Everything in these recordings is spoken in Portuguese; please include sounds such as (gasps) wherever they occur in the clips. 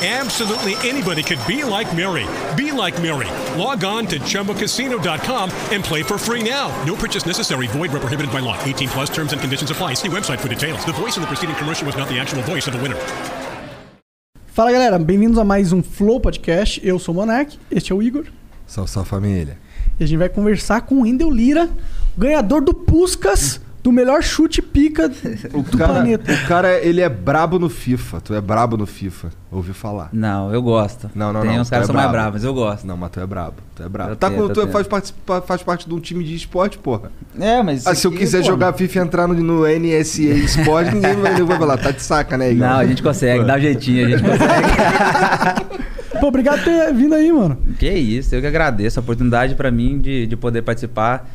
Absolutely anybody could be like Mary. Be like Mary. Log on to ChumboCasino.com and play for free now. No purchase necessary. Void where prohibited by law. 18 plus terms and conditions apply. See website for details. The voice in the preceding commercial was not the actual voice of the winner. Fala galera, bem-vindos a mais um Flow Podcast. Eu sou o Monark, este é o Igor. Salve, salve família. E a gente vai conversar com o Wendel Lira, ganhador do Puscas, do melhor chute pica O do cara, planeta. o cara, ele é brabo no FIFA. Tu é brabo no FIFA. Ouvi falar. Não, eu gosto. Não, não, Tem não. uns tu caras é são mais bravos, mas eu gosto. Não, mas tu é brabo. Tu é brabo. Eu Tá tento, com, tu tento. faz, participa- faz parte de um time de esporte, porra. É, mas. Ah, se eu quiser pô, jogar FIFA e entrar no, no NSA Esporte, ninguém vai, vai falar. Tá de saca, né, Igor? Não, a gente consegue, dá um jeitinho, a gente (laughs) consegue. Pô, obrigado por ter vindo aí, mano. que isso, eu que agradeço a oportunidade pra mim de, de poder participar.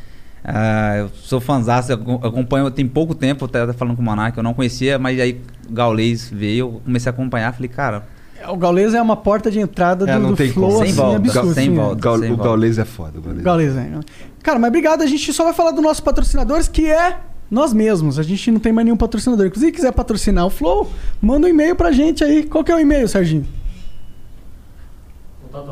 Ah, eu sou fãzaço, acom- acompanho tem pouco tempo, até falando com o Monark, eu não conhecia, mas aí o Gaulês veio, eu comecei a acompanhar, falei, cara, O Gaules é uma porta de entrada É, do, não do tem Flow, como. Sem assim, volta, absurdo. sem assim, volta. O, Gaul, Sem o volta. Gaulês é foda. O Gaulês. Gaules, é. Cara, mas obrigado. A gente só vai falar dos nossos patrocinadores, que é nós mesmos. A gente não tem mais nenhum patrocinador. Inclusive, se quiser patrocinar o Flow, manda um e-mail pra gente aí. Qual que é o e-mail, Serginho? Contato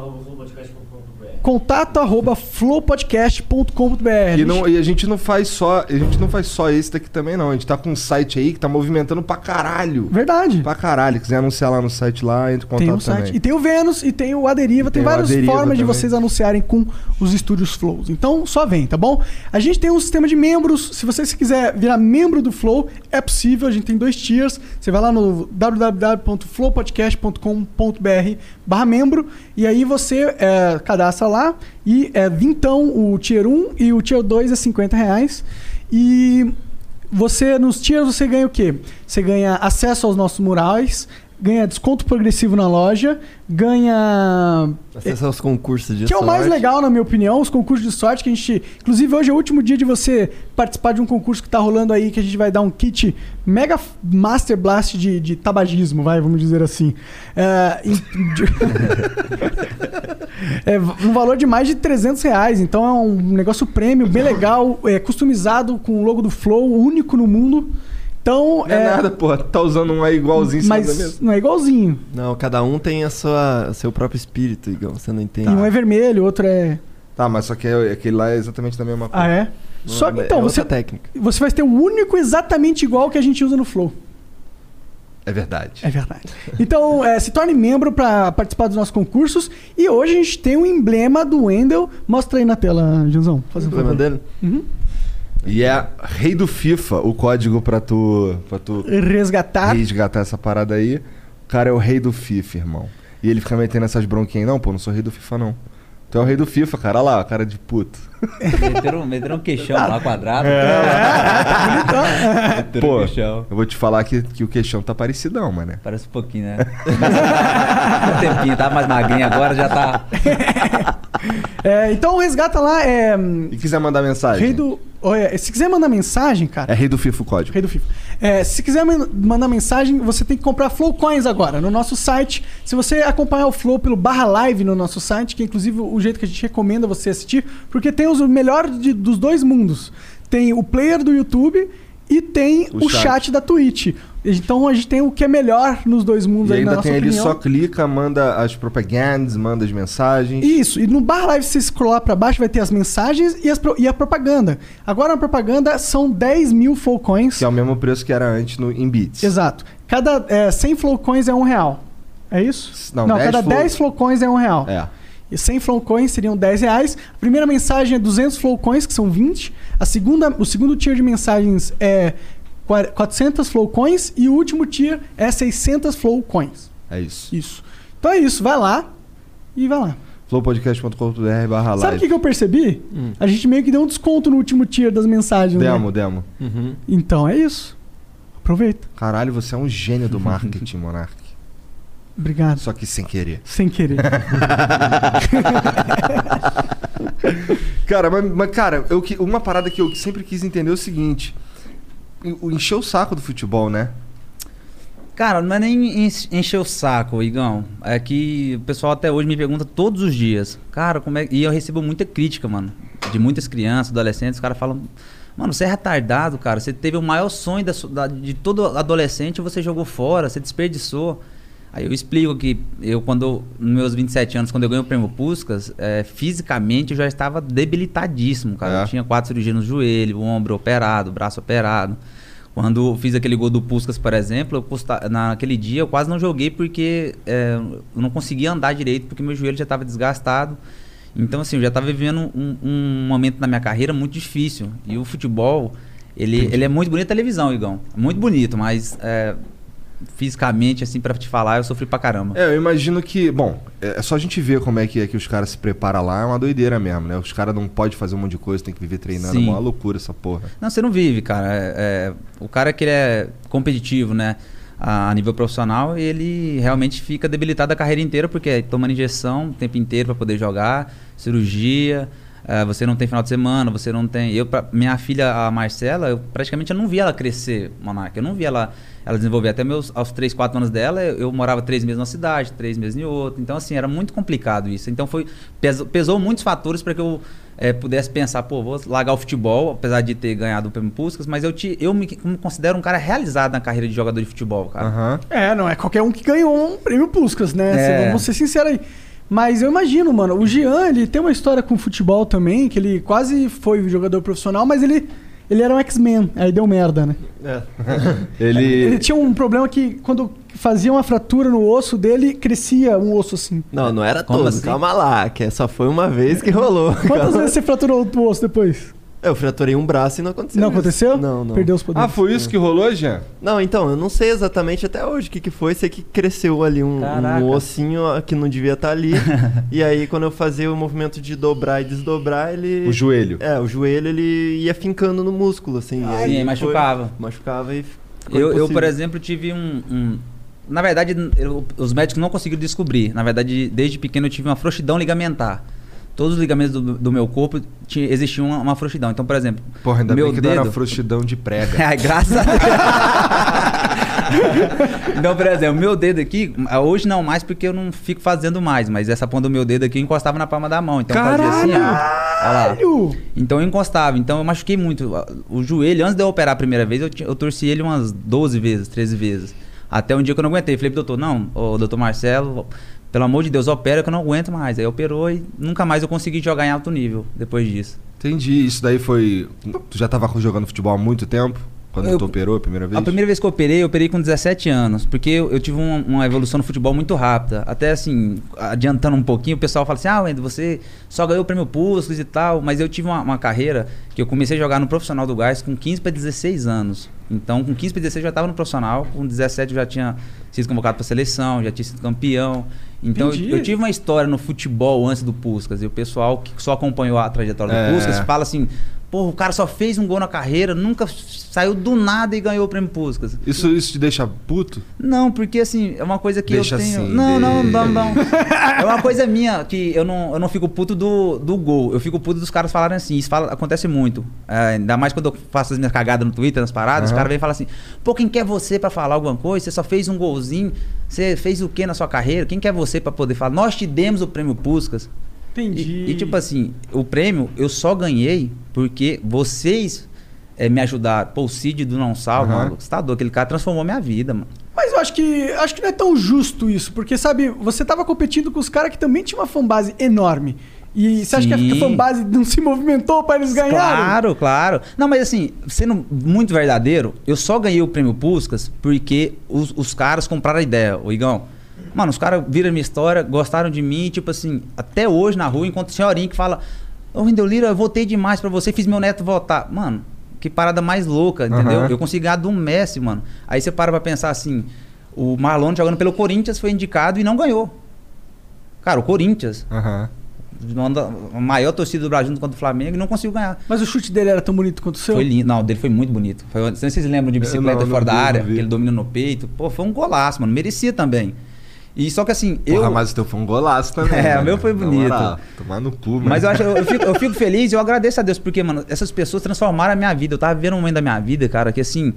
arroba flowpodcast.com.br. E, não- e a gente não faz só. A gente não faz só esse daqui também, não. A gente tá com um site aí que tá movimentando pra caralho. Verdade. Pra caralho. Quiser anunciar lá no site lá, entre em contato Tem um também. site. E tem o Vênus e tem o Aderiva. Tem, tem várias Aderiva formas de também. vocês anunciarem com os estúdios Flows. Então, só vem, tá bom? A gente tem um sistema de membros. Se você se quiser virar membro do Flow, é possível. A gente tem dois tiers. Você vai lá no www.flowpodcast.com.br barra membro e aí você é, cadastra lá e é vintão o tier 1 e o tier 2 é 50 reais. E você, nos tiers, você ganha o quê? Você ganha acesso aos nossos murais, ganha desconto progressivo na loja, ganha. Acesso aos concursos de Que é o mais sorte. legal, na minha opinião, os concursos de sorte que a gente. Inclusive, hoje é o último dia de você participar de um concurso que tá rolando aí, que a gente vai dar um kit Mega Master Blast de, de tabagismo, vai, vamos dizer assim. É, em- de- (laughs) é um valor de mais de 300 reais. Então é um negócio prêmio, bem legal, é customizado com o logo do Flow, único no mundo. Então. Não é, nada, porra. Tá usando um aí igualzinho em cima da Mas não é igualzinho. Não, cada um tem a sua, o seu próprio espírito, Igor. Você não entende. E um é vermelho, o outro é. Tá, mas só que é- aquele lá é exatamente da mesma coisa. Ah, é? Só que é então, outra você, técnica. você vai ter o único exatamente igual que a gente usa no Flow. É verdade. É verdade. Então, (laughs) é, se torne membro para participar dos nossos concursos. E hoje a gente tem um emblema do Wendel. Mostra aí na tela, Gilzão. Faz um favor. dele? Uhum. E é Rei do FIFA, o código pra tu, pra tu Resgatar. resgatar essa parada aí. O cara é o rei do FIFA, irmão. E ele fica metendo essas bronquinhas. Não, pô, não sou rei do FIFA, não. Tu é o rei do FIFA, cara. Olha lá, cara de puto. meteram, meteram um queixão lá quadrado. É. meteram (laughs) Pô, um queixão. eu vou te falar que, que o queixão tá parecidão, mano. Parece um pouquinho, né? (laughs) um tempinho, tá mais magrinho agora, já tá. (laughs) É, então, resgata lá. É, E quiser mandar mensagem? rei do. Olha, se quiser mandar mensagem, cara. É rei do FIFA o código. Rei do FIFA. É, se quiser man- mandar mensagem, você tem que comprar Flow Coins agora no nosso site. Se você acompanhar o Flow pelo barra live no nosso site, que é inclusive o jeito que a gente recomenda você assistir, porque tem os melhores de- dos dois mundos. Tem o player do YouTube e tem O o, chat. chat. da Twitch. Então a gente tem o que é melhor nos dois mundos E aí, ainda tem ele opinião. só clica, manda as propagandas, manda as mensagens. Isso, e no Bar Live, se você scrollar pra baixo, vai ter as mensagens e, as e a propaganda. Agora, a propaganda são 10 mil Flow Coins. Que é o mesmo preço que era antes no, em bits. Exato. Cada é, 100 Flow Coins é um real. É isso? Não, 10 cada Flow- 10 Flow Coins é um real. É. E 100 Flow Coins seriam 10 reais. A primeira mensagem é 200 Flow Coins, que são 20. A segunda, o segundo tier de mensagens é 400 Flow Coins. E o último tier é 600 Flow Coins. É isso. Isso. Então é isso. Vai lá e vai lá. flowpodcast.com.br barra Sabe o live. que, que eu percebi? Hum. A gente meio que deu um desconto no último tier das mensagens, né? Demo, demo. Uhum. Então é isso. Aproveita. Caralho, você é um gênio do marketing, (laughs) Monark. Obrigado. Só que sem querer. Sem querer. (laughs) Cara, mas, mas, cara, eu, uma parada que eu sempre quis entender é o seguinte. O encher o saco do futebol, né? Cara, não é nem enche- encher o saco, Igão. É que o pessoal até hoje me pergunta todos os dias. Cara, como é. E eu recebo muita crítica, mano. De muitas crianças, adolescentes. Os caras falam. Mano, você é retardado, cara. Você teve o maior sonho da da- de todo adolescente você jogou fora, você desperdiçou. Aí eu explico que eu, quando, nos meus 27 anos, quando eu ganhei o prêmio Puskas, é, fisicamente eu já estava debilitadíssimo, cara. É. Eu tinha quatro cirurgias no joelho, o ombro operado, o braço operado. Quando eu fiz aquele gol do Puskas, por exemplo, eu posta- naquele dia eu quase não joguei porque é, eu não conseguia andar direito, porque meu joelho já estava desgastado. Então, assim, eu já estava vivendo um, um momento na minha carreira muito difícil. E o futebol, ele, ele é muito bonito na televisão, Igão. Muito bonito, mas é, fisicamente, assim, pra te falar, eu sofri pra caramba. É, eu imagino que, bom, é é só a gente ver como é que, é que os caras se preparam lá, é uma doideira mesmo, né? Os caras não podem fazer um monte de coisa, tem que viver treinando, Sim. é uma loucura essa porra. Não, você não vive, cara. É- é, o cara que ele é competitivo, né? A, nível profissional, ele realmente fica debilitado a carreira inteira, porque é tomando injeção o tempo inteiro para poder jogar, cirurgia. é, você não tem final de semana, você não tem. Eu, pra- minha filha, a Marcela, eu praticamente eu não vi ela crescer, Monarca. Eu não vi ela, ela desenvolver. Até meus, aos 3, 4 anos dela, eu, eu morava três meses numa cidade, três meses em outra. Então, assim, era muito complicado isso. Então, foi pesou, pesou muitos fatores para que eu é, pudesse pensar, pô, vou largar o futebol, apesar de ter ganhado o prêmio Puskas, mas eu, te, eu me, me considero um cara realizado na carreira de jogador de futebol, cara. Aham. É, não é qualquer um que ganhou um prêmio Puskas, né? É. Vamos ser sinceros aí. Mas eu imagino, mano, o Jean, ele tem uma história com futebol também, que ele quase foi jogador profissional, mas ele, ele era um X-Men, aí deu merda, né? É. (laughs) Ele Ele. tinha um problema que quando fazia uma fratura no osso dele, crescia um osso assim. Não, não era Como todo, assim? calma lá, que só foi uma vez que rolou. Quantas Calma. (laughs) vezes você fraturou o osso depois? Eu fraturei um braço e não aconteceu. Não isso. aconteceu? Não, não. Perdeu os poderes. Ah, foi isso que rolou, Jean? Não, então, eu não sei exatamente até hoje o que, que foi. Sei que cresceu ali um, um ossinho que não devia estar ali. (laughs) e aí, quando eu fazia o movimento de dobrar e desdobrar, ele. O joelho. É, o joelho ele ia fincando no músculo, assim. e Sim, aí aí machucava. foi- machucava e. ficou Eu, eu, por exemplo, tive um. um- na verdade, eu- os médicos não conseguiram descobrir. Na verdade, desde pequeno eu tive uma frouxidão ligamentar. Todos os ligamentos do, do meu corpo tinha, existia uma, uma frouxidão. Então, por exemplo, Porra, ainda meu bem que não era dedo- frouxidão de prega. Ai, (laughs) graças a Deus. (laughs) então, por exemplo, meu dedo aqui, hoje não mais porque eu não fico fazendo mais, mas essa ponta do meu dedo aqui eu encostava na palma da mão. Então eu fazia assim, ó. Olha lá. Caralho! Então eu encostava, então eu machuquei muito. O joelho, antes de eu operar a primeira vez, eu, eu torci ele umas 12 vezes, 13 vezes. Até um dia que eu não aguentei. Falei pro doutor, não, ô doutor Marcelo, pelo amor de Deus, opera que eu não aguento mais. Aí operou e nunca mais eu consegui jogar em alto nível depois disso. Entendi. Isso daí foi. Tu já tava jogando futebol há muito tempo? Quando Eu- tu operou a primeira vez? A primeira vez que eu operei, eu operei com 17 anos, porque eu, eu tive uma, uma evolução no futebol muito rápida. Até assim, adiantando um pouquinho, o pessoal fala assim: ah, Wendel, você só ganhou o prêmio Puskas e tal, mas eu tive uma, uma carreira que eu comecei a jogar no profissional do Gás com 15 para 16 anos. Então, com 15 para 16 eu já estava no profissional, com 17 eu já tinha sido convocado para seleção, já tinha sido campeão. Então, eu, eu tive uma história no futebol antes do Puskas, e o pessoal que só acompanhou a trajetória É. do Puskas fala assim: Porra, o cara só fez um gol na carreira, nunca saiu do nada e ganhou o prêmio Puskas. Isso, isso te deixa puto? Não, porque assim, é uma coisa que Deixa eu tenho. assim, não, não, deixa. não, não. (laughs) É uma coisa minha que eu não, eu não fico puto do, do gol. Eu fico puto dos caras falarem assim. Isso fala- acontece muito. É, ainda mais quando eu faço as minhas cagadas no Twitter, nas paradas, os Aham. caras vêm e falam assim: pô, quem quer você pra falar alguma coisa? Você só fez um golzinho. Você fez o que na sua carreira? Quem quer você pra poder falar? Nós te demos o prêmio Puskas. Entendi. E, e, tipo assim, o prêmio eu só ganhei porque vocês eh, me ajudaram. Pô, o Cid do Não Salvo, Aham. mano, você tá doido? Aquele cara transformou minha vida, mano. Mas eu acho que acho que não é tão justo isso, porque sabe, você tava competindo com os caras que também tinham uma fanbase enorme. E você acha que a Sim. fanbase não se movimentou pra eles ganharem? Claro, claro. Não, mas assim, sendo muito verdadeiro, eu só ganhei o prêmio Puskas porque os, os caras compraram a ideia, o Igão. Mano, os caras viram minha história, gostaram de mim, tipo assim, até hoje na rua, enquanto senhorinho que fala: Ô Wendel Lira, eu votei demais pra você, fiz meu neto votar. Mano, que parada mais louca, entendeu? Aham. Eu consegui ganhar do Messi, mano. Aí você para pra pensar assim: o Marlon jogando pelo Corinthians foi indicado e não ganhou. Cara, o Corinthians, Aham. da- a maior torcida do Brasil junto contra o Flamengo, e não conseguiu ganhar. Mas o chute dele era tão bonito quanto o seu? Foi lindo. Não, o dele foi muito bonito. Foi, não sei se vocês lembram de bicicleta não, não fora da vi, área, vi. que ele domina no peito. Pô, foi um golaço, mano. Merecia também. E só que assim, Porra, eu. mas o teu foi um golaço também. (laughs) É, o meu foi bonito. Tomar no cu, mano. Mas eu, acho, eu, fico, eu fico (laughs) feliz e eu agradeço a Deus, porque, mano, essas pessoas transformaram a minha vida. Eu tava vivendo um momento da minha vida, cara, que assim.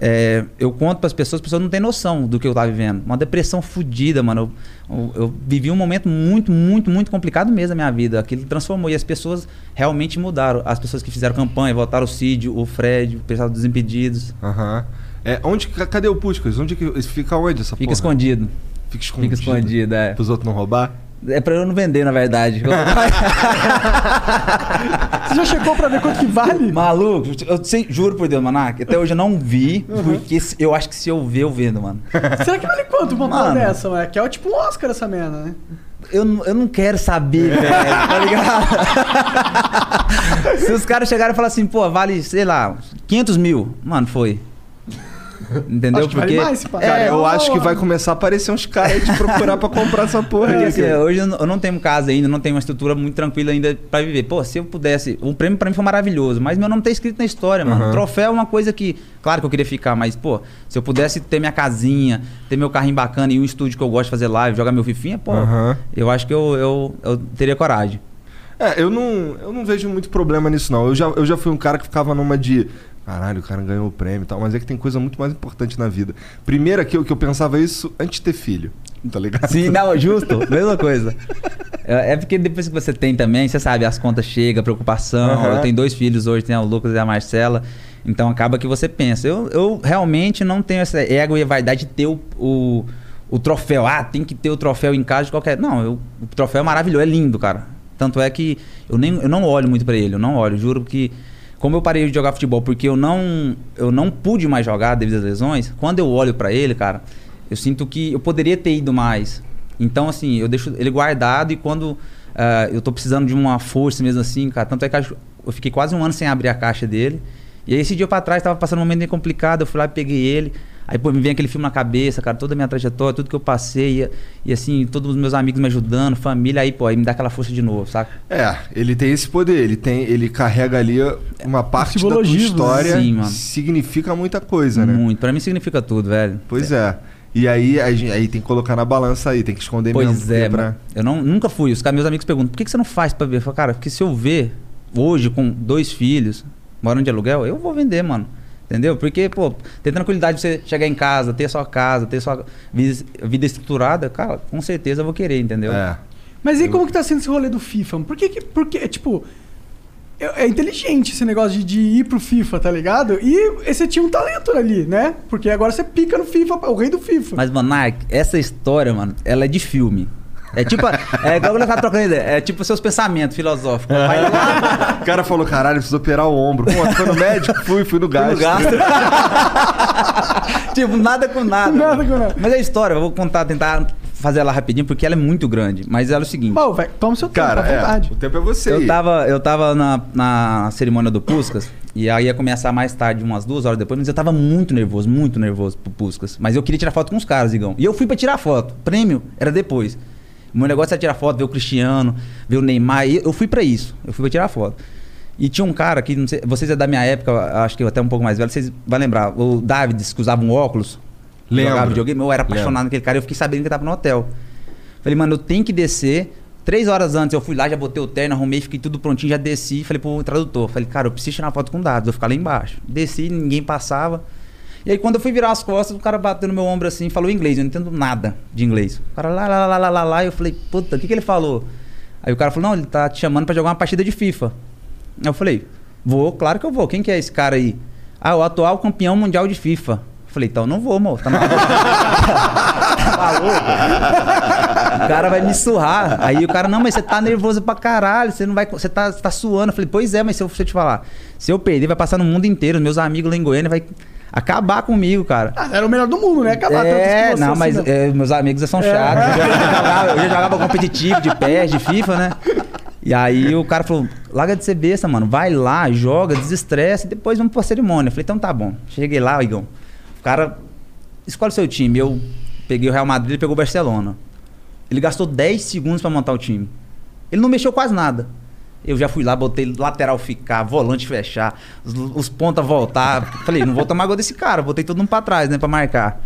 é, eu conto para as pessoas, as pessoas não têm noção do que eu tava vivendo. Uma depressão fodida, mano. Eu, eu, eu vivi um momento muito, muito, muito complicado mesmo na minha vida. Aquilo transformou e as pessoas realmente mudaram. As pessoas que fizeram campanha, votaram o Cid, o Fred, o pessoal dos Impedidos. Aham. É, onde, cadê o Puskas? Onde que fica onde essa Fica porra? escondido. Fica escondido. Fica escondido, é. Pros outros não roubar? É pra eu não vender, na verdade. (laughs) (laughs) Você já checou pra ver quanto que vale? Maluco, eu sei- juro por Deus, Manac, até hoje eu não vi, Uhum. porque eu acho que se eu ver, eu vendo, mano. (laughs) Será que vale quanto uma Mano. dessa, mano? Que é tipo um Oscar essa merda, né? Eu, não- eu não quero saber, velho, tá ligado? se os caras chegarem e falar assim, pô, vale, sei lá, 500 mil, mano, foi. Entendeu? Acho que vale porque mais, é, Cara, eu ó, acho que vai começar a aparecer uns caras aí te procurar pra comprar essa porra Porque aí. assim, hoje eu não, eu não tenho casa ainda, não tenho uma estrutura muito tranquila ainda pra viver. Pô, se eu pudesse. O prêmio pra mim foi maravilhoso, mas meu nome tá escrito na história, mano. Aham. Troféu é uma coisa que. Claro que eu queria ficar, mas, pô, se eu pudesse ter minha casinha, ter meu carrinho bacana e um estúdio que eu gosto de fazer live, jogar meu fifinha, pô, Aham. eu acho que eu, eu, eu teria coragem. É, eu não, eu não vejo muito problema nisso, não. Eu já, eu já fui um cara que ficava numa de. Caralho, o cara ganhou o prêmio e tal, mas é que tem coisa muito mais importante na vida. Primeiro que eu, que eu pensava isso antes de ter filho. Tá ligado? Sim, não, justo, (laughs) mesma coisa. É é porque depois que você tem também, você sabe, as contas chegam, preocupação. Aham. Eu tenho dois filhos hoje, tem o Lucas e a Marcela. Então acaba que você pensa. Eu, eu realmente não tenho essa ego e a vaidade de ter o, o, o troféu. Ah, tem que ter o troféu em casa de qualquer. Não, eu- o troféu é maravilhoso, é lindo, cara. Tanto é que eu, nem, eu não olho muito pra ele, eu não olho. Juro que. Como eu parei de jogar futebol porque eu não, eu não pude mais jogar devido às lesões, quando eu olho pra ele, cara, eu sinto que eu poderia ter ido mais. Então, assim, eu deixo ele guardado e quando ah, eu tô precisando de uma força mesmo assim, cara, tanto é que eu fiquei quase um ano sem abrir a caixa dele. E aí esse dia pra trás tava passando um momento meio complicado, eu fui lá e peguei ele. Aí, pô, me vem aquele filme na cabeça, cara, toda a minha trajetória, tudo que eu passei, e, e assim, todos os meus amigos me ajudando, família, aí, pô, aí me dá aquela força de novo, saca? É, ele tem esse poder, ele tem, ele carrega ali uma parte da tua simbologismo, história, Sim, mano. significa muita coisa, né? Muito. Pra mim significa tudo, velho. Pois é. E aí, a gen- aí tem que colocar na balança aí, tem que esconder mesmo. Pois é, mano. Eu não, nunca fui. Os caras, meus amigos perguntam, por que, que você não faz pra ver? Eu falo, cara, porque se eu ver hoje com dois filhos, morando de aluguel, eu vou vender, mano. Entendeu? Porque, pô, ter tranquilidade de você chegar em casa, ter sua casa, ter sua vida, vida estruturada, cara, com certeza eu vou querer, entendeu? É. Mas e como que tá sendo esse rolê do FIFA? Por que que... Porque, tipo... É, é inteligente esse negócio de, de ir pro FIFA, tá ligado? E você tinha um talento ali, né? Porque agora você pica no FIFA, o rei do FIFA. Mas, Monark, essa história, mano, ela é de filme. É tipo, é igual eu tava trocando ideia, é tipo seus pensamentos filosóficos. Lá, O cara falou, caralho, preciso operar o ombro. Pô, foi no médico? Fui, fui no no gasto. gasto. (laughs) tipo, nada com nada. Nada mano. com nada. Mas a história, eu vou contar, tentar fazer ela rapidinho, porque ela é muito grande. Mas ela é o seguinte. Bom, velho, toma seu tempo, Cara, à vontade. é, o tempo é você. Eu aí. tava, eu tava na, na cerimônia do Puscas, e aí ia começar mais tarde, umas duas horas depois, mas eu tava muito nervoso, muito nervoso pro Puscas. Mas eu queria tirar foto com os caras, Igão. E eu fui pra tirar foto. O prêmio era depois. O meu negócio era tirar foto, ver o Cristiano, ver o Neymar. E eu fui pra isso. Eu fui pra tirar foto. E tinha um cara que, não sei, vocês é da minha época, acho que eu até um pouco mais velho, vocês vão lembrar. O Davids, que usava um óculos, Lembro. jogava videogame, eu era apaixonado Lembro. naquele cara, eu fiquei sabendo que ele tava no hotel. Falei, mano, eu tenho que descer. Três horas antes eu fui lá, já botei o terno, arrumei, fiquei tudo prontinho, já desci. Falei pro tradutor, falei, cara, eu preciso tirar uma foto com dados, vou ficar lá embaixo. Desci, ninguém passava. E aí quando eu fui virar as costas, o cara bateu no meu ombro assim, falou inglês, eu não entendo nada de inglês. O cara lá, lá, lá, lá, lá, lá, eu falei, puta, o que, que ele falou? Aí o cara falou, não, ele tá te chamando pra jogar uma partida de FIFA. Aí eu falei, vou, claro que eu vou. Quem que é esse cara aí? Ah, o atual campeão mundial de FIFA. Eu falei, então não vou, moço. Tá maluco? (laughs) tá maluco? O cara vai me surrar. Aí o cara, não, mas você tá nervoso pra caralho, você não vai. Você tá, você tá suando. Eu falei, pois é, mas se eu, se eu te falar, se eu perder, vai passar no mundo inteiro. Meus amigos lá em Goiânia vai acabar comigo, cara. Ah, era o melhor do mundo, né? Acabar É, não, mas assim, é, meus amigos são chatos. Eu, já (laughs) jogava, eu já jogava competitivo de PES, de FIFA, né? E aí o cara falou, larga de ser besta, mano. Vai lá, joga, desestressa e depois vamos pra cerimônia. Eu falei, então tá bom. Cheguei lá, Igão. O cara, escolhe o seu time. Eu peguei o Real Madrid e pegou o Barcelona. Ele gastou 10 segundos pra montar o time. Ele não mexeu quase nada. Eu já fui lá, botei lateral ficar, volante fechar, os, os pontas voltar. Falei, não vou tomar gol desse cara, botei todo mundo pra trás, né, pra marcar.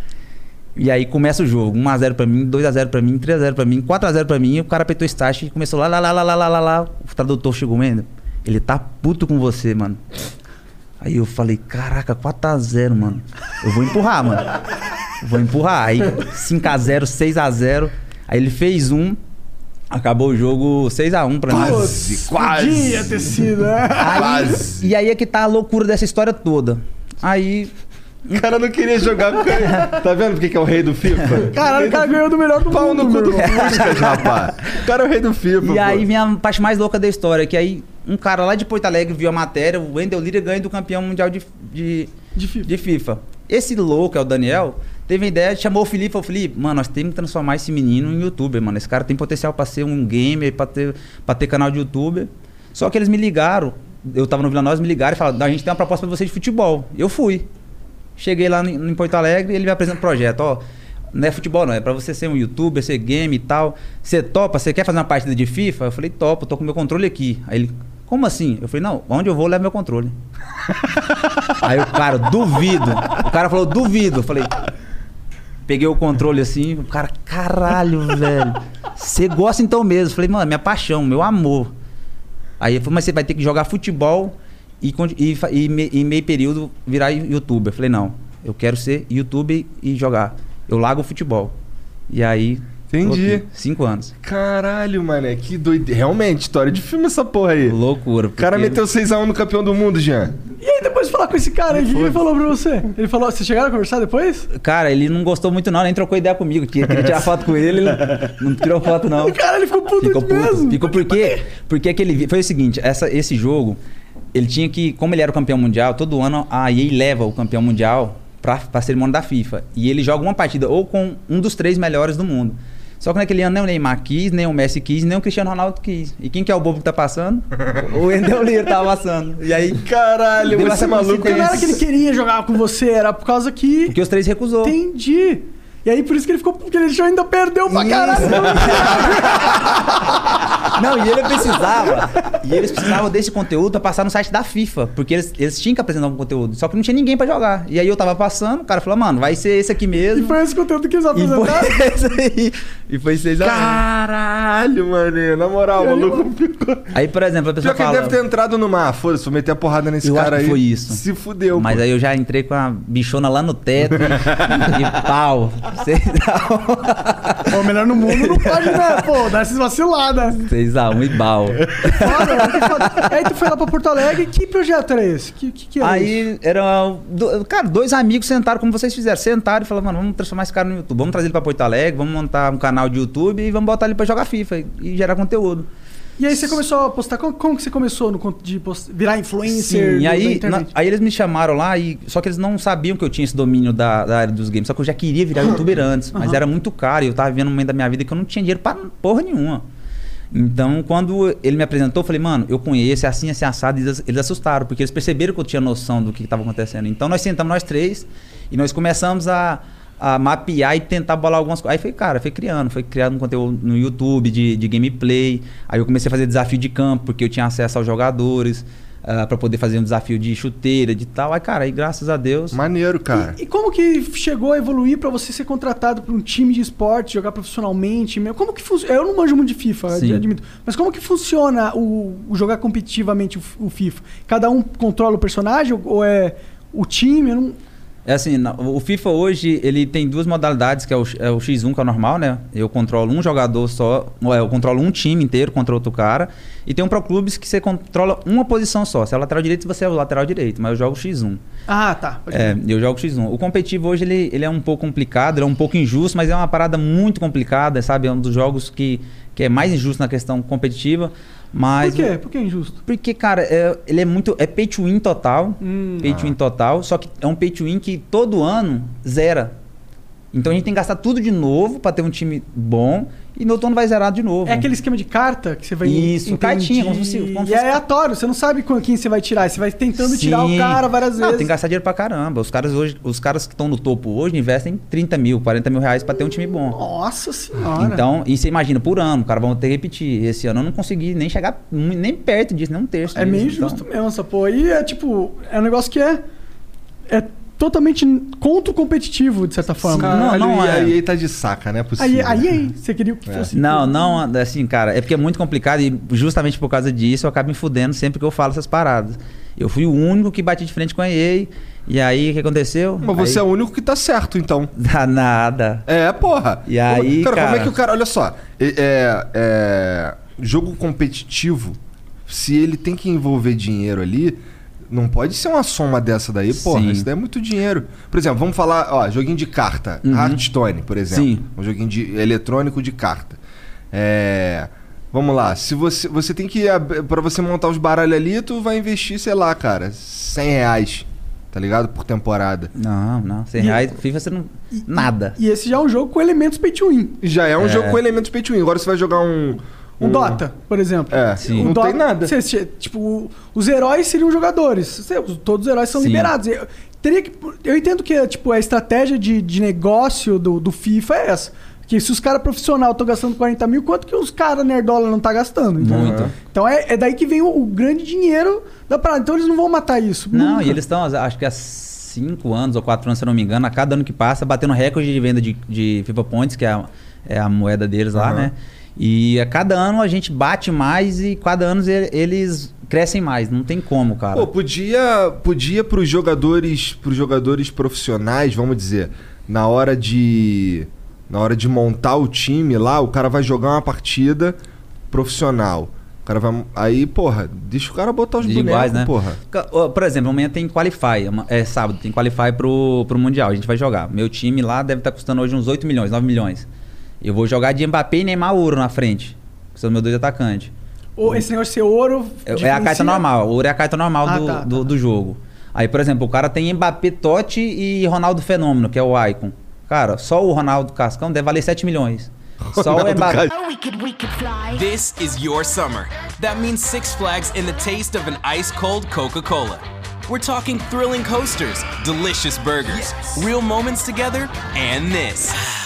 E aí começa o jogo, 1x0 pra mim, 2x0 pra mim, 3x0 pra mim, 4x0 pra mim, o cara apertou start e começou lá, lá, lá, lá, lá, lá, lá, lá. O tradutor chegou, mano, ele tá puto com você, mano. Aí eu falei, caraca, 4x0, mano. Eu vou empurrar, mano. Eu vou empurrar. Aí 5x0, 6x0. Aí ele fez um. Acabou o jogo 6x1 pra nós. Quase, quase. Podia ter sido, né? Aí, Quase. e aí é que tá a loucura dessa história toda. Aí. O cara não queria jogar com ele. Tá vendo porque que é o rei do FIFA? Caralho, o cara ganhou do melhor do Pau mundo, no cu do. Fuscas, rapaz. O cara é o rei do FIFA. E pô. aí vem a parte mais louca da história, que aí um cara lá de Porto Alegre viu a matéria, o Wendel Lira ganha do campeão mundial de, de, De FIFA. de FIFA. Esse louco, é o Daniel, teve a ideia, chamou o Felipe, falou, Felipe, mano, nós temos que transformar esse menino em youtuber, mano. Esse cara tem potencial pra ser um gamer, pra ter, pra ter canal de youtuber. Só que eles me ligaram, eu tava no Vila Nós, me ligaram e falaram, a gente tem uma proposta pra você de futebol. Eu fui. Cheguei lá em, Porto Alegre e ele me apresenta o projeto, ó. Não é futebol, não. É pra você ser um youtuber, ser game e tal. Você topa? Você quer fazer uma partida de FIFA? Eu falei, topo, tô com meu controle aqui. Aí ele, como assim? Eu falei, não, onde eu vou, eu levo meu controle. (laughs) Aí o cara, duvido. O cara falou, duvido. Eu falei, peguei o controle assim, o cara, caralho, (laughs) velho. Você gosta então mesmo? Falei, mano, minha paixão, meu amor. Aí ele falou, mas você vai ter que jogar futebol e, e, e, me- e meio período virar youtuber. Falei, não, eu quero ser youtuber e jogar. Eu largo o futebol. E aí. Entendi. aqui, Cinco anos. Caralho, mané, que doido. Realmente, história de filme essa porra aí. O Loucura. cara porque- meteu 6x1 no campeão do mundo, Jean. E aí, depois de falar com esse cara, aí, o que ele falou pra você? Ele falou, vocês chegaram a conversar depois? Cara, ele não gostou muito, não, nem trocou ideia comigo. que- Queria tirar foto com ele, ele não tirou foto, não. (laughs) Cara, ele ficou puto Ficou puto. mesmo. Ficou por quê? Porque aquele foi o seguinte, essa, esse jogo, ele tinha que, como ele era o campeão mundial, todo ano a EA leva o campeão mundial pra, pra cerimônia da FIFA. E ele joga uma partida ou com um dos três melhores do mundo. Só que naquele ano nem o Neymar quis, nem o Messi quis, nem o Cristiano Ronaldo quis. E quem que é o bobo que tá passando? (laughs) o Endel Lira tava passando. E aí, Caralho, Deu esse essa maluco não era que ele queria jogar com você, era por causa que... porque os três recusou. Entendi. E aí, por isso que ele ficou... Porque ele já ainda perdeu pra caralho. (laughs) Não, e ele precisava. e eles precisavam desse conteúdo pra passar no site da FIFA. Porque eles, eles tinham que apresentar um conteúdo. Só que não tinha ninguém pra jogar. E aí eu tava passando, o cara falou, mano, vai ser esse aqui E mesmo. foi esse conteúdo que eles E apresentaram. foi (laughs) esse aí. E foi seis a um. Caralho, mané. Na moral, o maluco ficou. Aí, por exemplo, a Pior pessoa que ele fala... deve ter entrado no mar. Foda-se, vou meter a porrada nesse Eu acho cara que aí. foi isso. Se fudeu, Mas pô. aí eu já entrei com a bichona lá no teto e, (laughs) e pau. Seis a (laughs) Pô, melhor no mundo não pode, né? Pô, dá essas vaciladas. Um. Seis a um e bal. (laughs) Foda. Aí tu foi lá pra Porto Alegre, que projeto era esse? Que, que, que era isso? Aí era. do- Cara, dois amigos sentaram como vocês fizeram. Sentaram e falaram, mano, vamos transformar esse cara no YouTube. Vamos trazer ele pra Porto Alegre, vamos montar um canal de YouTube e vamos botar ele pra jogar FIFA e, gerar conteúdo. E aí você começou a postar. Como, como que você começou no, con- de post- virar influencer Sim, e aí, na- aí eles me chamaram lá, e só que eles não sabiam que eu tinha esse domínio da, da área dos games. Só que eu já queria virar (gasps) youtuber antes, mas Aham. era muito caro e eu tava vivendo um momento da minha vida que eu não tinha dinheiro pra porra nenhuma. Então, quando ele me apresentou, eu falei, mano, eu conheço, é assim, assim, assado. Eles, eles assustaram, porque eles perceberam que eu tinha noção do que estava acontecendo. Então, nós sentamos nós três e nós começamos a, a mapear e tentar bolar algumas coisas. Aí foi, cara, foi criando, foi criando um conteúdo no YouTube de, de gameplay. Aí eu comecei a fazer desafio de campo, porque eu tinha acesso aos jogadores. Para pra poder fazer um desafio de chuteira, de tal. Aí, cara, aí graças a Deus. Maneiro, cara. E, e como que chegou a evoluir pra você ser contratado pra um time de esporte, jogar profissionalmente? Como que funciona? Eu não manjo muito de FIFA, Sim. admito. Mas como que funciona o, o jogar competitivamente o, o FIFA? Cada um controla o personagem ou, ou é o time? Eu não... É assim, o FIFA hoje ele tem duas modalidades, que é o, é o X1, que é o normal, né? Eu controlo um jogador só, ou é, eu controlo um time inteiro contra outro cara. E tem um Pro Clubes que você controla uma posição só. Se é o lateral direito, você é o lateral direito, mas eu jogo X1. Ah, tá. É, eu jogo X1. O competitivo hoje ele, ele é um pouco complicado, ele é um pouco injusto, mas é uma parada muito complicada, sabe? É um dos jogos que, que é mais injusto na questão competitiva. Mas Por quê? Por que é injusto? porque, cara, é- ele é muito. É pay to win total. Hum. Pay to win total. Só que é um pay to win que todo ano zera. Então a gente tem que gastar tudo de novo pra ter um time bom. E no outro ano vai zerar de novo. É aquele esquema de carta que você vai. Isso, entendi. cartinha, como se fosse- como E é aleatório, você não sabe com quem você vai tirar. Você vai tentando tirar o Sim. cara várias Não, vezes. tem que gastar dinheiro pra caramba. Os caras hoje, os caras que estão no topo hoje investem 30 mil, 40 mil reais pra ter um time bom. Nossa senhora. Então, e você imagina, por ano, o cara vai ter que repetir. Esse ano eu não consegui nem chegar nem perto disso, nem um terço É disso. meio Então, justo mesmo essa porra. E é tipo, é um negócio que é. É totalmente contra o competitivo, de certa forma. Caralho, não e é. aí tá de saca, né? Aí, Possível. aí, aí, você queria que fosse. Não, não, assim, cara, é porque é muito complicado e justamente por causa disso eu acabo me fudendo sempre que eu falo essas paradas. Eu fui o único que bati de frente com a EA. E aí, o que aconteceu? Mas você é aí, o único que tá certo, então. (laughs) Dá nada. É, porra. E aí, cara, como é cara? que o cara. Olha só. É, é- é, jogo competitivo, se ele tem que envolver dinheiro ali, não pode ser uma soma dessa daí, porra. Sim. Isso daí é muito dinheiro. Por exemplo, vamos falar, ó, joguinho de carta. Hearthstone, por exemplo. Uhum. Sim. Um joguinho de, eletrônico de carta. É. Vamos lá, se você, você tem que. Pra você montar os baralhos ali, tu vai investir, sei lá, cara, 100 reais, tá ligado? Por temporada. Não, não. 100 E- reais, FIFA você não. Nada. E esse já é um jogo com elementos pay to win. Já é um É. jogo com elementos pay to win. Agora você vai jogar um. Um Dota, por exemplo. É, Sim. Não Dota- tem nada. Cê- tipo, os heróis seriam jogadores. Cê- todos os heróis são Sim. liberados. Eu, teria que, eu entendo que tipo, a estratégia de, de negócio do, do FIFA é essa. Que se os caras profissionais estão gastando 40 mil, quanto que os caras nerdola não tá gastando? entendeu? Muito. Então é, é daí que vem o, o grande dinheiro da parada. Então eles não vão matar isso. Não, Nunca. e eles estão, acho que há 5 anos ou 4 anos, se eu não me engano, a cada ano que passa, batendo recorde de venda de, de FIFA Points, que é a, é a moeda deles lá, Aham. né? E a cada ano a gente bate mais e cada ano ele- eles crescem mais. Não tem como, cara. Pô, podia, podia pros jogadores, pros jogadores profissionais, vamos dizer, na hora de na hora de montar o time lá, o cara vai jogar uma partida profissional. O cara vai aí, porra, deixa o cara botar os De bonecos, iguais, né? porra. Por exemplo, amanhã tem Qualify, é sábado, tem Qualify pro, pro Mundial. A gente vai jogar. Meu time lá deve estar custando hoje uns 8 milhões, 9 milhões. Eu vou jogar de Mbappé e Neymar Ouro na frente, que são meus dois atacantes. Ou esse negócio de ser ouro. É, é a carta normal, o ouro é a carta normal Ah, do, tá, do, tá. do jogo. Aí, por exemplo, o cara tem Mbappé, Totti e Ronaldo Fenômeno, que é o Icon. Cara, só o Ronaldo Cascão deve valer 7 milhões. (laughs) Só o Mbappé. This is your summer. That means Six Flags and the taste of an ice cold Coca Cola. We're talking thrilling coasters, delicious burgers, real moments together, and this. (laughs)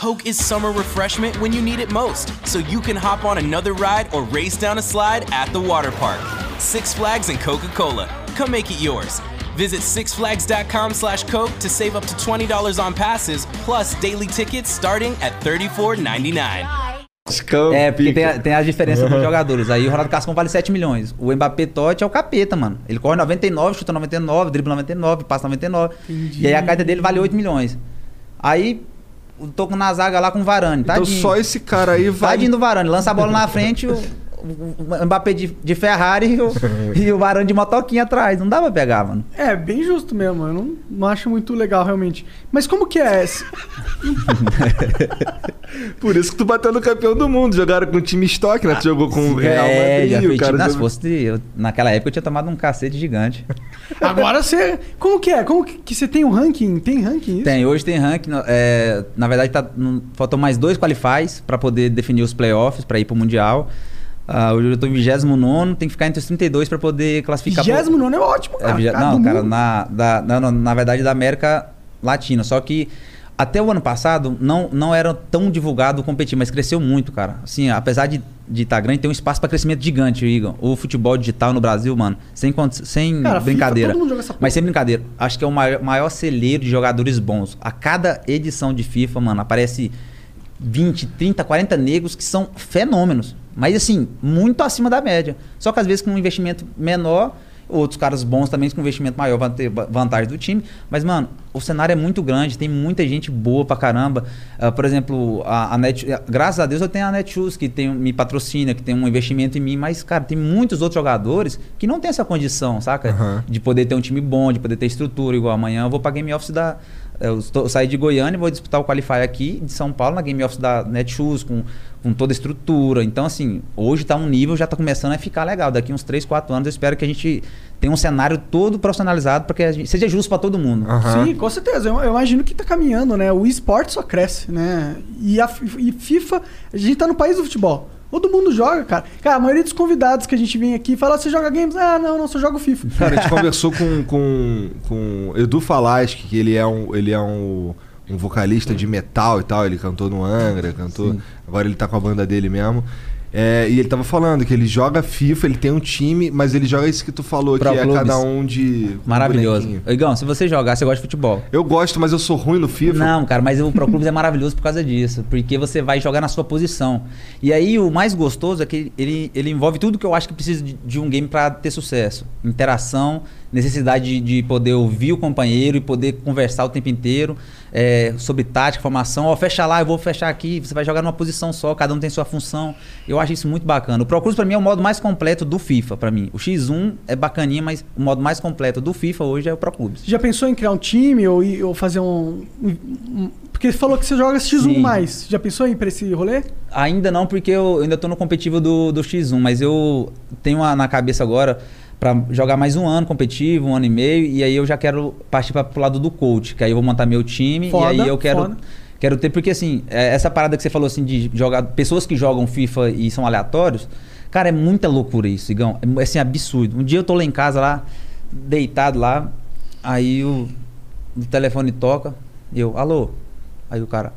Coke is summer refreshment when you need it most, so you can hop on another ride or race down a slide at the water park. Six Flags and Coca Cola. Come make it yours. Visit sixflags.com slash Coke to save up to $20 on passes, plus daily tickets starting at $34.99. Fly. É, porque tem, a- tem as diferenças dos (laughs) jogadores. Aí o Ronaldo Cascão vale 7 milhões. O Mbappé Totti é o capeta, mano. Ele corre 99, chuta 99, dribla 99, passa 99. E aí a carta dele vale 8 milhões. Aí tô com na zaga lá com o Varane, Então tadinho. só esse cara aí vai Tadinho do Varane, lança a bola na (laughs) frente, o, o Mbappé de, de Ferrari e o, (laughs) e o Varane de motoquinha atrás. Não dá pra pegar, mano. É, bem justo mesmo. Eu não, não acho muito legal, realmente. Mas como que é? esse- (laughs) Por isso que tu bateu no campeão do mundo. Jogaram com o time estoque, né? Tu jogou com o Real é, já Madrid. fez o cara time- Não, se jogou- fosse de- eu- naquela época eu tinha tomado um cacete gigante. (laughs) Agora você. Como que é? Como que, que você tem um ranking? Tem ranking isso? Tem, hoje tem ranking. é, na verdade, tá, faltam mais dois qualifies para poder definir os playoffs, para ir pro Mundial. Ah, eu tô em 29, tem que ficar entre os 32 para poder classificar. pro- 29 é ótimo, É, cara. vigé- Cara, não, cara, na, da, na, na- verdade da América Latina. Só que até o ano passado não, não era tão divulgado competir, mas cresceu muito, cara. Assim, apesar de estar grande, tem um espaço para crescimento gigante, Igor. O futebol digital no Brasil, mano, sem, sem Cara, FIFA, brincadeira. porra. mas sem brincadeira, acho que é o maior, maior celeiro de jogadores bons. A cada edição de FIFA, mano, aparece 20, 30, 40 negros que são fenômenos. Mas assim, muito acima da média. Só que às vezes com um investimento menor, outros caras bons também com investimento maior vão ter va- vantagem do time. Mas, mano, o cenário é muito grande, tem muita gente boa pra caramba. Ah, por exemplo, a, a Net, graças a Deus eu tenho a Netshoes que tem, me patrocina, que tem um investimento em mim, mas, cara, tem muitos outros jogadores que não tem essa condição, saca? Aham. De poder ter um time bom, de poder ter estrutura, igual amanhã eu vou pra Game Office da. Eu, estou- eu saí de Goiânia e vou disputar o Qualify aqui de São Paulo na Game Office da Netshoes, com, com toda a estrutura. Então, assim, hoje tá um nível, já tá começando a ficar legal. Daqui uns 3, 4 anos eu espero que a gente tenha um cenário todo profissionalizado para que a gente, seja justo para todo mundo. Aham. Sim, com certeza. Eu, eu imagino que tá caminhando, né? O esporte só cresce, né? E a e FIFA, a gente tá no país do futebol. Todo mundo joga, cara. Cara, a maioria dos convidados que a gente vem aqui fala, você joga games? Ah, não, não, só jogo FIFA. Cara, a gente (laughs) conversou com, com, com Edu Falaschi, que ele é um, ele é um, um vocalista de metal e tal. Ele cantou no Angra, cantou. Agora ele tá com a banda dele mesmo. É, e ele tava falando que ele joga FIFA, ele tem um time, mas ele joga isso que tu falou, Pro que é clubes. cada um de. um Maravilhoso. bonequinho. Igão, se você jogar, você gosta de futebol. Eu gosto, mas eu sou ruim no FIFA. Não, cara, mas o Pro Clubes é maravilhoso por causa disso. Porque você vai jogar na sua posição. E aí o mais gostoso é que ele, ele envolve tudo que eu acho que precisa de, de um game pra ter sucesso: interação, necessidade de, de poder ouvir o companheiro e poder conversar o tempo inteiro é, sobre tática, formação. Ó, fecha lá, eu vou fechar aqui. Você vai jogar numa posição só, cada um tem sua função. Eu acho isso muito bacana. O Pro Clubes pra mim é o modo mais completo do FIFA, pra mim. O X1 é bacaninha, mas o modo mais completo do FIFA hoje é o Pro Clubes. Você já pensou em criar um time ou, ou fazer um, um- Porque você falou que você joga X1 Sim. mais. Já pensou em ir pra esse rolê? Ainda não, porque eu ainda tô no competitivo do, do X1, mas eu tenho a- na cabeça agora pra jogar mais um ano competitivo, um ano e meio, e aí eu já quero partir para pro lado do coach, que aí eu vou montar meu time Foda, e aí eu quero foda. quero ter porque assim, é, essa parada que você falou assim de jogar pessoas que jogam FIFA e são aleatórios, cara, é muita loucura isso, Igão, é assim absurdo. Um dia eu tô lá em casa lá, deitado lá, aí o, o telefone toca, eu, alô. Aí o cara,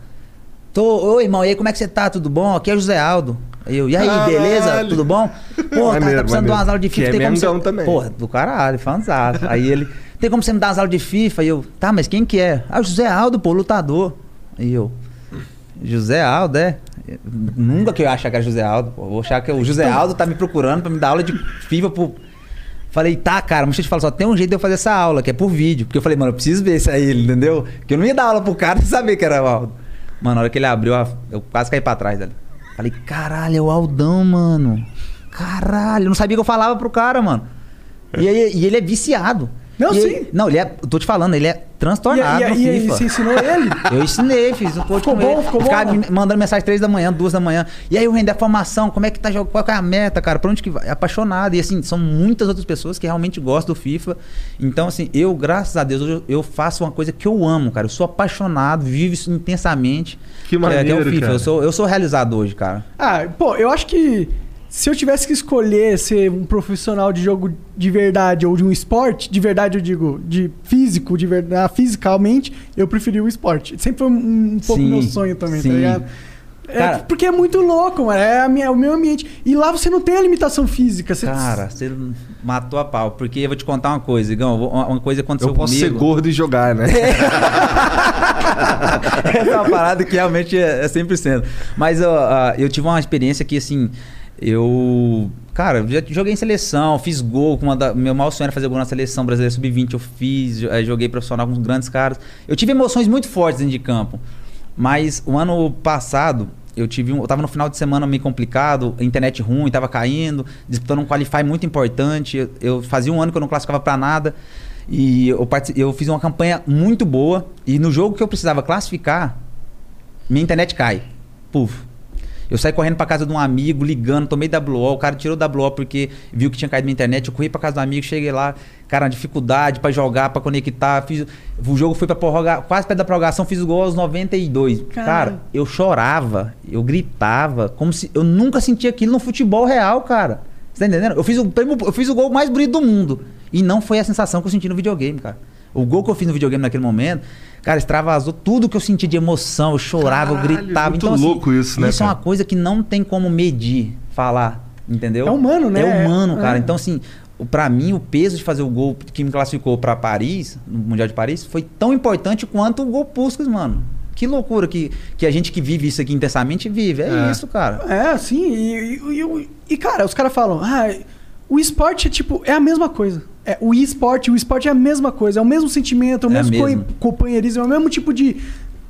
Tô, oi, irmão, e aí, como é que você tá? Tudo bom? Aqui é o José Aldo. Eu, e aí, Caralho. beleza? Tudo bom? Pô, tá, tá precisando de umas aulas de Que FIFA. é tem como mendão você... também. Porra, do caralho, fanzaço. Aí ele, tem como você me dar umas aulas de FIFA? E eu, tá, mas quem que é? Ah, o José Aldo, pô, lutador. Aí eu, José Aldo, é? Nunca que eu ia achar que era José Aldo, pô. Vou achar que o José Aldo tá me procurando pra me dar aula de FIFA pro... Falei, tá, cara, mas deixa eu te falar, só tem um jeito de eu fazer essa aula, que é por vídeo. Porque eu falei, mano, eu preciso ver isso aí, entendeu? Que eu não ia dar aula pro cara sem (laughs) saber que era o Aldo. Mano, na hora que ele abriu, eu quase caí pra trás dele. Falei, caralho, é o Aldão, mano. Caralho, eu não sabia que eu falava pro cara, mano. E, aí- e ele é viciado. Não, E sim. ele- não, ele é. Tô te falando, ele é transtornado e, no e, e, FIFA. você ensinou ele? Eu ensinei, fiz um coach Ficou com bom, ele. ficou ficava bom? mandando mensagem três da manhã, duas da manhã. E aí eu render a formação, como é que tá jogando? Qual é a meta, cara? Pra onde que vai? É apaixonado. E assim, são muitas outras pessoas que realmente gostam do FIFA. Então, assim, eu, graças a Deus, hoje eu, eu faço uma coisa que eu amo, cara. Eu sou apaixonado, vivo isso intensamente. Que é- que é, maneiro, o FIFA. cara. Eu sou, eu sou realizado hoje, cara. Ah, pô, eu acho que se eu tivesse que escolher ser um profissional de jogo de verdade ou de um esporte, de verdade eu digo, de físico, de verdade, fisicalmente, eu preferi o esporte. Sempre foi um, um pouco Sim, meu sonho também, sim. tá ligado? É, Cara- porque é muito louco, mano. É a minha- o meu ambiente. E lá você não tem a limitação física. Você, Cara, você matou a pau. Porque eu vou te contar uma coisa, Igão. Uma uma coisa aconteceu Eu posso ser comigo. gordo e jogar, né? (laughs) Essa é uma parada que realmente é, é 100%. Mas ó, ah, eu tive uma experiência que, assim, eu. Cara, já joguei em seleção, fiz gol. Com uma da- meu maior sonho era fazer gol na seleção brasileira sub-20. Eu fiz, eh, joguei profissional com grandes caras. Eu tive emoções muito fortes dentro de campo. Mas o ano passado, eu tive um, eu tava no final de semana meio complicado, internet ruim, tava caindo, disputando um qualify muito importante. Eu, eu fazia um ano que eu não classificava pra nada. E eu, eu fiz uma campanha muito boa. E no jogo que eu precisava classificar, minha internet cai. Puf. Eu saí correndo pra casa de um amigo, ligando, tomei WO, o cara tirou o WO porque viu que tinha caído minha internet, eu corri pra casa do amigo, cheguei lá, cara, dificuldade pra jogar, pra conectar, fiz, o jogo foi pra prorrogar, quase perto da prorrogação, fiz o gol aos 92. Caralho. Cara, eu chorava, eu gritava, como se eu nunca sentia aquilo no futebol real, cara. Você tá entendendo? Eu fiz, o, eu fiz o gol mais bonito do mundo e não foi a sensação que eu senti no videogame, cara. O gol que eu fiz no videogame naquele momento, cara, extravasou tudo que eu senti de emoção. Eu chorava, Caralho, eu gritava. muito então, assim, louco isso, né, Isso é uma cara? coisa que não tem como medir, falar, entendeu? É humano, né? É humano, É. cara. Então, assim, o- pra mim, o peso de fazer o gol que me classificou pra Paris, no Mundial de Paris, foi tão importante quanto o gol Puskas, mano. Que loucura que, que a gente que vive isso aqui intensamente vive. É, É. isso, cara. É, sim. E, e- e- e, cara, os caras falam, ah, o esporte é tipo, é a mesma coisa. É, o esporte, o esporte é a mesma coisa, é o mesmo sentimento, é o É mesmo mesmo. co- companheirismo, é o mesmo tipo de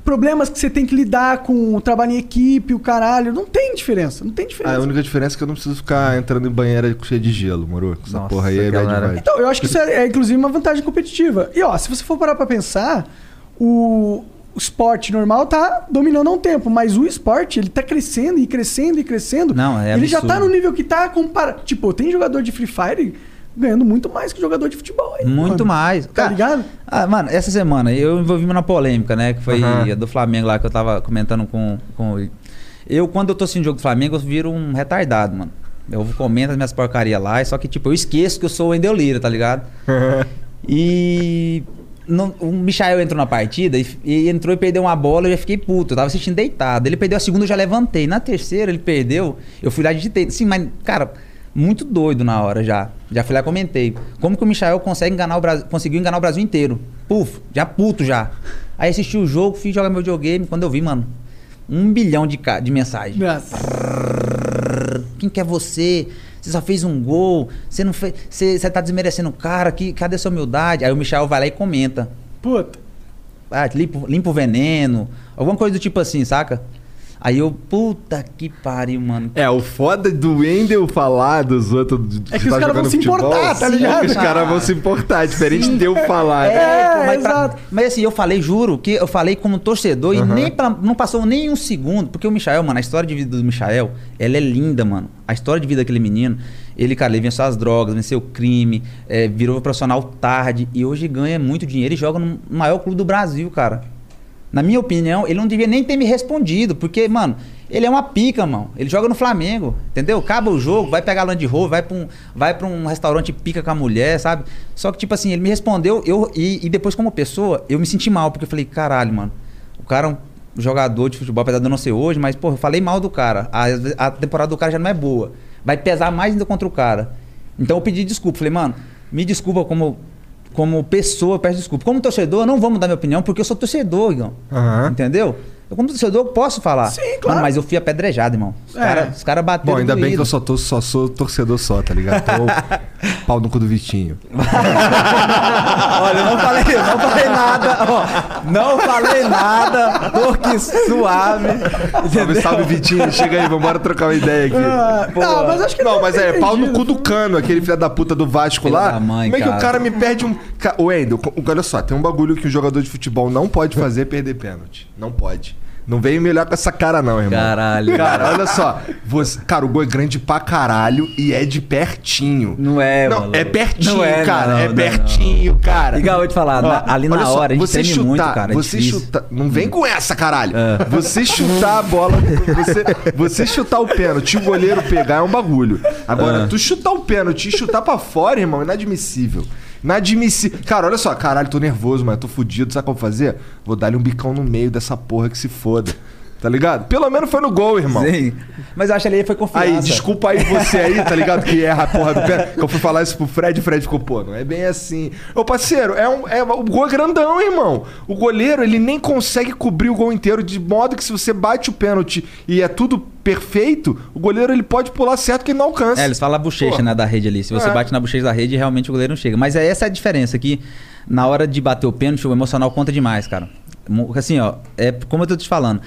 problemas que você tem que lidar com o trabalho em equipe, o caralho. Não tem diferença, não tem Ah, diferença. a única diferença é que eu não preciso ficar entrando em banheira cheia de gelo, moro? Essa Nossa, porra aí é bad vibe. Então, eu acho que isso é, é, inclusive uma vantagem competitiva. E ó, se você for parar pra pensar, o, o esporte normal tá dominando há um tempo, mas o esporte, ele tá crescendo e crescendo e crescendo. Não, é Ele já absurdo. tá no nível que tá comparado. Tipo, tem jogador de Free Fire ganhando muito mais que jogador de futebol. aí, Muito mano. mais. Tá Cara, ligado? Ah, mano, essa semana eu envolvi-me na polêmica, né? Que foi a do Flamengo lá que eu tava comentando com, com o- Eu, quando eu tô assistindo jogo do Flamengo, eu viro um retardado, mano. Eu comento as minhas porcarias lá, só que, tipo, eu esqueço que eu sou o Wendel Lira, tá ligado? (laughs) e. não- o Michael entrou na partida e, e entrou e perdeu uma bola, eu já fiquei puto. Eu tava assistindo deitado. Ele perdeu a segunda, eu já levantei. Na terceira, ele perdeu, eu fui lá e digitei. Sim, mas, cara, muito doido na hora já. Já fui lá e comentei. Como que o Michael consegue enganar o Brasil, conseguiu enganar o Brasil inteiro? Puf, já puto já. Aí assisti o jogo, fui jogar meu videogame. Quando eu vi, mano, um bilhão de, de mensagens. Quem que é você? Você só fez um gol. Você não fez. Você, você tá desmerecendo o cara. Que, cadê sua humildade? Aí o Michel vai lá e comenta. Puta. Ah, limpa, limpa o veneno. Alguma coisa do tipo assim, saca? Aí eu, puta que pariu, mano. É, o foda do Wendel falar dos outros. É que os caras vão se importar, tá ligado? É que os caras vão se importar, diferente de eu falar. né? É, pô, mas, pra- exato. mas assim, eu falei, juro, que eu falei como torcedor e nem pra- não passou nem um segundo, porque o Michael, mano, a história de vida do Michael, ela é linda, mano. A história de vida daquele menino, ele, cara, ele venceu as drogas, venceu o crime, é, virou profissional tarde e hoje ganha muito dinheiro e joga no maior clube do Brasil, cara. Na minha opinião, ele não devia nem ter me respondido, porque, mano, ele é uma pica, mano. Ele joga no Flamengo, entendeu? Acaba o jogo, vai pegar Land Rover, vai pra um, vai pra um restaurante pica com a mulher, sabe? Só que, tipo assim, ele me respondeu, eu, e, e depois, como pessoa, eu me senti mal, porque eu falei, caralho, mano, o cara é um jogador de futebol, apesar de eu não ser hoje, mas, pô, eu falei mal do cara. A, a temporada do cara já não é boa. Vai pesar mais ainda contra o cara. Então eu pedi desculpa, falei, mano, me desculpa como. Como pessoa, peço desculpa. Como torcedor, eu não vou mudar minha opinião, porque eu sou torcedor, Igão. Aham. Entendeu? Eu, como torcedor, posso falar. Sim, claro. Mano, mas eu fui apedrejado, irmão. Os É. caras cara bateram. Bom, ainda bem que eu só, tô, só sou torcedor só, tá ligado? Tô (laughs) pau no cu do Vitinho. (laughs) Olha, eu não falei, não falei nada, ó. Não falei nada. Tô que suave. Salve, salve, Vitinho. Chega aí, vambora trocar uma ideia aqui. Ah, não, mas acho que Não, deve mas é pau no cu do cano, aquele filho da puta do Vasco Filho lá. da mãe, Como é que o cara. cara me perde um. Ca- Wendel, co- olha só, tem um bagulho que o jogador de futebol não pode fazer é perder pênalti. Não pode. Não vem me olhar com essa cara, não, irmão. Caralho. Cara, olha só. Você, cara, o gol é grande pra caralho e é de pertinho. Não é, Não, maluco. é pertinho, Não é, cara. não, é não, pertinho, cara. Igual eu te falar, Ó, na- ali na só, hora, a gente você treme chutar, muito, cara, é você difícil. chutar. Não vem com essa, caralho. Você chutar a bola. Você, você chutar o pênalti e o goleiro pegar é um bagulho. Agora, tu chutar o pênalti e chutar pra fora, irmão, é inadmissível. Inadmissível. Cara, olha só, caralho, tô nervoso, mas tô fudido. Sabe o que eu vou fazer? Vou dar-lhe um bicão no meio dessa porra que se foda. Tá ligado? Pelo menos foi no gol, irmão. Sim. Mas eu acho que ali foi confiança. Aí, desculpa aí você aí, tá ligado? Que erra a porra do pé. Que (laughs) eu fui falar isso pro Fred, o Fred ficou, pô, não é bem assim. Ô, parceiro, é um, é, o gol é grandão, irmão. O goleiro, ele nem consegue cobrir o gol inteiro, de modo que se você bate o pênalti e é tudo perfeito, o goleiro ele pode pular certo que ele não alcança. É, eles falam a bochecha, Pô. né, da rede ali. Se você É. bate na bochecha da rede, realmente o goleiro não chega. Mas é essa a diferença, que na hora de bater o pênalti, o emocional conta demais, cara. Assim, ó, é como eu tô te falando.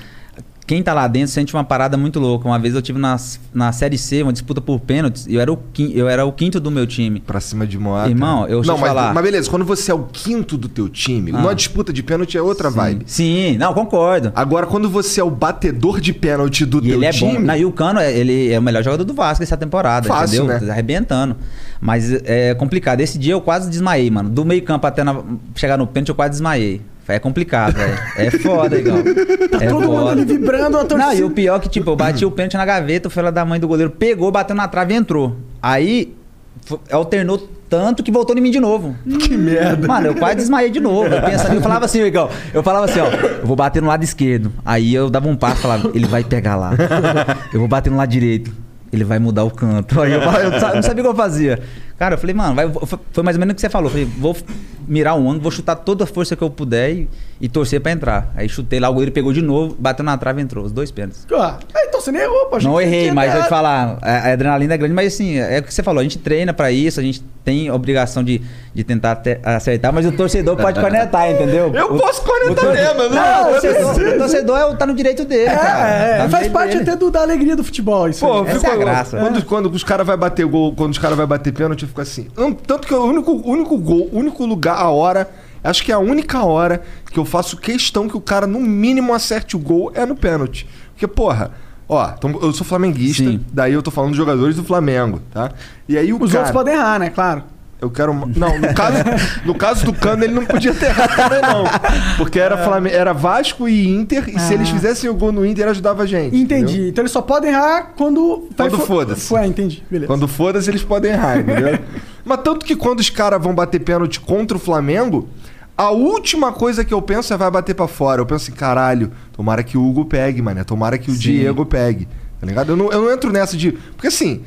Quem tá lá dentro sente uma parada muito louca. Uma vez eu tive na, na Série C, uma disputa por pênaltis, e eu era o, quin- eu era o quinto do meu time. Pra cima de Moata. Irmão, eu- Não, mas, falar. mas beleza, quando você é o quinto do teu time, Ah. numa disputa de pênalti é outra vibe. Sim, não, concordo. Agora, quando você é o batedor de pênalti do E teu ele é time. bom. Não, e o Cano, é- ele é o melhor jogador do Vasco essa temporada, Fácil, entendeu? né? Tá Arrebentando. Mas é complicado. Esse dia eu quase desmaiei, mano. Do meio campo até na- chegar no pênalti eu quase desmaiei. É complicado, velho. É foda, igual. (laughs) É Todo mundo ali foda. vibrando a Não, torcida. e o pior é que, tipo, eu bati o pênalti na gaveta, o filho da mãe do goleiro pegou, bateu na trave e entrou. Aí, alternou tanto que voltou em mim de novo. Que merda. Mano, eu quase desmaiei de novo. Eu pensando, eu falava assim, Igão, eu falava assim, ó, eu vou bater no lado esquerdo. Aí eu dava um passo e falava, ele vai pegar lá. Eu vou bater no lado direito. Ele vai mudar o canto. Aí eu, eu não sabia o que eu fazia. Cara, eu falei, mano, vai- foi mais ou menos o que você falou. Eu falei, vou mirar um ângulo, vou chutar toda a força que eu puder e, e torcer pra entrar. Aí chutei lá, o goleiro pegou de novo, bateu na trave e entrou. Os dois pênaltis. Ah, então você nem errou, pô. Não errei, mas eu te falar, a, a adrenalina é grande, mas assim, é o que você falou, a gente treina pra isso, a gente tem a obrigação de, de tentar te- acertar, mas o torcedor (laughs) pode cornetar, entendeu? Eu O- posso tor- mesmo, eu não- Não, o torcedor, preciso. o torcedor é tá no direito dele, cara. É, é, Tá faz parte dele. até do, da alegria do futebol, isso Pô, aí. Essa fico, é a graça. Quando, quando os caras vão bater gol, quando os caras vão bater pênalti, eu fico assim. Tanto que o único, único gol, o único lugar, a hora, acho que é a única hora que eu faço questão que o cara, no mínimo, acerte o gol é no pênalti. Porque, porra, ó, eu sou flamenguista, Sim. daí eu tô falando dos jogadores do Flamengo, tá? E aí o Os cara. outros podem errar, né? Claro. Eu quero. Não, no caso, no caso do Cano, ele não podia ter errado também, não. Porque era, Flamengo, era Vasco e Inter, e se Ah. eles fizessem o gol no Inter, ajudava a gente. Entendi. entendeu? Então eles só podem errar quando. Quando fo- foda-se. Foi, entendi. Beleza. Quando foda-se, eles podem errar, entendeu? Mas tanto que quando os caras vão bater pênalti contra o Flamengo, a última coisa que eu penso é vai bater pra fora. Eu penso assim, caralho, tomara que o Hugo pegue, mano. Tomara que o Sim. Diego pegue. Tá ligado? Eu não, eu não entro nessa de. Porque assim,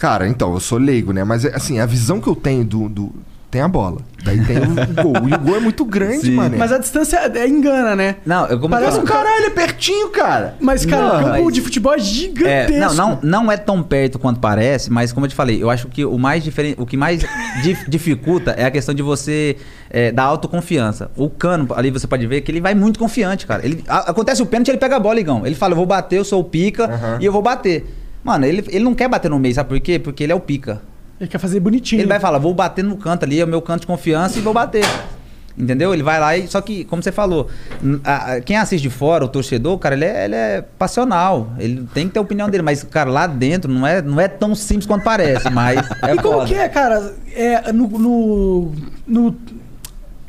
cara, então, eu sou leigo, né? Mas assim, a visão que eu tenho do. do- tem a bola. Daí tem o, gol. E o gol é muito grande, mano. Mas a distância é, engana, né? Não, eu como Parece um Caralho, é pertinho, cara. Mas, cara, Não, o campo mas- de futebol é É, gigantesco. não, não, não é tão perto quanto parece, mas como eu te falei, eu acho que o mais diferente, o que mais (laughs) dif- dificulta é a questão de você é, dar autoconfiança. O Cano, ali você pode ver que ele vai muito confiante, cara. Ele, a- acontece o pênalti, ele pega a bola, Igão. Ele fala, eu vou bater, eu sou o pica Aham. e eu vou bater. Mano, ele, ele não quer bater no meio, sabe por quê? Porque ele é o pica. Ele quer fazer bonitinho. Ele vai falar, vou bater no canto ali, é o meu canto de confiança e vou bater. Entendeu? Ele vai lá e. Só que, como você falou, a- a- quem assiste de fora, o torcedor, cara, ele é, ele é passional. Ele tem que ter a opinião dele. Mas, cara, lá dentro não é, não é tão simples quanto parece, mas (laughs) é e como foda. que é, cara? É, no, no, no-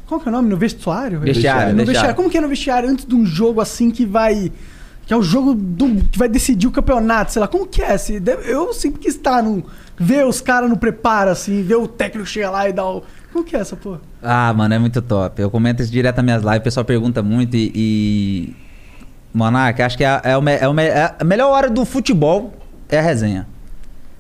Qual que é o nome? No vestuário? Vestiário, No vestiário. vestiário. Como que é no vestiário antes de um jogo assim que vai. Que é o jogo do- que vai decidir o campeonato, sei lá. Como que é? Se eu sempre quis estar num. Ver os caras no preparo, assim, ver o técnico chegar lá e dar o. Como que é essa porra? Ah, mano, é muito top. Eu comento isso direto nas minhas lives, o pessoal pergunta muito e. e... Monark, acho que é, é é é a melhor hora do futebol é a resenha.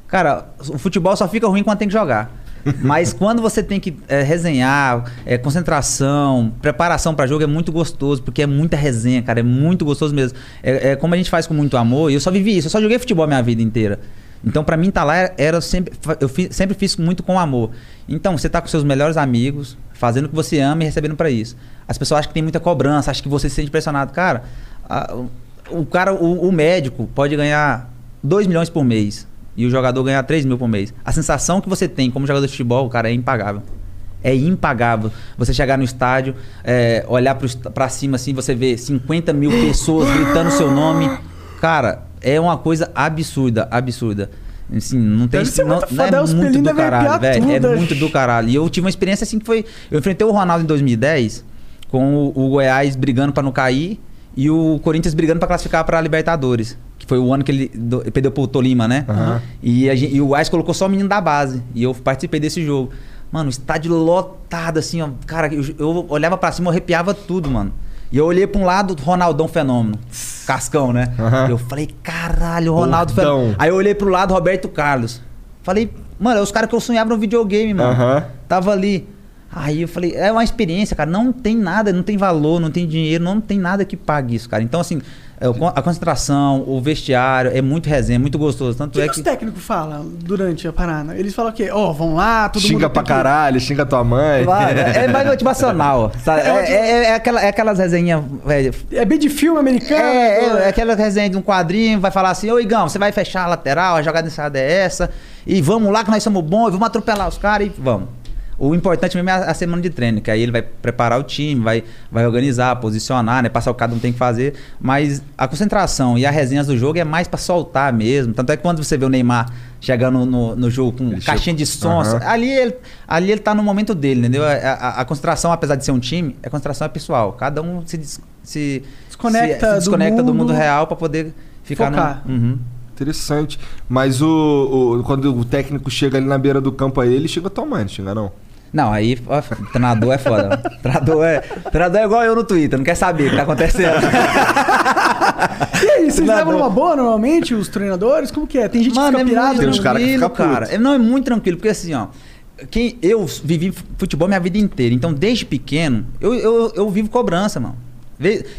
Cara, o futebol só fica ruim quando tem que jogar. (laughs) Mas quando você tem que é, resenhar, é, concentração, preparação pra jogo é muito gostoso, porque é muita resenha, cara, é muito gostoso mesmo. É, é como a gente faz com muito amor, e eu só vivi isso, eu só joguei futebol a minha vida inteira. Então, pra mim, tá lá era, era sempre. Eu sempre fiz muito com amor. Então, você tá com seus melhores amigos, fazendo o que você ama e recebendo pra isso. As pessoas acham que tem muita cobrança, acham que você se sente pressionado. Cara, a- o- o cara, o, o médico pode ganhar 2 milhões por mês e o jogador ganhar 3 mil por mês. A sensação que você tem como jogador de futebol, cara, é impagável. É impagável. Você chegar no estádio, é, olhar pra cima assim, você vê 50 mil pessoas gritando seu nome. Cara, é uma coisa absurda, absurda. Assim, não tem ser não, não é os muito do caralho, velho. É muito do caralho. E eu tive uma experiência assim que foi. Eu enfrentei o Ronaldo em 2010 com o, o Goiás brigando pra não cair e o Corinthians brigando pra classificar pra Libertadores. Que foi o ano que ele do- perdeu pro Tolima, né? Aham. E, a gen- e o Goiás colocou só o menino da base. E eu participei desse jogo. Mano, estádio lotado, assim, ó. Cara, eu, eu olhava pra cima, eu arrepiava tudo, mano. E eu olhei pra um lado, Ronaldão Fenômeno. Cascão, né? Aham. Eu falei, caralho, Ronaldo. Fenômeno. Aí eu olhei pro lado, Roberto Carlos. Falei, mano, é os caras que eu sonhava no videogame, mano. Aham. Tava ali. Aí eu falei, é uma experiência, cara. Não tem nada, não tem valor, não tem dinheiro, não tem nada que pague isso, cara. Então, assim, a concentração, o vestiário, é muito resenha, muito gostoso. O Tanto que, é que os técnicos falam durante a parada? Eles falam o quê? Ó, vão lá, todo xinga mundo. pra tem que- caralho, xinga tua mãe. Vai, É mais motivacional. sabe? É, é- é aquela, é aquelas resenhas, velho. É bem de filme americano. É, é, é aquela resenha de um quadrinho, vai falar assim, ô Igão, você vai fechar a lateral, a jogada ensaiada é essa, e vamos lá que nós somos bons, e vamos atropelar os caras e vamos. O importante mesmo é a, a semana de treino, que aí ele vai preparar o time, vai, vai organizar, posicionar, né? Passar o que cada um tem que fazer. Mas a concentração e as resenhas do jogo é mais pra soltar mesmo. Tanto é que quando você vê o Neymar chegando no, no jogo com Ele caixinha de sons, Aham. ali, ele, ali ele tá no momento dele, entendeu? A, a- a concentração, apesar de ser um time, a concentração é pessoal. Cada um se, des- se Desconecta se, se do desconecta do mundo, mundo. real pra poder ficar Focar. no. Uhum. Interessante. Mas o, o- quando o técnico chega ali na beira do campo aí, ele xinga tua mãe, não não? Aí ó, treinador é foda. treinador é, treinador é igual eu no Twitter, não quer saber o que tá acontecendo. (laughs) E aí, vocês levam uma boa normalmente, os treinadores? Como que é? Tem gente Mano, que é fica pirado. muito Tem né? uns cara que fica cara. É, Não, é muito tranquilo, porque assim, ó. Quem, eu vivi futebol minha vida inteira. Então, desde pequeno, eu, eu, eu vivo cobrança, mano.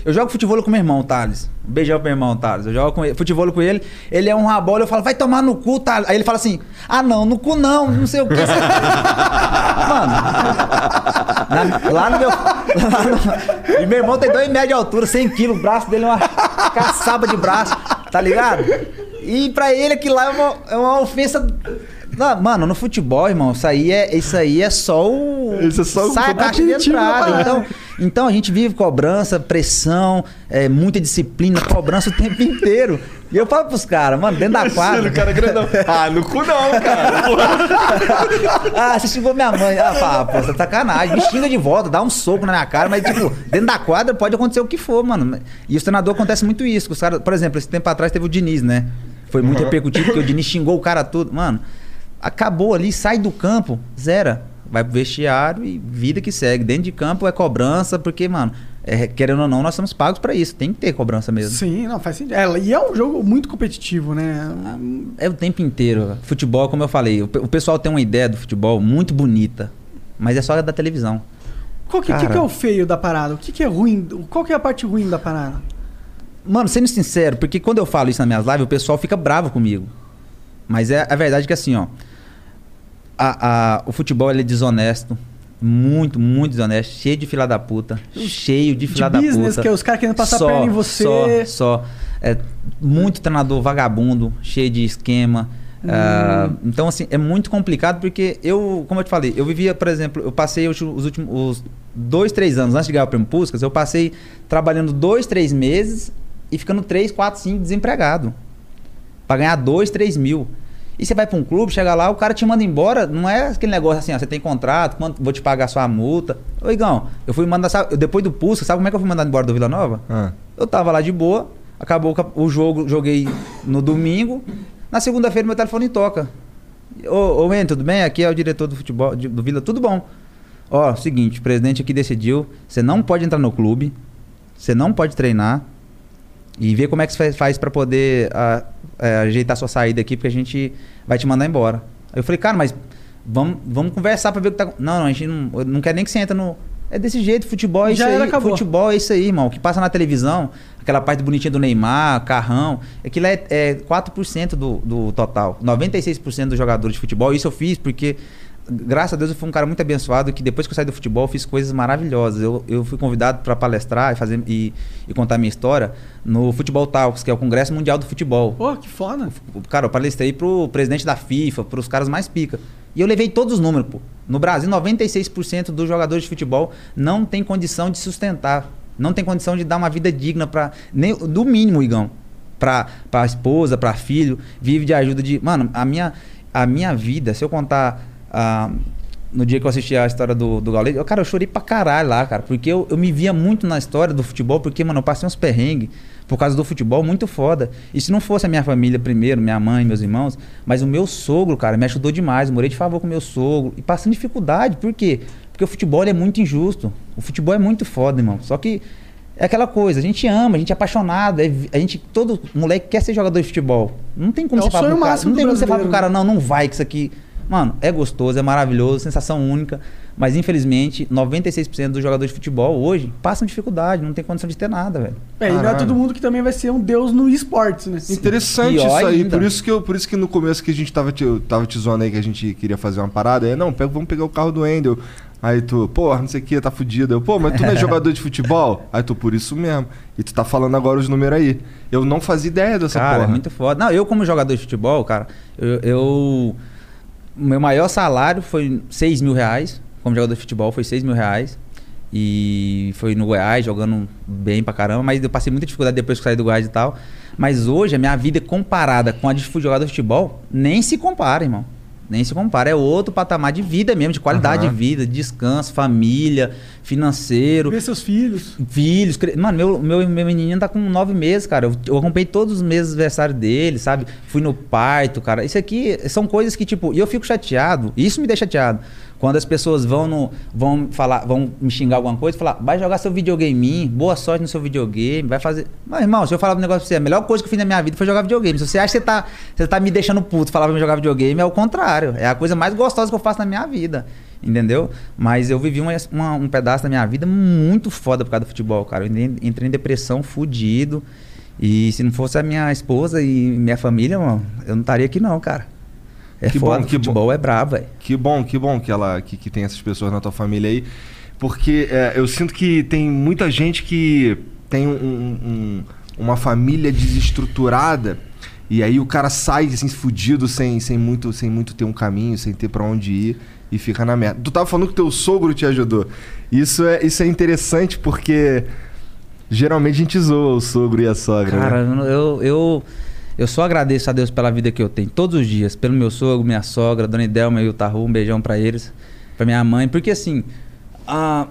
Eu jogo futebol com meu irmão, Thales. Um beijão pro meu irmão, Thales. Eu jogo com ele, futebol com ele. Ele é um rabola, eu falo, vai tomar no cu, Thales. Aí ele fala assim: ah, não, no cu não, não sei o que. (laughs) Mano, na- lá no meu. Lá no, e meu irmão tem 2,5 de altura, 100 quilos, o braço dele é uma caçaba de braço, tá ligado? E pra ele aquilo lá é uma, é uma ofensa. Não, mano, no futebol, irmão, isso aí é, isso aí é só o. Isso é só o- sai a caixa de entrada. parada. Então, Então a gente vive cobrança, pressão, é, muita disciplina, cobrança o tempo inteiro. E eu falo pros caras, mano, dentro da quadra. Cara grandão. (laughs) Ah, no cu não, cara. (laughs) ah, você xingou minha mãe. Ah, fala, pô, você tá sacanagem. Me xinga de volta, dá um soco na minha cara, mas, tipo, dentro da quadra pode acontecer o que for, mano. E os treinadores acontece muito isso. Os caras, por exemplo, esse tempo atrás teve o Diniz, né? Foi muito repercutivo, porque o Diniz xingou o cara todo. Mano, acabou ali, sai do campo, zera. Vai pro vestiário e vida que segue. Dentro de campo é cobrança, porque, mano, é, querendo ou não, nós somos pagos pra isso. Tem que ter cobrança mesmo. Sim, não, faz sentido. É, e é um jogo muito competitivo, né? É o tempo inteiro. Futebol, como eu falei, o, o pessoal tem uma ideia do futebol muito bonita, mas é só da televisão. Qual que, que, que é o feio da parada? O que, que é ruim? Qual que é a parte ruim da parada? Mano, sendo sincero, porque quando eu falo isso nas minhas lives, o pessoal fica bravo comigo. Mas é a verdade que assim, ó. A- a- o futebol ele é desonesto. Muito, muito desonesto. Cheio de fila da puta. Cheio de De fila da business, puta. que é os caras querendo passar Só, perna em você. Só, só. É, muito treinador vagabundo, cheio de esquema. Ah, então, assim, é muito complicado porque eu, como eu te falei, eu vivia, por exemplo, eu passei os, os últimos os dois, três anos antes de ganhar o prêmio Puskas, eu passei trabalhando dois, três meses e ficando três, quatro, cinco desempregado. Pra ganhar dois, três mil. E você vai pra um clube, chega lá, o cara te manda embora. Não é aquele negócio assim, ó, você tem contrato, quanto, vou te pagar sua multa. Ô, Igão, eu fui mandar, sabe, depois do Puskas, sabe como é que eu fui mandado embora do Vila Nova? Ah. Eu tava lá de boa, acabou o jogo, joguei no domingo. Na segunda-feira meu telefone toca. Ô, ô En, tudo bem? Aqui é o diretor do futebol de- do Vila, tudo bom. Ó, seguinte, o presidente aqui decidiu, você não pode entrar no clube, você não pode treinar e ver como é que você faz para poder ah, é, ajeitar sua saída aqui, porque a gente vai te mandar embora. Aí eu falei, cara, mas vamos, vamos conversar para ver o que tá. Não, não, a gente não, não quer nem que você entre no. É desse jeito, futebol é Já isso era, aí. acabou. Futebol é isso aí, irmão. O que passa na televisão, aquela parte bonitinha do Neymar, carrão, aquilo é, é 4% do, do total. 96% dos jogadores de futebol. Isso eu fiz porque, graças a Deus, eu fui um cara muito abençoado que depois que eu saí do futebol, eu fiz coisas maravilhosas. Eu, eu fui convidado para palestrar e, fazer, e, e contar minha história no Futebol Talks, que é o Congresso Mundial do Futebol. Pô, que foda. Cara, eu palestrei pro presidente da FIFA, pros caras mais pica. E eu levei todos os números, pô. No Brasil, 96% dos jogadores de futebol não tem condição de sustentar. Não tem condição de dar uma vida digna para nem do mínimo, Igão. Pra, pra esposa, pra filho, vive de ajuda de. Mano, a minha, a minha vida, se eu contar. Ah, no dia que eu assisti a história do, do Gaules, eu, cara, eu chorei pra caralho lá, cara. Porque eu, eu me via muito na história do futebol, porque, mano, eu passei uns perrengues por causa do futebol muito foda. E se não fosse a minha família primeiro, minha mãe, meus irmãos, mas o meu sogro, cara, me ajudou demais. Morei de favor com o meu sogro. E passando dificuldade, por quê? Porque o futebol é muito injusto. O futebol é muito foda, irmão. Só que é aquela coisa, a gente ama, a gente é apaixonado, é a gente, todo moleque quer ser jogador de futebol. Não tem como É você falar pro cara, não tem como você falar pro brasileiro, cara, não, não vai que isso aqui. Mano, é gostoso, é maravilhoso, sensação única. Mas infelizmente, 96% dos jogadores de futebol hoje passam dificuldade, não tem condição de ter nada, velho. É, e não é todo mundo que também vai ser um deus no esportes, né? Interessante Pior isso aí. ainda. Por isso, que eu, por isso que no começo que a gente tava te, tava te zoando aí que a gente queria fazer uma parada. Aí, não, pega, vamos pegar o carro do Endel. Aí tu, porra, não sei o que, tá fudido. Eu, pô, mas tu não é (laughs) jogador de futebol? Aí tu, por isso mesmo. E tu tá falando agora os números aí. Eu não fazia ideia dessa cara, porra. é muito foda. Não, eu como jogador de futebol, cara, eu... eu- meu maior salário foi 6 mil reais. Como jogador de futebol foi 6 mil reais. E foi no Goiás, jogando bem pra caramba. Mas eu passei muita dificuldade depois que saí do Goiás e tal. Mas hoje, a minha vida comparada com a de jogador de futebol, nem se compara, irmão. Nem se compara. É outro patamar de vida mesmo, de qualidade Aham. de vida, de descanso, família, financeiro. Ver seus filhos. Filhos, mano, meu, meu, meu menininho tá com nove meses, cara. Eu, eu acompanhei todos os meses aniversário dele, sabe? Fui no parto, cara. Isso aqui são coisas que, tipo, e eu fico chateado, isso me deixa chateado. Quando as pessoas vão no. vão falar, vão me xingar alguma coisa, falar, vai jogar seu videogame, boa sorte no seu videogame, vai fazer. Mas, irmão, se eu falar um negócio pra você, a melhor coisa que eu fiz na minha vida foi jogar videogame. Se você acha que você tá, você tá me deixando puto falar pra mim jogar videogame, é o contrário. É a coisa mais gostosa que eu faço na minha vida. Entendeu? Mas eu vivi uma- uma- um pedaço da minha vida muito foda por causa do futebol, cara. Eu entrei, em depressão fudido. E se não fosse a minha esposa e minha família, mano, eu não estaria aqui não, cara. É Que foda, bom, que futebol é brabo, velho. Que bom, que bom que ela que, que tem essas pessoas na tua família aí. Porque é, eu sinto que tem muita gente que tem um- um- um- uma família desestruturada e aí o cara sai assim fudido sem, sem muito sem muito ter um caminho, sem ter pra onde ir. e fica na merda. Tu tava falando que teu sogro te ajudou. Isso é, isso é interessante porque geralmente a gente zoa o sogro e a sogra. Cara, né? eu, eu, eu só agradeço a Deus pela vida que eu tenho todos os dias. Pelo meu sogro, minha sogra, Dona Idelma e o Tahu, um beijão pra eles, pra minha mãe. Porque assim, a,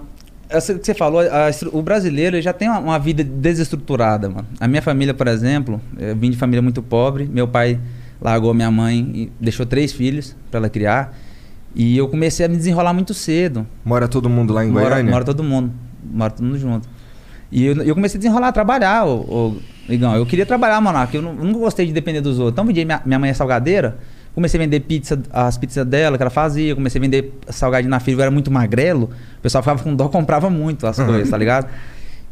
essa que você falou, a o brasileiro já tem uma, uma vida desestruturada, mano. A minha família, por exemplo, eu vim de família muito pobre. Meu pai largou minha mãe e deixou três filhos pra ela criar. E eu comecei a me desenrolar muito cedo. Mora todo mundo lá em Mora, Goiânia? mora todo mundo. Mora todo mundo junto. E eu, eu comecei a desenrolar, a trabalhar, ô, Igão. Eu queria trabalhar, Monarca. Eu, não- eu nunca gostei de depender dos outros. Então, vendi minha, minha mãe é salgadeira. Comecei a vender pizza, as pizzas dela que ela fazia. Comecei a vender salgadinho na filha. Eu era muito magrelo. O pessoal ficava com dó, comprava muito as coisas, tá ligado?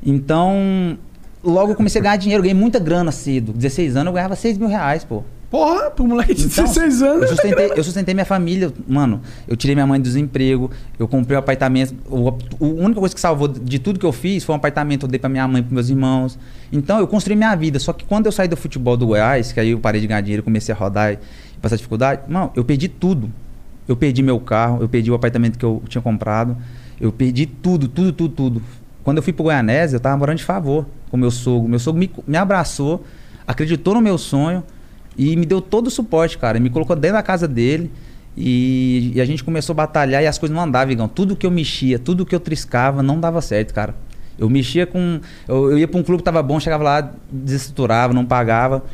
Então, logo eu comecei a ganhar dinheiro. Ganhei muita grana cedo. 16 anos eu ganhava 6 mil reais, pô. Porra, pro moleque de Então, 16 anos. Eu sustentei, eu sustentei minha família, mano. Eu tirei minha mãe do desemprego, eu comprei um apartamento. O, a única coisa que salvou de tudo que eu fiz foi um apartamento que eu dei pra minha mãe e pros meus irmãos. Então eu construí minha vida. Só que quando eu saí do futebol do Goiás, que aí eu parei de ganhar dinheiro, comecei a rodar e passar dificuldade, mano, eu perdi tudo. Eu perdi meu carro, eu perdi o apartamento que eu tinha comprado, eu perdi tudo, tudo, tudo, tudo. Quando eu fui pro Goianésia, eu tava morando de favor com meu sogro. Meu sogro me, me abraçou, acreditou no meu sonho e me deu todo o suporte, cara. Me colocou dentro da casa dele. E, e a gente começou a batalhar e as coisas não andavam, Igão. Tudo que eu mexia, tudo que eu triscava, não dava certo, cara. Eu mexia com. Eu, eu ia pra um clube que tava bom, chegava lá, desestruturava, não pagava.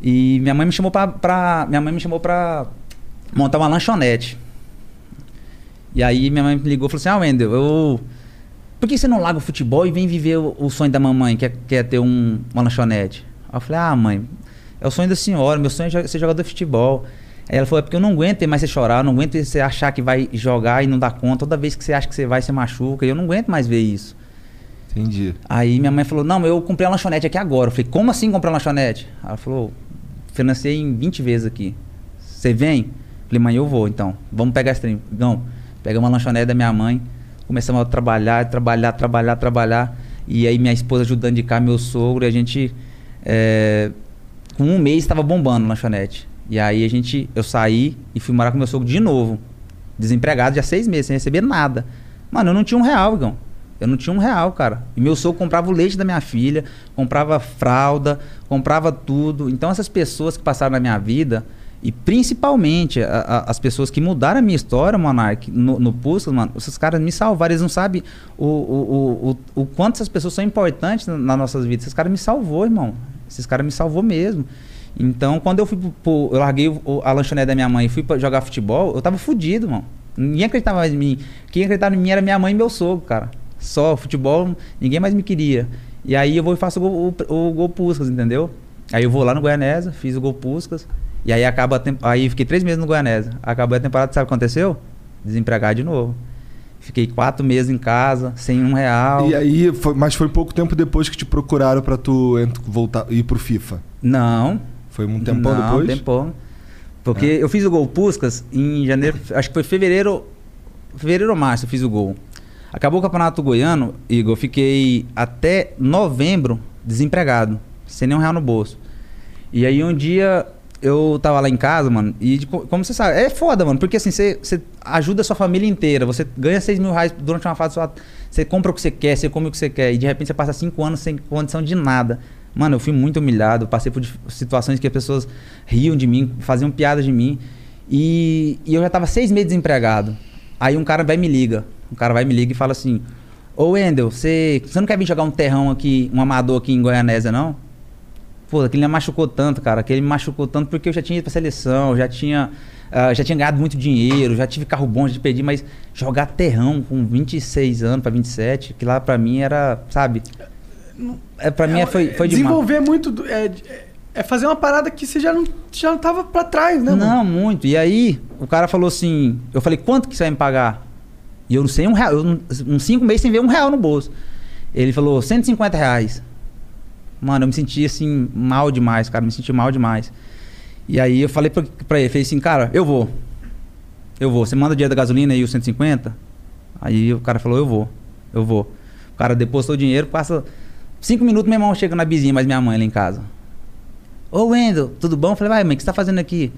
E minha mãe me chamou pra. pra- minha mãe me chamou pra montar uma lanchonete. E aí minha mãe me ligou e falou assim: Ah, Wendel, eu. Por que você não larga o futebol e vem viver o, o sonho da mamãe, que é, que é ter um, uma lanchonete? Aí eu falei, ah, mãe, é o sonho da senhora, meu sonho é ser jogador de futebol. Aí ela falou, é porque eu não aguento mais você chorar, eu não aguento você achar que vai jogar e não dar conta. Toda vez que você acha que você vai, você machuca. E eu não aguento mais ver isso. Entendi. Aí minha mãe falou, não, eu comprei uma lanchonete aqui agora. Eu falei, como assim comprar uma lanchonete? Ela falou, financei em 20 vezes aqui. Você vem? Eu falei, mãe, eu vou então. Vamos pegar esse trem. Não, pegamos uma lanchonete da minha mãe, começamos a trabalhar, trabalhar, trabalhar, trabalhar. E aí minha esposa ajudando de cá, meu sogro, e a gente. é, com um mês estava bombando a lanchonete. E aí a gente, eu saí e fui morar com meu sogro de novo. Desempregado já seis meses, sem receber nada. Mano, eu não tinha um real, Igão. Eu não tinha um real, cara. E meu sogro comprava o leite da minha filha, comprava fralda, comprava tudo. Então essas pessoas que passaram na minha vida, e principalmente a- a- as pessoas que mudaram a minha história, Monark, no, no mano, esses caras me salvaram. Eles não sabem o, o, o, o, o quanto essas pessoas são importantes na- nas nossas vidas. Esses caras me salvou, irmão. Esses caras me salvou mesmo. Então, quando eu fui pro, eu larguei a lanchonete da minha mãe e fui pra jogar futebol, eu tava fudido, mano. Ninguém acreditava mais em mim. Quem acreditava em mim era minha mãe e meu sogro, cara. Só futebol, ninguém mais me queria. E aí eu vou e faço o gol, o, o gol entendeu? Aí eu vou lá no Goianésia, fiz o gol Puskas. E aí acaba a Aí fiquei três meses no Goianésia. Acabou a temporada, sabe o que aconteceu? Desempregado de novo. Fiquei quatro meses em casa, sem um real. E aí, foi- mas foi pouco tempo depois que te procuraram pra tu voltar ir pro FIFA. Não. Foi um tempão não, depois? tempão. Porque eu fiz o gol Puskas em janeiro, (laughs) acho que foi fevereiro, fevereiro ou março eu fiz o gol. Acabou o campeonato goiano, Igor, eu fiquei até novembro desempregado, sem nenhum real no bolso. E aí um dia eu tava lá em casa, mano, e co- como você sabe, é foda, mano, porque assim, você, ajuda a sua família inteira, você ganha 6 mil reais durante uma fase você compra o que você quer, você come o que você quer, e de repente você passa 5 anos sem condição de nada. Mano, eu fui muito humilhado, passei por situações que as pessoas riam de mim, faziam piadas de mim, e, e eu já tava seis meses desempregado. Aí um cara vai me liga, um cara vai me liga e fala assim, ô Wendel, você, você não quer vir jogar um terrão aqui, um amador aqui em Goianésia, não? Pô, aquele me machucou tanto, cara. Aquele me machucou tanto porque eu já tinha ido pra seleção, já tinha, ah, já tinha ganhado muito dinheiro, já tive carro bom, já perdi, mas jogar terrão com 26 anos pra 27, que lá pra mim era, sabe? É, pra mim foi, foi demais. Desenvolver muito. do- É, é- é fazer uma parada que você já não, já não tava pra trás, né, mano? Não, muito. E aí, o cara falou assim: eu falei, quanto que você vai me pagar? E eu não sei um real, eu não- uns cinco meses sem ver um real no bolso. Ele falou, 150 reais. Mano, eu me senti assim, mal demais, cara, me senti mal demais. E aí eu falei pra, ele, falei assim, cara, eu vou. Eu vou. Você manda o dinheiro da gasolina e os 150? Aí o cara falou, eu vou, eu vou. O cara depositou o dinheiro, passa cinco minutos, meu irmão chega na vizinha, mas minha mãe lá em casa. Ô Wendel, tudo bom? Eu falei, vai, mãe, o que você tá fazendo aqui?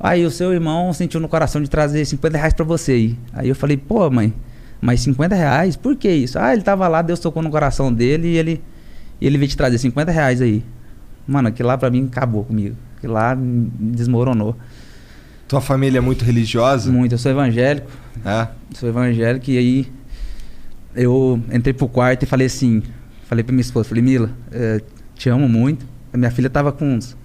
Aí o seu irmão sentiu no coração de trazer 50 reais pra você aí. Aí eu falei, pô, mãe, mas 50 reais? Por que isso? Ah, ele tava lá, Deus tocou no coração dele e ele, e ele veio te trazer 50 reais aí. Mano, aquilo lá pra mim acabou comigo. Aquilo lá me desmoronou. Tua família é muito religiosa? Muito. Eu sou evangélico. É. Sou evangélico e aí eu entrei pro quarto e falei assim, falei pra minha esposa, falei, Mila, eh, te amo muito. A minha filha tava com uns.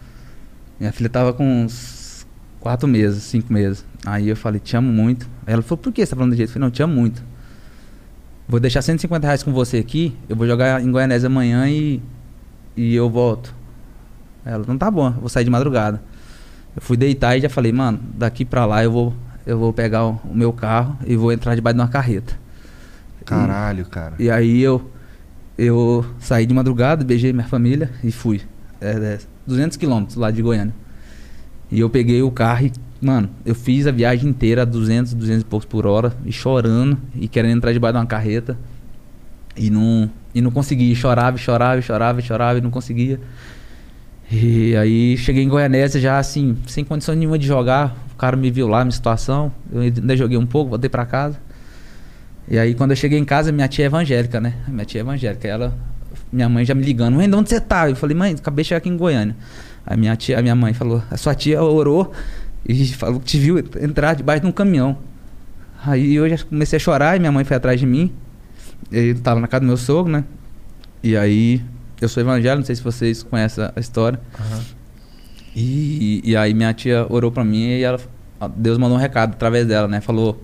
Minha filha tava com uns quatro meses, cinco meses. Aí eu falei, te amo muito. Aí ela falou, por que você tá falando do jeito? Eu falei, não, te amo muito. Vou deixar 150 reais com você aqui, eu vou jogar em Goianésia amanhã e, e eu volto. Ela, não tá bom, eu vou sair de madrugada. Eu fui deitar e já falei, mano, daqui pra lá eu vou, eu vou pegar o, o meu carro e vou entrar debaixo de uma carreta. Caralho, cara. E aí eu, eu saí de madrugada, beijei minha família e fui. É, é, 200 quilômetros lá de Goiânia. E eu peguei o carro e, mano, eu fiz a viagem inteira a 200, 200 e poucos por hora, e chorando, e querendo entrar debaixo de uma carreta. E não, e não conseguia, chorava, chorava, chorava, chorava, e não conseguia. E aí cheguei em Goianésia já assim, sem condição nenhuma de jogar. O cara me viu lá, minha situação. Eu ainda joguei um pouco, voltei pra casa. E aí quando eu cheguei em casa, minha tia é evangélica, né? Minha tia é evangélica. Ela, minha mãe já me ligando, de onde você tá? Eu falei, mãe, acabei de chegar aqui em Goiânia. Aí minha tia, a minha mãe falou, a sua tia orou e falou que te viu entrar debaixo de um caminhão. Aí eu já comecei a chorar e minha mãe foi atrás de mim. Ele tava na casa do meu sogro, né? E aí eu sou evangélico, não sei se vocês conhecem a história. E, e aí minha tia orou pra mim e ela, Deus mandou um recado através dela, né? Falou: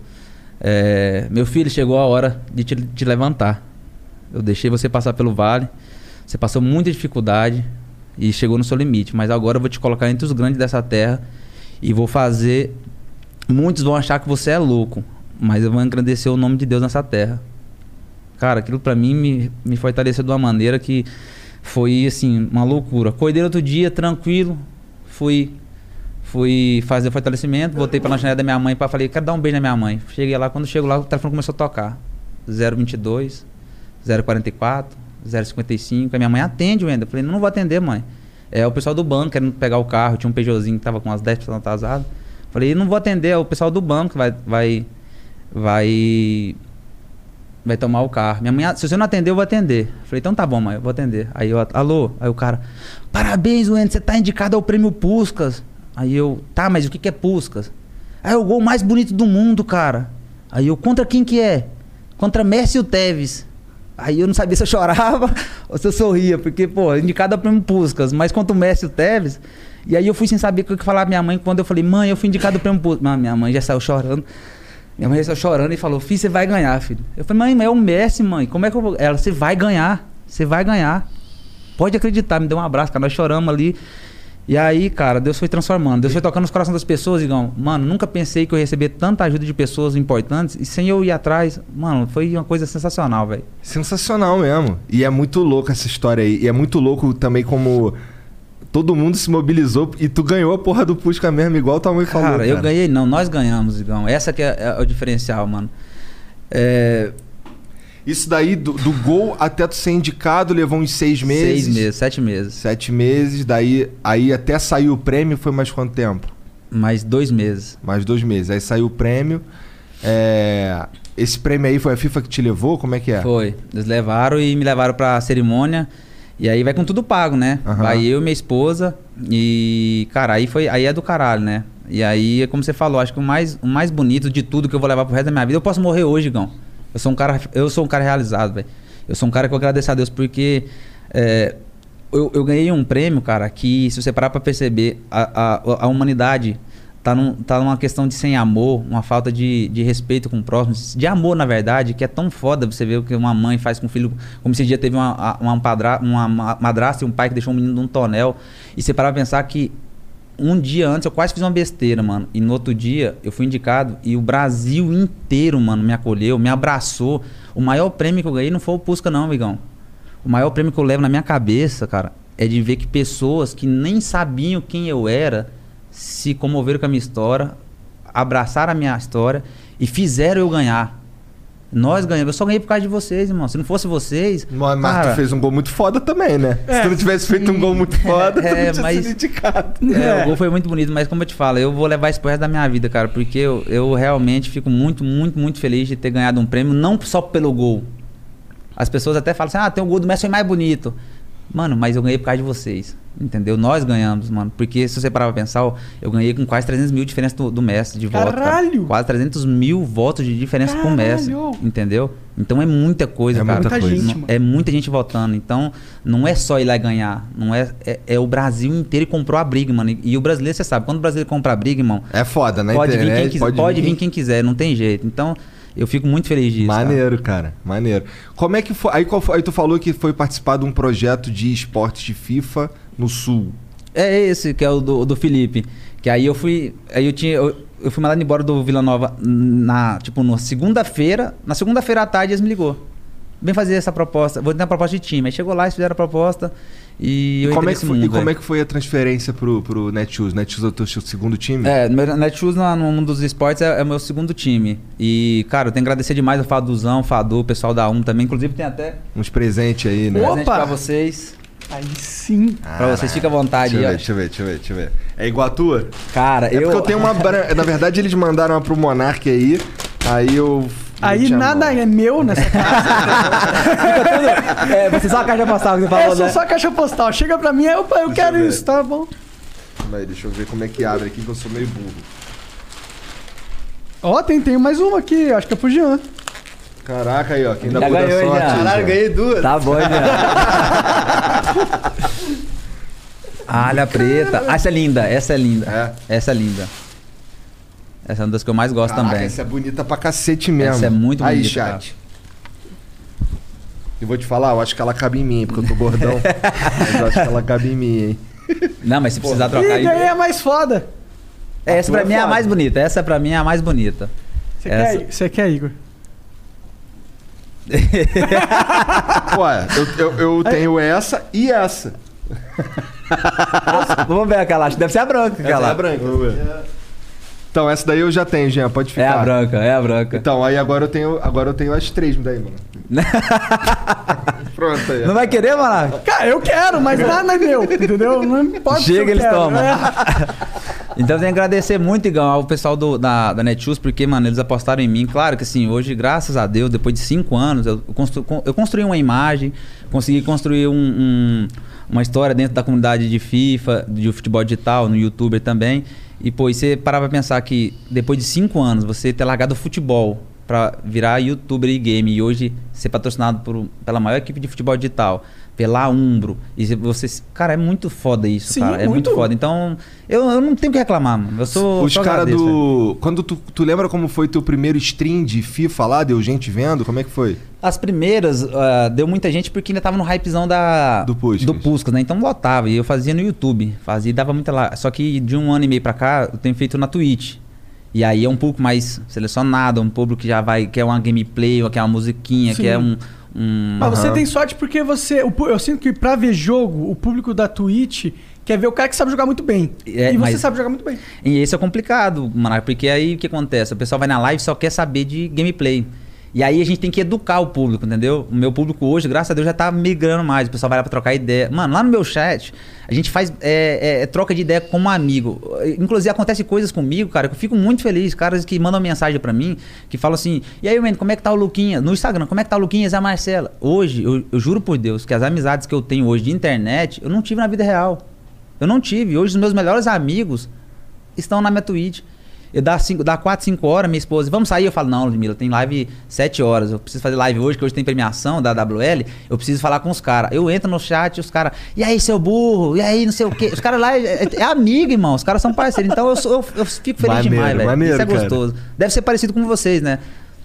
é, Meu filho, chegou a hora de te, te levantar. Eu deixei você passar pelo vale, você passou muita dificuldade e chegou no seu limite, mas agora eu vou te colocar entre os grandes dessa terra e vou fazer. Muitos vão achar que você é louco, mas eu vou engrandecer o nome de Deus nessa terra. Cara, aquilo pra mim me, me fortaleceu de uma maneira que foi assim, uma loucura. Acordei outro dia, tranquilo, fui fui fazer o fortalecimento, voltei pra lanchonete da minha mãe para falei, quero dar um beijo na minha mãe. Cheguei lá, quando chego lá, o telefone começou a tocar. 022, 044, 055. A minha mãe atende, Wender. Eu falei, não, não vou atender, mãe. É o pessoal do banco querendo pegar o carro. Tinha um Peugeotzinho que tava com umas 10 pessoas atrasadas. Falei, não vou atender, é o pessoal do banco que vai, vai, vai, vai tomar o carro. Minha mãe, "Ah, se você não atender, eu vou atender. Falei, então tá bom, mãe, eu vou atender. Aí eu, alô? Aí o cara, parabéns, Wender, você tá indicado ao prêmio Puscas. Aí eu, tá, mas o que, que é Puscas? Ah, é o gol mais bonito do mundo, cara. Aí eu, contra quem que é? Contra Messi e o Tevez. Aí eu não sabia se eu chorava (laughs) ou se eu sorria, porque, pô, indicado ao prêmio Puscas, mas contra o Messi e o Tevez. E aí eu fui sem saber o que falar minha mãe quando eu falei, mãe, eu fui indicado ao prêmio Puscas. Minha mãe já saiu chorando. Minha mãe já saiu chorando e falou, filho, você vai ganhar, filho. Eu falei, mãe, mas é o Messi, mãe. Como é que eu vou. Ela, você vai ganhar. Você vai ganhar. Pode acreditar, me deu um abraço, cara. Nós choramos ali. E aí, cara, Deus foi transformando. Deus foi tocando nos corações das pessoas, Igão. Mano, nunca pensei que eu ia receber tanta ajuda de pessoas importantes e sem eu ir atrás. Mano, foi uma coisa sensacional, velho. Sensacional mesmo. E é muito louco essa história aí. E é muito louco também como todo mundo se mobilizou e tu ganhou a porra do Pusca mesmo, igual tua mãe falou. Cara, eu ganhei, não, nós ganhamos, Igão. Essa que é, é o diferencial, mano. É, Isso daí, do, do gol até tu ser indicado, levou uns seis meses. seis meses, sete meses. Sete meses. Daí aí até sair o prêmio foi mais quanto tempo? Mais dois meses. Mais dois meses. Aí saiu o prêmio. É, Esse prêmio aí foi a FIFA que te levou? Como é que é? Foi. Eles levaram e me levaram pra cerimônia. E aí vai com tudo pago, né? Aham. Vai eu e minha esposa. E, cara, aí foi. Aí é do caralho, né? E aí, como você falou, acho que o mais, o mais bonito de tudo que eu vou levar pro resto da minha vida, eu posso morrer hoje, Gão. Eu sou um cara, eu sou um cara realizado, velho. Eu sou um cara que eu agradeço a Deus porque é, eu, eu ganhei um prêmio, cara, que se você parar pra perceber, a, a, a humanidade tá, num, tá numa questão de sem amor, uma falta de, de respeito com o próximo, de amor, na verdade, que é tão foda você ver o que uma mãe faz com o filho. Como esse dia teve uma, uma, padra, uma ma- madrasta e um pai que deixou um menino num tonel. E você parar pra pensar que um dia antes eu quase fiz uma besteira, mano. E no outro dia eu fui indicado e o Brasil inteiro, mano, me acolheu, me abraçou. O maior prêmio que eu ganhei não foi o Pusca, não, amigão. O maior prêmio que eu levo na minha cabeça, cara, é de ver que pessoas que nem sabiam quem eu era se comoveram com a minha história, abraçaram a minha história e fizeram eu ganhar. Nós ganhamos. Eu só ganhei por causa de vocês, irmão. Se não fosse vocês. Mas, cara, tu fez um gol muito foda também, né? É. Se tu não tivesse feito um gol muito foda, tu (laughs) É, não tinha mas- sido indicado. É, o gol foi muito bonito, mas como eu te falo, eu vou levar isso pro resto da minha vida, cara, porque eu, eu realmente fico muito, muito, muito feliz de ter ganhado um prêmio, não só pelo gol. As pessoas até falam assim, ah, tem o gol do Messi foi mais bonito. Mano, mas eu ganhei por causa de vocês, entendeu? Nós ganhamos, mano, porque se você parar pra pensar, eu ganhei com quase 300 mil diferença do, do Messi de voto. cara. Caralho! Quase 300 mil votos de diferença com o Messi, Caralho! entendeu? Então é muita coisa, É cara. muita coisa. gente. É muita gente votando. Então, não é só ir lá e ganhar. Não é, é, é o Brasil inteiro que comprou a briga, mano. E, e o brasileiro, você sabe, quando o brasileiro compra a briga, irmão, É foda, na pode, vir internet. quem quiser, pode, vir quem quiser, não tem jeito. Então, eu fico muito feliz disso. cara. Maneiro, cara. Maneiro. Como é que foi? Aí, qual foi- aí tu falou que foi participar de um projeto de esportes de FIFA no Sul. É esse que é o do, do Felipe. Que aí eu fui. Aí eu tinha. Eu, eu fui mandado embora do Vila Nova na, tipo, na segunda-feira. Na segunda-feira à tarde eles me ligou. Vem fazer essa proposta. Vou ter uma proposta de time. Aí chegou lá, eles fizeram a proposta. E como é foi, e mundo, como velho. é que foi a transferência pro, pro Netshoes? Netshoes é o teu segundo time? É, Netshoes no no mundo dos esportes é, é o meu segundo time. E, cara, eu tenho que agradecer demais o Faduzão, o Fadu, o pessoal da Um também. Inclusive tem até Uns presentes aí, né? Opa! presente pra vocês. Aí sim. pra vocês, fica à vontade Deixa eu, ver, deixa eu ver, deixa eu ver, deixa eu ver. É igual a tua? Cara, É eu. porque eu tenho uma. Na verdade, eles mandaram uma pro Monark aí. Aí eu. Aí a nada é meu nessa (laughs) é, você só a caixa postal que você É, falou, só, né? só caixa postal. Chega pra mim, eu Deixa quero eu isso, tá bom. Calma aí, deixa eu ver como é que abre aqui, que eu sou meio burro. Ó, tem, tem mais uma aqui, acho que é pro Jean. Caraca, aí, ó. Quem dá Já boa ganhou, sorte. já. Caralho, ganhei duas. Tá bom, né? (laughs) Alha preta. Ah, essa é linda, essa é linda. É? Essa é linda. Essa é uma das que eu mais gosto Caraca, também. essa é bonita pra cacete mesmo. Essa é muito Aí, bonita, chat. E vou te falar, eu acho que ela cabe em mim, porque eu tô gordão. (laughs) mas eu acho que ela cabe em mim, hein? Não, mas se precisar trocar Ih, aí. ganhei a mais foda. Essa tua pra é mim é a foda. mais bonita. Essa pra mim é a mais bonita. Você Essa- quer, você quer, Igor? (laughs) Ué, eu, eu, eu tenho essa e essa. Vamos ver aquela. Deve ser a branca. Essa é Aquela. a branca. Vamos ver. Então, essa daí eu já tenho, Jean, pode É ficar. a branca, é a branca. Então, aí agora eu tenho, agora eu tenho as três daí, mano. (laughs) Pronto aí. Não vai querer, mano? Cara, eu quero, mas nada é meu, entendeu? Não eu Chega, eles tomam. é. (laughs) Então eu tenho que agradecer muito, Igão, ao pessoal do, da, da Netshoes, porque, mano, eles apostaram em mim. Claro que assim, hoje, graças a Deus, depois de cinco anos, eu, constru, eu construí uma imagem, consegui construir um- um- uma história dentro da comunidade de FIFA, de futebol digital, no youtuber também. E, pô, e você parar pra pensar que depois de cinco anos, você ter largado o futebol pra virar youtuber e game e hoje ser patrocinado por, pela maior equipe de futebol digital, pela Umbro, e você. Cara, é muito foda isso, Sim, cara. É muito muito. foda. Então, eu, eu não tenho o que reclamar, mano. Eu sou. Os caras agradeço, velho. do. Quando tu, tu lembra como foi teu primeiro stream de FIFA lá? Deu gente vendo? Como é que foi? As primeiras, ah, deu muita gente porque ainda tava no hypezão da, Do Puskas. do Puskas, né? Então lotava. E eu fazia no YouTube. Fazia e dava muita lá. Só que de um ano e meio pra cá, eu tenho feito na Twitch. E aí é um público mais selecionado, um público que já vai, quer uma gameplay, quer uma musiquinha, Sim. quer um. Um Mas você Aham. tem sorte porque você. o pu- eu sinto que pra ver jogo, o público da Twitch quer ver o cara que sabe jogar muito bem. É, e você mas- sabe jogar muito bem. E esse é complicado, mano, porque aí o que acontece? O pessoal vai na live e só quer saber de gameplay. E aí a gente tem que educar o público, entendeu? O meu público hoje, graças a Deus, já tá migrando mais. O pessoal vai lá pra trocar ideia. Mano, lá no meu chat, a gente faz é, é, é, troca de ideia como amigo. Inclusive, acontece coisas comigo, cara, que eu fico muito feliz. Caras que mandam mensagem pra mim, que falam assim: E aí, mano, como é que tá o Luquinhas? No Instagram, como é que tá o Luquinhas e a Marcela? Hoje, eu, eu juro por Deus que as amizades que eu tenho hoje de internet, eu não tive na vida real. Eu não tive. Hoje, os meus melhores amigos estão na minha Twitch. Eu dá, cinco, dá 4, 5 horas, minha esposa, vamos sair? Eu falo, não, Ludmilla, tem live 7 horas. Eu preciso fazer live hoje, que hoje tem premiação da AWL. Eu preciso falar com os caras. Eu entro no chat e os caras, e aí, seu burro? E aí, não sei o quê. Os caras lá é, é amigo, irmão. Os caras são parceiros. Então eu, sou- eu, eu fico feliz Maneiro, demais, velho. Isso é cara. gostoso. Deve ser parecido com vocês, né?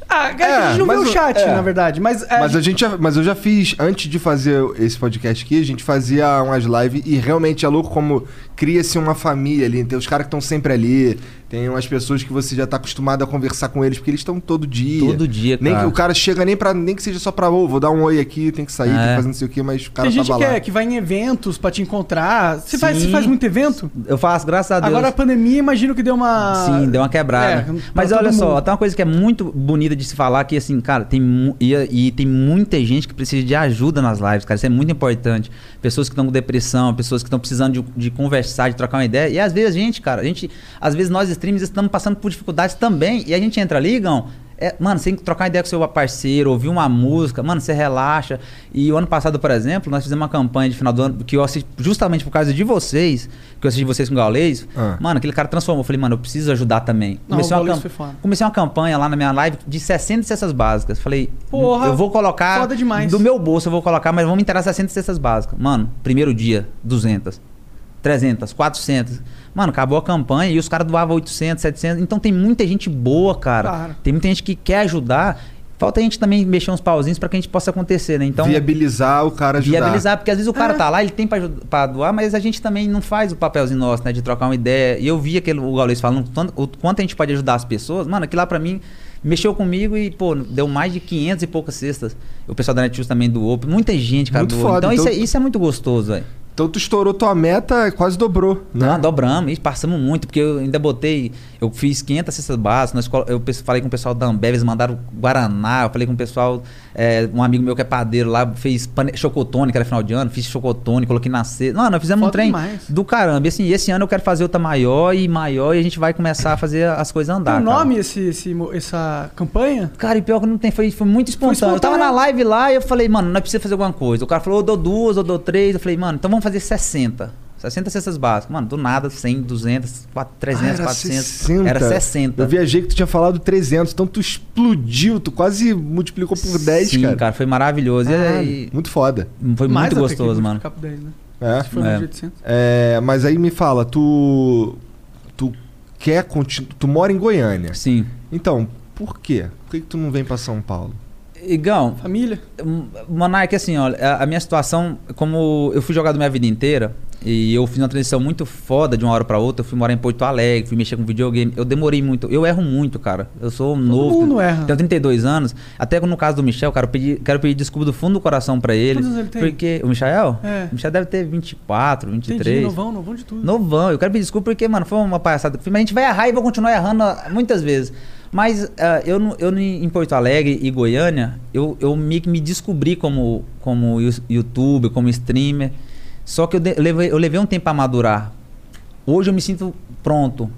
Ah, a gente não vê o chat, é. na verdade. Mas, é, Mas, a gente já, mas eu já fiz, antes de fazer esse podcast aqui, a gente fazia umas lives e realmente é louco como cria-se uma família ali. Tem os caras que estão sempre ali, tem umas pessoas que você já tá acostumado a conversar com eles, porque eles estão todo dia. Todo dia, nem cara. que O cara chega nem para nem que seja só pra, ô, vou dar um oi aqui, tem que sair, tem É. que fazer não sei o que, mas o cara tem gente tava que, lá. é, que vai em eventos pra te encontrar. Você faz, você faz muito evento? Eu faço, graças a Deus. Agora a pandemia, imagino que deu uma. Sim, deu uma quebrada. É, Mas olha só, mundo. tem uma coisa que é muito bonita de se falar que, assim, cara, tem e, e tem muita gente que precisa de ajuda nas lives, cara. Isso é muito importante. Pessoas que estão com depressão, pessoas que estão precisando de, de conversar, de trocar uma ideia. E às vezes a gente, cara, a gente, às vezes nós streamers estamos passando por dificuldades também. E a gente entra ali, Gão, é, mano, você tem que trocar uma ideia com seu parceiro, ouvir uma música, mano, você relaxa. E o ano passado, por exemplo, nós fizemos uma campanha de final do ano que eu assisti justamente por causa de vocês, que eu assisti vocês com o Gaulês. Ah. Mano, aquele cara transformou. Eu falei, mano, eu preciso ajudar também. Não, Comecei, o uma cam- comecei uma campanha lá na minha live de 60 cestas básicas. Falei, Porra, eu vou colocar foda demais. do meu bolso, eu vou colocar, mas vamos inteirar 60 cestas básicas. Mano, primeiro dia, 200. 300, 400. Mano, acabou a campanha e os caras doavam 800, 700. Então tem muita gente boa, cara. Claro. Tem muita gente que quer ajudar. Falta a gente também mexer uns pauzinhos pra que a gente possa acontecer, né? Então, Viabilizar o cara ajudar. viabilizar, porque às vezes o cara É. tá lá, ele tem pra doar, mas a gente também não faz o papelzinho nosso, né? De trocar uma ideia. E eu vi aquele, o Gaules falando tanto- o quanto a gente pode ajudar as pessoas. Mano, aquilo lá pra mim mexeu comigo e, pô, deu mais de 500 e poucas cestas. O pessoal da Netshoes também doou. Muita gente, cara, Muito doou. foda, Então, Isso, então- é, isso é muito gostoso, velho. Então tu estourou tua meta, quase dobrou, né? Não, dobramos e passamos muito, porque eu ainda botei, eu fiz 500 cestas básicas, nós colo- eu falei com o pessoal da Ambev, eles mandaram Guaraná, eu falei com o pessoal, é, um amigo meu que é padeiro lá, fez pane- chocotone, que era final de ano, fiz chocotone, coloquei na cesta. Não, nós fizemos um Foda trem demais. do caramba. E assim, esse ano eu quero fazer outra maior e maior e a gente vai começar a fazer as coisas Tem andar. um cara. nome esse, esse essa campanha? Cara, e pior que não tem, foi, foi muito espontâneo. Eu tava na espontâneo. live lá e eu falei, mano, nós precisamos fazer alguma coisa. O cara falou, eu dou duas, eu dou três. Eu falei, mano, então vamos fazer 60. 60 cestas básicas. Mano, do nada, 100, 200, 400, 300, Ah, era 400. 60. Era 60. Eu viajei que tu tinha falado 300, então tu explodiu, tu quase multiplicou por 10, Sim, cara. foi maravilhoso. E- Caralho, e, muito foda. foi Mais muito até que gostoso, mano. multiplicar por 10, né? É. Se for É. no 800. É, mas aí me fala, tu tu quer continuar, tu mora em Goiânia. Sim. Então, por quê? Por que, que tu não vem pra São Paulo? Igão, Família? Monark, assim, olha, a, a minha situação, como eu fui jogador minha vida inteira, e eu fiz uma transição muito foda de uma hora pra outra, eu fui morar em Porto Alegre, fui mexer com videogame, eu demorei muito, eu erro muito, cara. Eu sou novo. mundo erra. Tenho 32 anos. Até no caso do Michel, cara, eu pedi, quero pedir desculpa do fundo do coração pra ele. Quantos anos ele tem? Porque. O Michael? É. O Michel deve ter 24, 23. Entendi, novão, novão de tudo. Novão, eu quero pedir desculpa porque, mano, foi uma palhaçada que eu fiz, mas a gente vai errar e vou continuar errando muitas vezes. Mas ah, eu, no- eu em Porto Alegre e Goiânia, eu, eu meio que me descobri como, como you- youtuber, como streamer. Só que eu, de- levei, eu levei um tempo a madurar. Hoje eu me sinto pronto.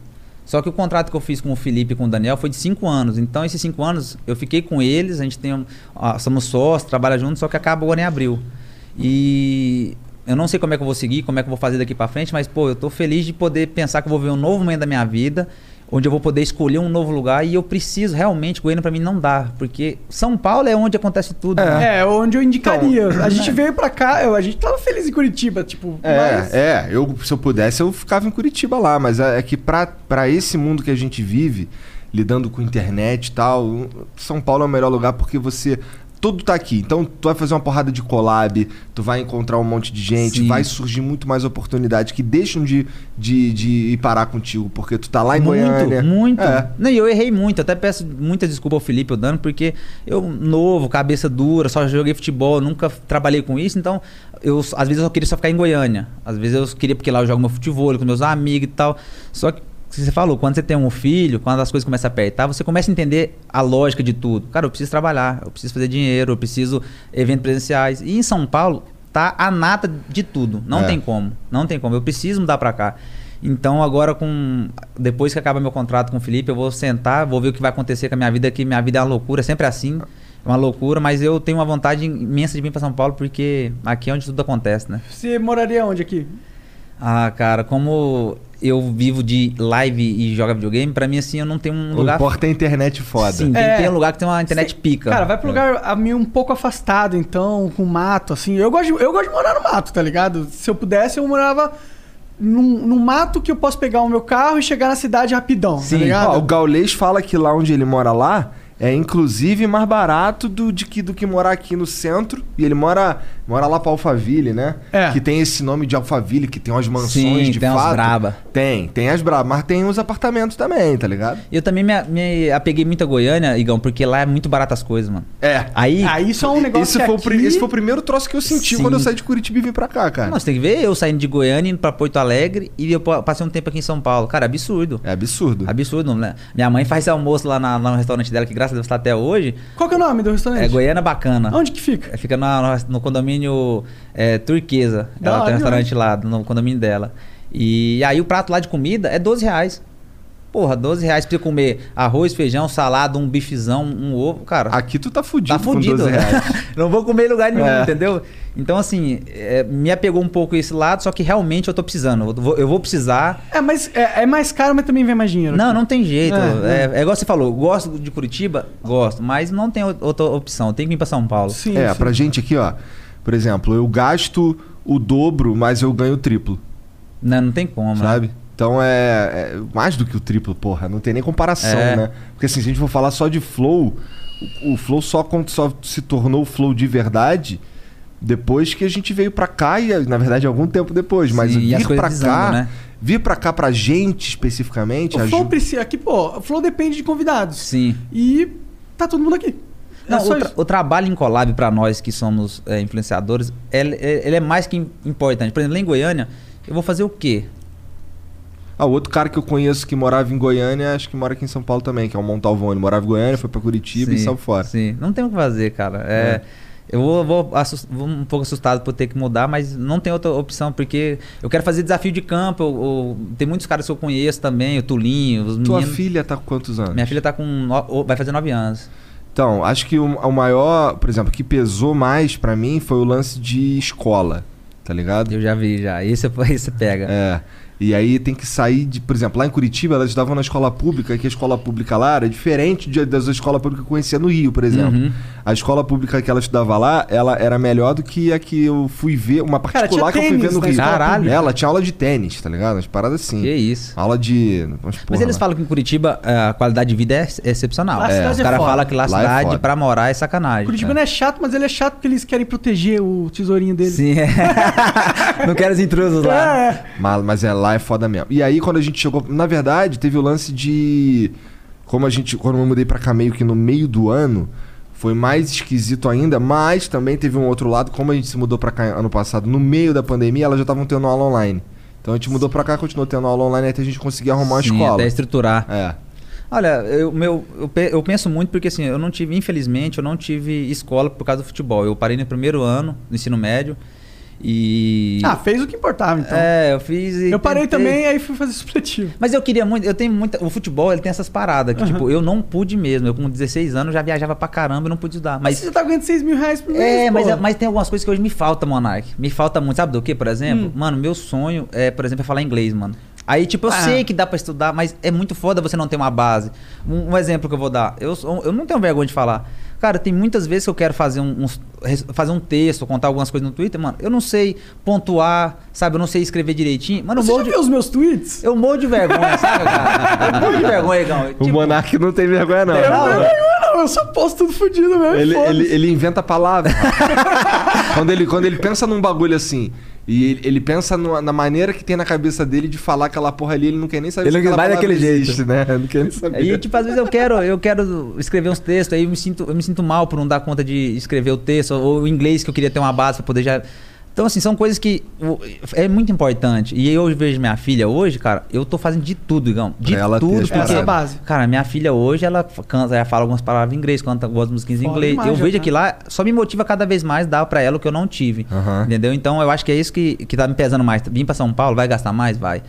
Só que o contrato que eu fiz com o Felipe e com o Daniel foi de cinco anos. Então, esses cinco anos eu fiquei com eles, a gente tem um, somos sócios, trabalha juntos, só que acaba agora em abril. E eu não sei como é que eu vou seguir, como é que eu vou fazer daqui pra frente, mas pô, eu tô feliz de poder pensar que eu vou ver um novo momento da minha vida, onde eu vou poder escolher um novo lugar e eu preciso realmente, Goiânia pra mim não dá, porque São Paulo é onde acontece tudo. né? É, onde eu indicaria. Então, a gente veio pra cá, eu- a gente tava feliz em Curitiba, tipo. É, mas- é, eu, se eu pudesse, eu ficava em Curitiba lá, mas é, é que pra, pra esse mundo que a gente vive, lidando com internet e tal, São Paulo é o melhor lugar porque você. Tudo tá aqui. Então, tu vai fazer uma porrada de collab, tu vai encontrar um monte de gente, Sim. vai surgir muito mais oportunidades que deixam de, de, de ir parar contigo, porque tu tá lá em muito, Goiânia. muito. É. Não, e eu errei muito. Até peço muita desculpa ao Felipe, ao Dano, porque eu, novo, cabeça dura, só joguei futebol, nunca trabalhei com isso. Então, eu, às vezes eu queria só ficar em Goiânia. Às vezes eu queria, porque lá eu jogo meu futebol com meus amigos e tal. Só que, você falou, quando você tem um filho, quando as coisas começam a apertar, você começa a entender a lógica de tudo. Cara, eu preciso trabalhar, eu preciso fazer dinheiro, eu preciso eventos presenciais. E em São Paulo, tá a nata de tudo. Não É. tem como. Não tem como. Eu preciso mudar pra cá. Então agora com depois que acaba meu contrato com o Felipe, eu vou sentar, vou ver o que vai acontecer com a minha vida, que minha vida é uma loucura, é sempre assim. É uma loucura, mas eu tenho uma vontade imensa de vir pra São Paulo porque aqui é onde tudo acontece, né? Você moraria onde aqui? Ah, cara, como eu vivo de live e joga videogame, pra mim assim, eu não tenho um O lugar importa é a internet foda. Sim, tem, É. tem um lugar que tem uma internet Cê- pica. Cara, vai pro lugar a mim um pouco afastado, então, com mato, assim. Eu gosto, de, eu gosto de morar no mato, tá ligado? Se eu pudesse, eu morava num, num mato que eu posso pegar o meu carro e chegar na cidade rapidão, Sim. tá ligado? Ó, o Gaulês fala que lá onde ele mora lá é inclusive mais barato do, de que, do que morar aqui no centro. E ele mora Mora lá pra Alphaville, né? É. Que tem esse nome de Alphaville, que tem umas mansões Sim, de tem umas fato. braba. Tem, tem as brabas, mas tem os apartamentos também, tá ligado? Eu também me, me apeguei muito a Goiânia, Igão, porque lá é muito barato as coisas, mano. É. Aí. Aí isso é um negócio Esse que foi, o aqui... pri- esse foi o primeiro troço que eu senti Sim. quando eu saí de Curitiba e vim pra cá, cara. Não, você tem que ver eu saindo de Goiânia, indo pra Porto Alegre e eu pa- passei um tempo aqui em São Paulo. Cara, absurdo. É absurdo. Absurdo, né? Minha mãe faz esse almoço lá na- no restaurante dela, que graças a Deus tá até hoje. Qual que é o nome do restaurante? É Goiânia Bacana. Onde que fica? É, Fica na- no, no condomínio é, Turquesa. Da Ela tem um restaurante demais. lá no condomínio dela. E aí o prato lá de comida é 12 reais. Porra, 12 reais pra você comer arroz, feijão, salada, um bifezão, um ovo, cara. Aqui tu tá fudido Tá fudido. com 12 reais. (laughs) Não vou comer em lugar nenhum, É. entendeu? Então, assim, é, me apegou um pouco esse lado, só que realmente eu tô precisando. Eu vou, eu vou precisar. É, mas é, é mais caro, mas também vem mais dinheiro. Não, aqui. não tem jeito. É, É, é igual você falou, gosto de Curitiba? Gosto, mas não tem outra opção. Tem que vir pra São Paulo. Sim, É, sim. pra gente aqui, ó. Por exemplo, eu gasto o dobro, mas eu ganho o triplo, Não, não tem como. né? sabe? Então é, é mais do que o triplo, porra. Não tem nem comparação, É. né? Porque assim, se a gente for falar só de flow, o, o flow só, só se tornou flow de verdade depois que a gente veio pra cá e, na verdade, algum tempo depois. Mas Sim, e as vir desandam, cá, né? vir pra cá pra gente especificamente, O Flow ajuda. precisa... Aqui, pô, o Flow depende de convidados. Sim. E tá todo mundo aqui. É Não, só o, tra- o trabalho em collab pra nós que somos é, influenciadores, ele, ele é mais que im- importante. Por exemplo, lá em Goiânia, eu vou fazer o quê? Ah, o outro cara que eu conheço que morava em Goiânia, acho que mora aqui em São Paulo também, que é o Montalvone. Morava em Goiânia, foi pra Curitiba e Sim, saiu fora. Sim, não tem o que fazer, cara. É, Eu vou, vou, vou um pouco assustado por ter que mudar, mas não tem outra opção, porque eu quero fazer desafio de campo. eu- eu- tem muitos caras que eu conheço também, o Tulinho, os Tua meninos. filha tá com quantos anos? Minha filha tá com. no- vai fazer nove anos. Então, acho que o, o maior, por exemplo, que pesou mais pra mim foi o lance de escola, tá ligado? Eu já vi, já. Esse, (laughs) esse pega. É. E aí tem que sair de, por exemplo, lá em Curitiba elas estavam na escola pública, que a escola pública lá era diferente de- das escolas públicas que eu conhecia no Rio, por exemplo. Uhum. A escola pública que ela estudava lá, ela era melhor do que a que eu fui ver, uma Cara, particular tinha que eu fui ver no Rio. escola Caralho. pública. Ela tinha aula de tênis, tá ligado? Umas paradas assim. Que isso. Aula de. Mas porra eles lá. falam que em Curitiba eh, a qualidade de vida é ex- excepcional. Lá a cidade Os é falam que lá a Lá é cidade foda. pra morar é sacanagem. Curitiba né? não é chato, mas ele é chato porque eles querem proteger o tesourinho dele. Sim, é. (laughs) não quero os intrusos lá. É, é. Mas, mas é, lá é foda mesmo. E aí, quando a gente chegou. Na verdade, teve o lance de. Como a gente. Quando eu mudei pra cá meio que no meio do ano, foi mais esquisito ainda, mas também teve um outro lado. Como a gente se mudou pra cá ano passado, no meio da pandemia, elas já estavam tendo aula online. Então a gente mudou pra cá, continuou tendo aula online até a gente conseguir arrumar uma Sim, escola. até estruturar. É. Olha, eu, meu, eu, pe- eu penso muito porque assim, eu não tive, infelizmente, eu não tive escola por causa do futebol. Eu parei no primeiro ano do ensino médio e. Ah, fez o que importava, então. é, eu fiz. e eu parei tentei. também, aí fui fazer supletivo. Mas eu queria muito, eu tenho muita. O futebol, ele tem essas paradas que, tipo, eu não pude mesmo. Eu com 16 anos já viajava pra caramba e não pude estudar. Mas Mas. você já tá ganhando 6 mil reais por mês, É, mas, pô. mas tem algumas coisas que hoje me falta, Monark. Me falta muito. Sabe do que, por exemplo? Hum. Mano, meu sonho é, por exemplo, é falar inglês, mano. Aí, tipo, eu Ah. sei que dá pra estudar, mas é muito foda você não ter uma base. Um, um exemplo que eu vou dar. Eu, eu não tenho vergonha de falar. Cara, tem muitas vezes que eu quero fazer um, uns- fazer um texto, contar algumas coisas no Twitter, mano. Eu não sei pontuar, sabe? Eu não sei escrever direitinho. Mano, eu Você morro já de, viu os meus tweets? eu morro de vergonha, sabe, cara? Eu morro de vergonha, Igão. O Monark não tem vergonha, não. Eu não, Não, não, eu só posto tudo fudido mesmo. Ele, ele, ele inventa palavras. (laughs) quando, ele, quando ele pensa num bagulho assim, e ele, ele pensa numa- na maneira que tem na cabeça dele de falar aquela porra ali, ele não quer nem saber Ele não vai daquele jeito. né? Não quer nem saber. Aí, tipo, às vezes eu quero, eu quero escrever uns textos, aí eu me sinto, eu me sinto mal por não dar conta de escrever o texto, ou o inglês que eu queria ter uma base pra poder já. Então, assim, são coisas que é muito importante. E eu vejo minha filha hoje, cara, eu tô fazendo de tudo, Igão. De ela tudo, porque. Essa base. Cara, minha filha hoje, ela canta, ela fala algumas palavras em inglês, canta algumas musiquinhas em inglês. demais, eu vejo tá. que lá só me motiva cada vez mais dar pra ela o que eu não tive. Aham. Entendeu? Então eu acho que é isso que, que tá me pesando mais. Vim pra São Paulo, vai gastar mais? Vai.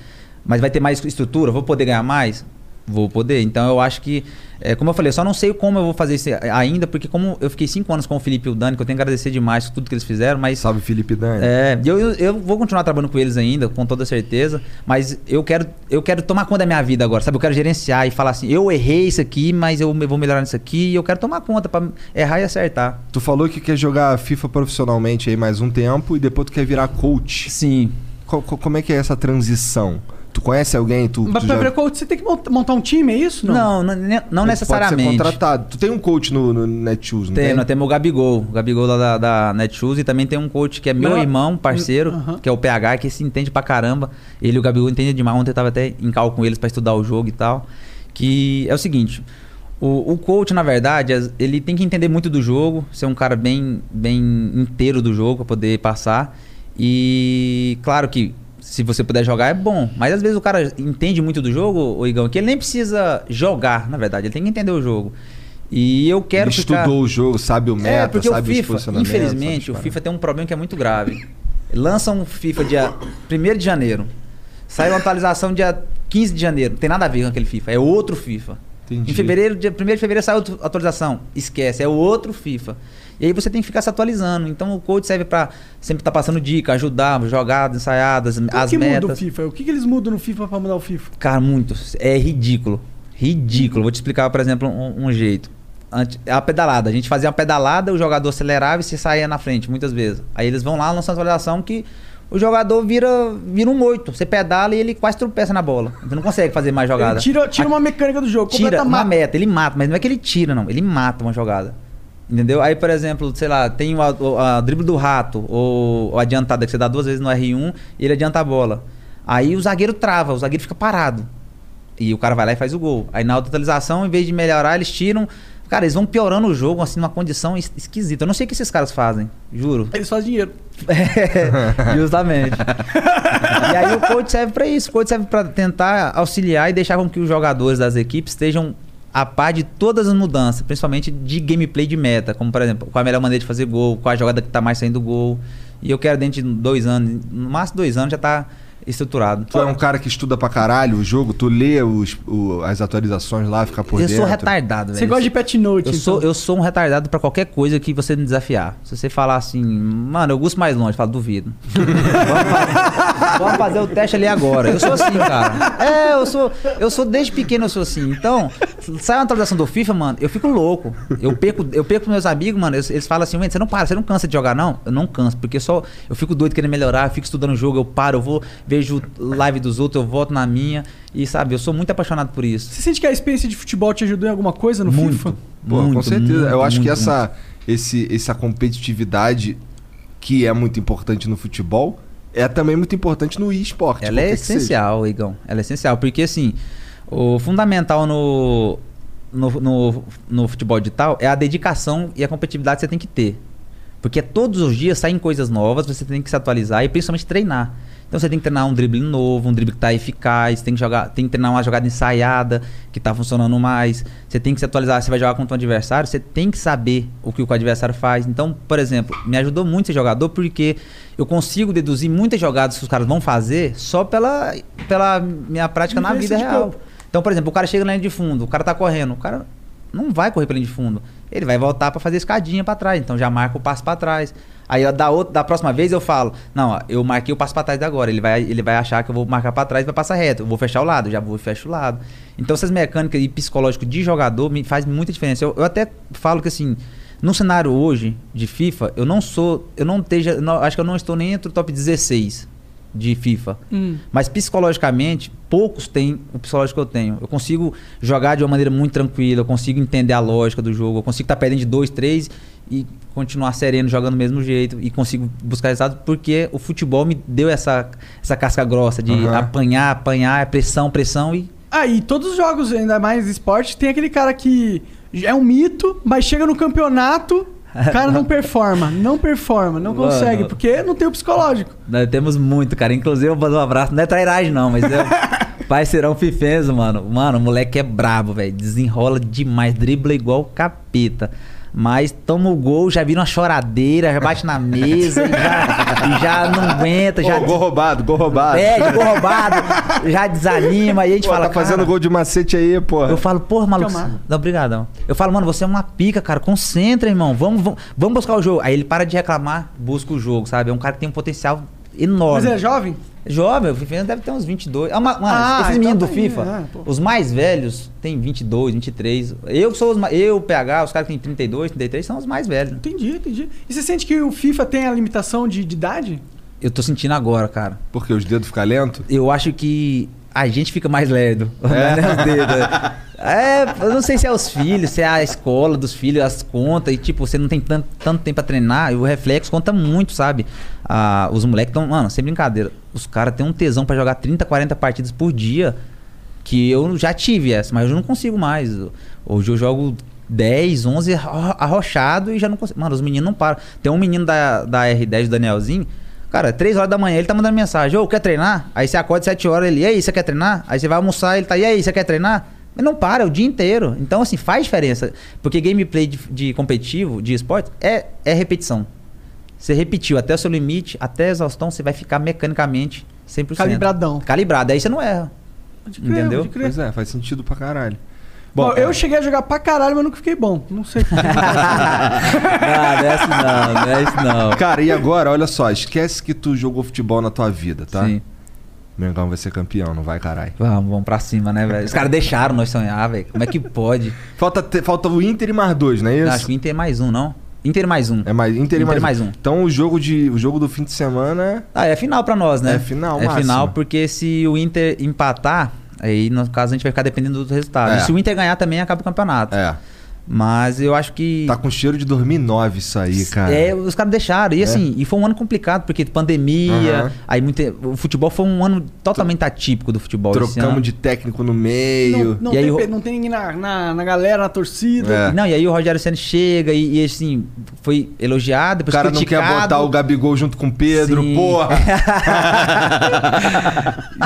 Mas vai ter mais estrutura? Vou poder ganhar mais? Vou poder. Então eu acho que, é, como eu falei, eu só não sei como eu vou fazer isso ainda, porque como eu fiquei cinco anos com o Felipe e o Dani, que eu tenho que agradecer demais por tudo que eles fizeram, mas. Salve Felipe Dani. É, eu, eu, eu vou continuar trabalhando com eles ainda, com toda certeza, mas eu quero, eu quero tomar conta da minha vida agora, sabe? Eu quero gerenciar e falar assim, eu errei isso aqui, mas eu vou melhorar nisso aqui, e eu quero tomar conta pra errar e acertar. Tu falou que quer jogar FIFA profissionalmente aí mais um tempo e depois tu quer virar coach. Sim. Co- como é que é essa transição? Tu conhece alguém? Tu, Mas tu pra já- virar coach, você tem que mont- montar um time, é isso? Não, não, não Tu Pode ser necessariamente. contratado. Tu tem um coach no, no Netshoes, não Tem, tem? nós temos o Gabigol, o Gabigol lá da, da Netshoes e também tem um coach que é meu irmão, parceiro, Aham. que é o PH, que se entende pra caramba. Ele e o Gabigol entendem demais. Ontem eu tava até em cal com eles pra estudar o jogo e tal. Que é o seguinte, o, o coach, na verdade, ele tem que entender muito do jogo, ser um cara bem, bem inteiro do jogo pra poder passar. E claro que se você puder jogar é bom, mas às vezes o cara entende muito do jogo, o Igão, que ele nem precisa jogar, na verdade, ele tem que entender o jogo. E eu quero Ele ficar... estudou o jogo, sabe o meta, É, porque o sabe os FIFA, posicionamentos. infelizmente, o FIFA tem um problema que é muito grave. Lança um FIFA dia 1 de janeiro. Sai uma atualização dia 15 de janeiro. Não tem nada a ver com aquele FIFA. É outro FIFA. Entendi. Em fevereiro, dia 1 de fevereiro sai outra atualização. Esquece, é outro FIFA. E aí você tem que ficar se atualizando. Então o coach serve pra sempre estar passando dica, ajudar, jogadas, ensaiadas, O as que muda o metas. FIFA? O que, que eles mudam no FIFA pra mudar o FIFA? Cara, muito. É ridículo. Ridículo. Vou te explicar, por exemplo, um, um jeito. Ante- A pedalada. A gente fazia uma pedalada, o jogador acelerava e se saía na frente, muitas vezes. Aí eles vão lá, lançam a atualização que o jogador vira, vira um oito. Você pedala e ele quase tropeça na bola. Você não consegue fazer mais jogada. Ele tira, tira uma mecânica do jogo. Tira uma ma- meta, ele mata, mas não é que ele tira, não. Ele mata uma jogada. Entendeu? Aí, por exemplo, sei lá, tem o, o- a drible do rato, ou, ou adiantada, que você dá duas vezes no R1 e ele adianta a bola. Aí o zagueiro trava, o zagueiro fica parado. E o cara vai lá e faz o gol. Aí na atualização, em vez de melhorar, eles tiram. Cara, eles vão piorando o jogo, assim, numa condição es- esquisita. Eu não sei o que esses caras fazem, juro. Eles fazem dinheiro. (laughs) É, justamente. e aí o coach serve pra isso. O coach serve pra tentar auxiliar e deixar com que os jogadores das equipes estejam a par de todas as mudanças, principalmente de gameplay de meta, como por exemplo, qual a melhor maneira de fazer gol, qual a jogada que tá mais saindo gol. E eu quero dentro de dois anos, no máximo dois anos já tá estruturado. Tu é um cara que estuda pra caralho o jogo, tu lê os, o- as atualizações lá, fica por eu dentro. sou retardado, Você velho. gosta de pet note, Eu sou, então. eu sou um retardado pra qualquer coisa que você me desafiar. Se você falar assim, mano, eu gosto mais longe, eu falo, duvido. (laughs) vamos, fazer, o teste ali agora. Eu sou assim, cara. É, eu sou, eu sou desde pequeno eu sou assim. Então, sai uma atualização do FIFA, mano, eu fico louco. Eu perco, eu perco meus amigos, mano, eles, eles falam assim, "Ué, você não para, você não cansa de jogar não? Eu não canso, porque só eu fico doido querendo melhorar, eu fico estudando o jogo, eu paro, eu vou vejo live dos outros, eu volto na minha e sabe, eu sou muito apaixonado por isso. Você sente que a experiência de futebol te ajudou em alguma coisa no Muito. FIFA? Pô, com Muito, certeza. muito, eu acho que muito, essa, esse, essa competitividade que é muito importante no futebol é também muito importante no esporte. Ela é que essencial, Igão. Ela é essencial, porque assim, o fundamental no, no, no, no futebol digital é a dedicação e a competitividade que você tem que ter. Porque todos os dias saem coisas novas, você tem que se atualizar e principalmente treinar. Então você tem que treinar um drible novo, um drible que está eficaz, tem que jogar, tem que treinar uma jogada ensaiada que está funcionando mais. Você tem que se atualizar, você vai jogar contra um adversário, você tem que saber o que o adversário faz. Então, por exemplo, me ajudou muito ser jogador porque eu consigo deduzir muitas jogadas que os caras vão fazer só pela, pela minha prática na vida real. campo. Então, por exemplo, o cara chega na linha de fundo, o cara tá correndo, o cara não vai correr pela linha de fundo. Ele vai voltar para fazer escadinha para trás, então já marca o passo para trás. Aí da, outra, da próxima vez eu falo, não, ó, eu marquei o passo para trás agora. Ele vai, ele vai achar que eu vou marcar para trás e vai passar reto. Eu vou fechar o lado, já vou fecho o lado. Então essas mecânicas e psicológico de jogador me faz muita diferença. Eu, eu até falo que assim, no cenário hoje de FIFA, eu não sou, eu não esteja, acho que eu não estou nem entre o top 16 de FIFA. Hum. Mas psicologicamente, poucos têm o psicológico que eu tenho. Eu consigo jogar de uma maneira muito tranquila, eu consigo entender a lógica do jogo, eu consigo estar perdendo de dois, três e continuar sereno jogando do mesmo jeito e consigo buscar resultados porque o futebol me deu essa, essa casca grossa de Aham. apanhar, apanhar, é pressão, pressão e Ah, e todos os jogos, ainda mais esporte, tem aquele cara que é um mito, mas chega no campeonato, o cara não performa, não performa, não Mano. consegue, porque não tem o psicológico. Nós temos muito, cara. Inclusive, eu vou fazer um abraço. Não é trairagem, não, mas é (laughs) parceirão fifenzo, mano. Mano, o moleque é brabo, velho. Desenrola demais, dribla igual capeta. Mas toma o gol, já vira uma choradeira, já bate na mesa e já, e já não aguenta, já Pô, gol roubado, gol roubado. perde, gol roubado, já desanima. E a gente Pô, fala, tá fazendo cara, gol de macete aí, pô. eu falo, porra, maluco. Não, obrigadão. Eu falo, mano, você é uma pica, cara. Concentra, irmão. Vamos, vamos, vamos buscar o jogo. Aí ele para de reclamar, busca o jogo, sabe? É um cara que tem um potencial enorme. Mas é jovem? Jovem, o FIFA deve ter uns 22. Ah, ma- mano, Ah, esses então meninos do tá aí, FIFA, é, os mais velhos têm 22, 23. Eu sou os ma- eu, o PH, os caras que têm 32, 33 são os mais velhos. Entendi, entendi. E você sente que o FIFA tem a limitação de, de idade? Eu tô sentindo agora, cara. Porque os dedos ficam lentos? Eu acho que a gente fica mais lerdo. (laughs) né, os dedos. É, eu não sei se é os filhos, se é a escola dos filhos, as contas, e tipo, você não tem tanto, tanto tempo pra treinar, e o reflexo conta muito, sabe? Ah, os moleques estão, mano, sem brincadeira, os caras têm um tesão pra jogar 30, 40 partidas por dia, que eu já tive essa, mas eu não consigo mais. Hoje eu jogo 10, 11 arro- arrochado e já não consigo. Mano, os meninos não param. Tem um menino da, da R10, o Danielzinho. Cara, 3 horas da manhã ele tá mandando mensagem: Ô, quer treinar? Aí você acorda 7 horas, ele, e aí, você quer treinar? Aí você vai almoçar, ele tá, e aí, você quer treinar? Mas não para, é o dia inteiro. Então, assim, faz diferença. Porque gameplay de, de competitivo, de esporte, é, é repetição. Você repetiu até o seu limite, até a exaustão, você vai ficar mecanicamente 100%. Calibradão. Calibrado, aí você não erra. Pode crer, Entendeu? pode crer. Pois é, faz sentido pra caralho. Bom, eu cheguei a jogar pra caralho, mas nunca fiquei bom. Não sei. (laughs) não, não é assim não, não é isso não. Cara, e agora, olha só, esquece que tu jogou futebol na tua vida, tá? Sim. Mengão vai ser campeão, não vai, caralho. Vamos, vamos pra cima, né, velho? Os caras deixaram nós sonhar, velho. Como é que pode? Falta, te- falta o Inter e mais dois, não é isso? Acho que o Inter é mais um, não? Inter mais um. É mais Inter, Inter mais, mais um. um. Então o jogo, de, o jogo do fim de semana Ah, é final pra nós, né? É final, É máximo. final porque se o Inter empatar, aí no caso a gente vai ficar dependendo do resultado. É. E se o Inter ganhar também acaba o campeonato. é. Mas eu acho que Tá com cheiro de 2009 isso aí, cara. É, os caras deixaram. E assim, e foi um ano complicado, porque pandemia, Aham. aí muito, o futebol foi um ano totalmente atípico do futebol. Trocamos de técnico no meio. Não, não, E aí tem, o- não tem ninguém na, na, na galera, na torcida. É. Não, e aí o Rogério Senna chega e, e, assim, foi elogiado, O cara não quer criticado. botar o Gabigol junto com o Pedro, Sim. porra. (laughs)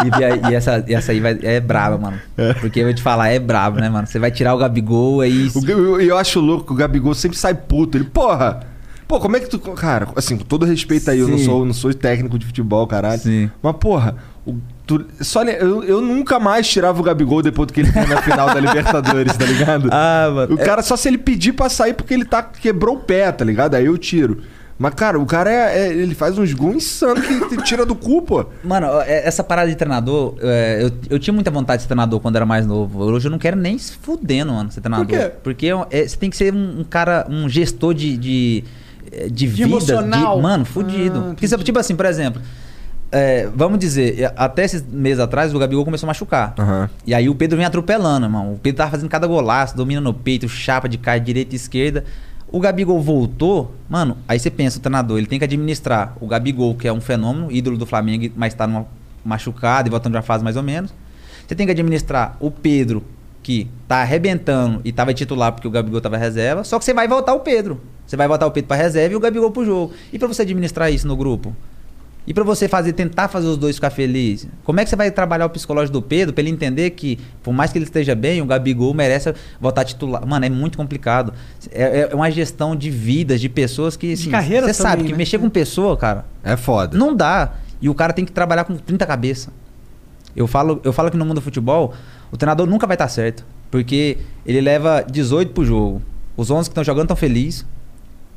E, e e essa, e essa aí vai- é braba, mano. Porque eu vou te falar, é brabo, né, mano? Você vai tirar o Gabigol aí. O Ga- eu, eu acho louco que o Gabigol sempre sai puto. Ele, porra. Pô, como é que tu. Cara, assim, com todo respeito aí, eu não Sim. sou, não sou técnico de futebol, caralho. Sim. Mas, porra, o- tu- só, eu, eu nunca mais tirava o Gabigol depois do que ele fez na final da Libertadores, tá ligado? (laughs) Ah, mano. O cara, só se ele pedir pra sair porque ele tá, quebrou o pé, tá ligado? Aí eu tiro. Mas, cara, o cara é, é- ele faz uns gols insanos que tira do cu, pô. Mano, é- essa parada de treinador, é, eu, eu tinha muita vontade de ser treinador quando era mais novo. Hoje eu não quero nem se fudendo, mano, ser treinador. quê? Porque é- você tem que ser um, um cara, um gestor de. de eh, de, vida, emocional. de- mano, fudido. Ah, Porque, tipo assim, por exemplo, é, vamos dizer, é, até esses meses atrás o Gabigol começou a machucar. Aham. E aí o Pedro vem atropelando, irmão. O Pedro tava fazendo cada golaço, domina no peito, chapa de cara, direita e esquerda. O Gabigol voltou, mano, aí você pensa, o treinador, ele tem que administrar o Gabigol, que é um fenômeno, ídolo do Flamengo, mas tá numa machucado e voltando de uma fase mais ou menos. Você tem que administrar o Pedro, que tá arrebentando e tava titular porque o Gabigol tava reserva, só que você vai voltar o Pedro. Você vai voltar o Pedro pra reserva e o Gabigol pro jogo. E pra você administrar isso no grupo? E pra você fazer, tentar fazer os dois ficar felizes, como é que você vai trabalhar o psicológico do Pedro pra ele entender que, por mais que ele esteja bem, o Gabigol merece voltar titular? Mano, é muito complicado. É, é uma gestão de vidas, de pessoas que, assim, carreira você sabe também, que né? mexer com pessoa, cara, É foda. não dá. E o cara tem que trabalhar com 30 cabeças. Eu falo, eu falo que no mundo do futebol, o treinador nunca vai estar certo. Porque ele leva 18 pro jogo. Os 11 que estão jogando estão felizes.